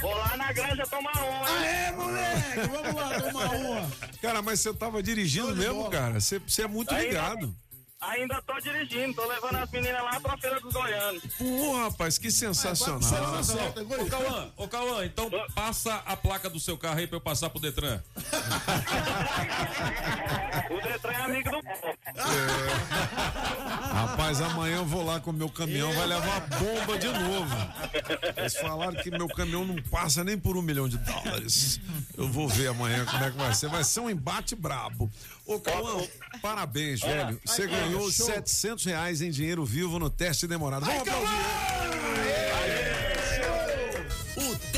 Vou lá na granja tomar uma. Aê, moleque, vamos lá tomar uma. Cara, mas você tava dirigindo mesmo, cara. Você, você é muito Ainda- ligado. Ainda tô dirigindo, tô levando as meninas lá pra Feira dos Goianos. Pô, rapaz, que sensacional. Ô, Cauã, ô, Cauã, então passa a placa do seu carro aí pra eu passar pro Detran. (laughs) O Detran é amigo do Rapaz, amanhã eu vou lá com o meu caminhão, vai levar bomba de novo. Eles falaram que meu caminhão não passa nem por um milhão de dólares. Eu vou ver amanhã como é que vai ser. Vai ser um embate brabo. Ô, Cauã, parabéns, velho. Você ganhou show. 700 reais em dinheiro vivo no teste demorado. Vamos aplaudir. O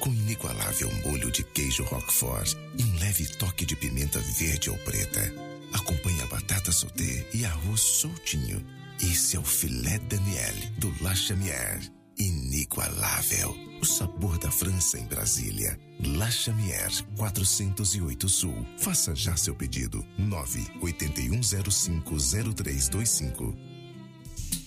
com inigualável molho de queijo roquefort e um leve toque de pimenta verde ou preta. Acompanhe a batata sauté e arroz soltinho. Esse é o filé Daniel do La Chamière. inigualável. O sabor da França em Brasília. La Chamière 408 Sul. Faça já seu pedido. 981050325.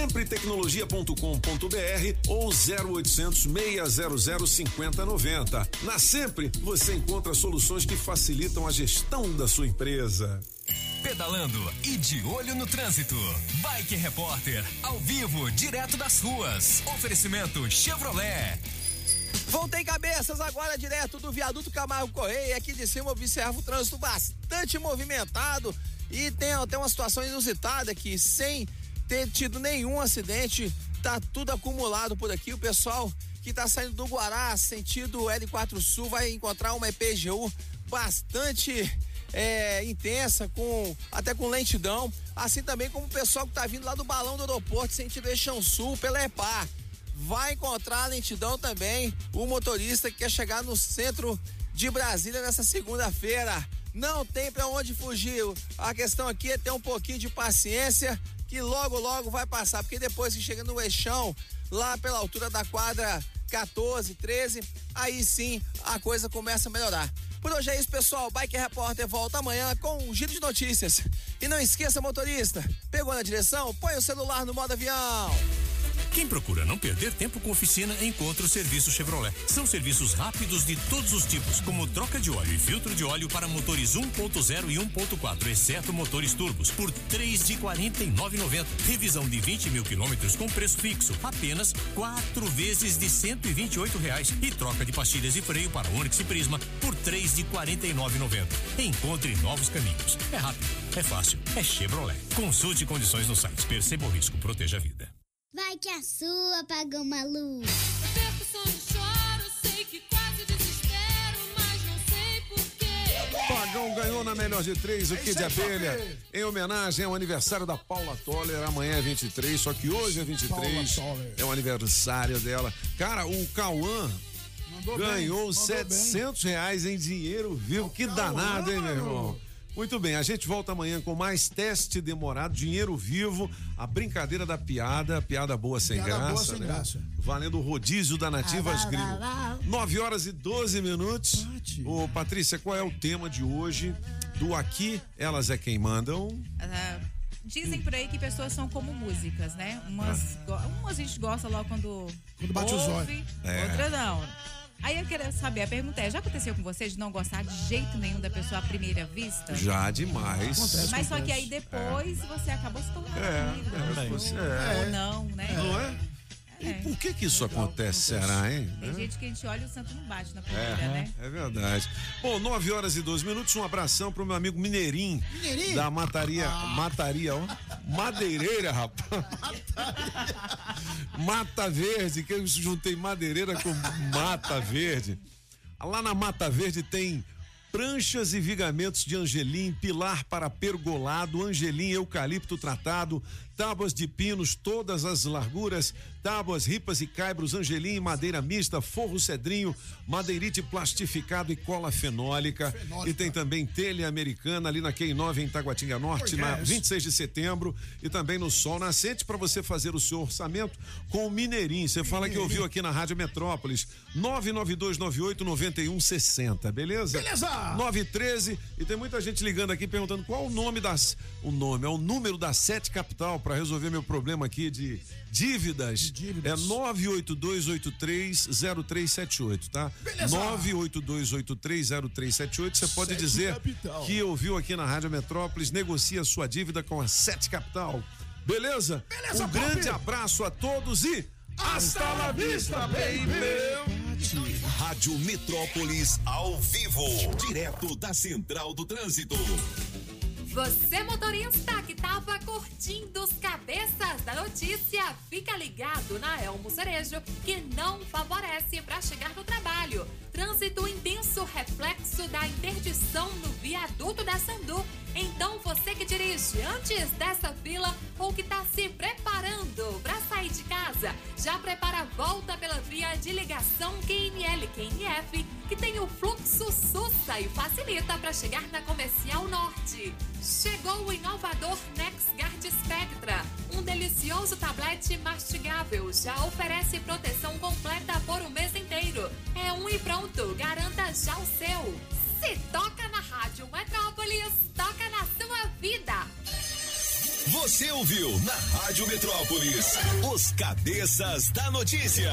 Sempretecnologia.com.br ou 0800 600 5090. Na Sempre, você encontra soluções que facilitam a gestão da sua empresa. Pedalando e de olho no trânsito. Bike Repórter, ao vivo, direto das ruas. Oferecimento Chevrolet. Voltei cabeças agora direto do viaduto Camargo Correia. Aqui de cima observo o trânsito bastante movimentado e tem até uma situação inusitada que sem ter tido nenhum acidente, tá tudo acumulado por aqui. O pessoal que tá saindo do Guará, sentido L4 Sul, vai encontrar uma EPGU bastante é, intensa, com até com lentidão. Assim também como o pessoal que tá vindo lá do balão do aeroporto, sentido Eixão Sul, pela EPA. Vai encontrar lentidão também o motorista que quer chegar no centro de Brasília nessa segunda-feira. Não tem para onde fugir. A questão aqui é ter um pouquinho de paciência que logo, logo vai passar, porque depois que chega no eixão, lá pela altura da quadra 14, 13, aí sim a coisa começa a melhorar. Por hoje é isso, pessoal. Bike Repórter volta amanhã com um giro de notícias. E não esqueça, motorista, pegou na direção? Põe o celular no modo avião. Quem procura não perder tempo com oficina, encontra o serviço Chevrolet. São serviços rápidos de todos os tipos, como troca de óleo e filtro de óleo para motores 1.0 e 1.4, exceto motores turbos, por três de 49,90. Revisão de 20 mil quilômetros com preço fixo, apenas quatro vezes de 128 reais. E troca de pastilhas e freio para Onix e Prisma por três de 49,90. Encontre novos caminhos. É rápido, é fácil, é Chevrolet. Consulte condições no site. Perceba o risco, proteja a vida. Vai que a sua apagou uma luz. Perco sono, choro, sei que quase desespero, mas não sei porquê. Pagão ganhou na melhor de três, o É Kid aí, Abelha. Em homenagem ao aniversário da Paula Toller. Amanhã é 23, só que hoje é 23. Paula Toller. É o aniversário dela. Cara, o Cauã bem, ganhou mandou 700 reais em dinheiro vivo. Que danado, hein, meu irmão? Muito bem, a gente volta amanhã com mais teste demorado, dinheiro vivo, a brincadeira da piada, piada boa sem Piada graça, boa sem né? graça. Valendo o rodízio da Nativas Ah, lá, lá. 9 horas e 12 minutos. Ô, Patrícia, qual é o tema de hoje do Aqui Elas é Quem Mandam? Ah, dizem por aí que pessoas são como músicas, né? Umas, go- umas a gente gosta logo quando, Quando bate os ouve, olhos. É. outras não. Aí eu queria saber, a pergunta é, já aconteceu com você de não gostar de jeito nenhum da pessoa à primeira vista? Já demais. Mas só que aí depois você acabou se tornando É, amigo é, você- é. ou não, né? Não é? E por que que isso acontece, será, hein? Tem Né? gente que a gente olha e o santo não bate na primeira, É, né? é verdade. Bom, 9 horas e 12 minutos, um abração pro meu amigo Mineirinho. Mineirinho? Da Mataria, Mataria, ó. Madeireira, rapaz. Mata Verde, que eu juntei madeireira com Mata Verde. Lá na Mata Verde tem pranchas e vigamentos de angelim, pilar para pergolado, angelim eucalipto tratado, tábuas de pinos, todas as larguras, tábuas, ripas e caibros, angelim, madeira mista, forro cedrinho, madeirite plastificado e cola fenólica. E tem também telha americana ali na Q9 em Taguatinga Norte, na 26 de setembro e também no Sol Nascente para você fazer o seu orçamento com o Mineirinho. Você fala que ouviu aqui na Rádio Metrópolis, 99298 9160, beleza? Beleza! 913 e tem muita gente ligando aqui perguntando qual o nome das o nome, é o número da Sete Capital para resolver meu problema aqui de dívidas, é 982830378, tá? Beleza. 982830378. Você pode Sete dizer Capital. que ouviu aqui na Rádio Metrópolis, negocia sua dívida com a Sete Capital. Beleza? Beleza, um grande abraço a todos e hasta la vista, baby! Rádio Metrópolis ao vivo, direto da Central do Trânsito. Você motorista que tava curtindo os cabeças da notícia, fica ligado na Elmo Cerejo, que não favorece para chegar no trabalho. Trânsito intenso reflexo da interdição no viaduto da Sandu. Então você que dirige antes dessa fila ou que está se preparando para sair de casa, já prepara a volta pela via de ligação QNL-QNF, que tem o fluxo sussa e facilita para chegar na Comercial Norte. Chegou o inovador NexGuard Spectra, um delicioso tablete mastigável, já oferece proteção completa por um mês inteiro. É um e pronto, garanta já o seu. Se toca na Rádio Metrópolis, toca na sua vida. Você ouviu na Rádio Metrópolis os cabeças da notícia.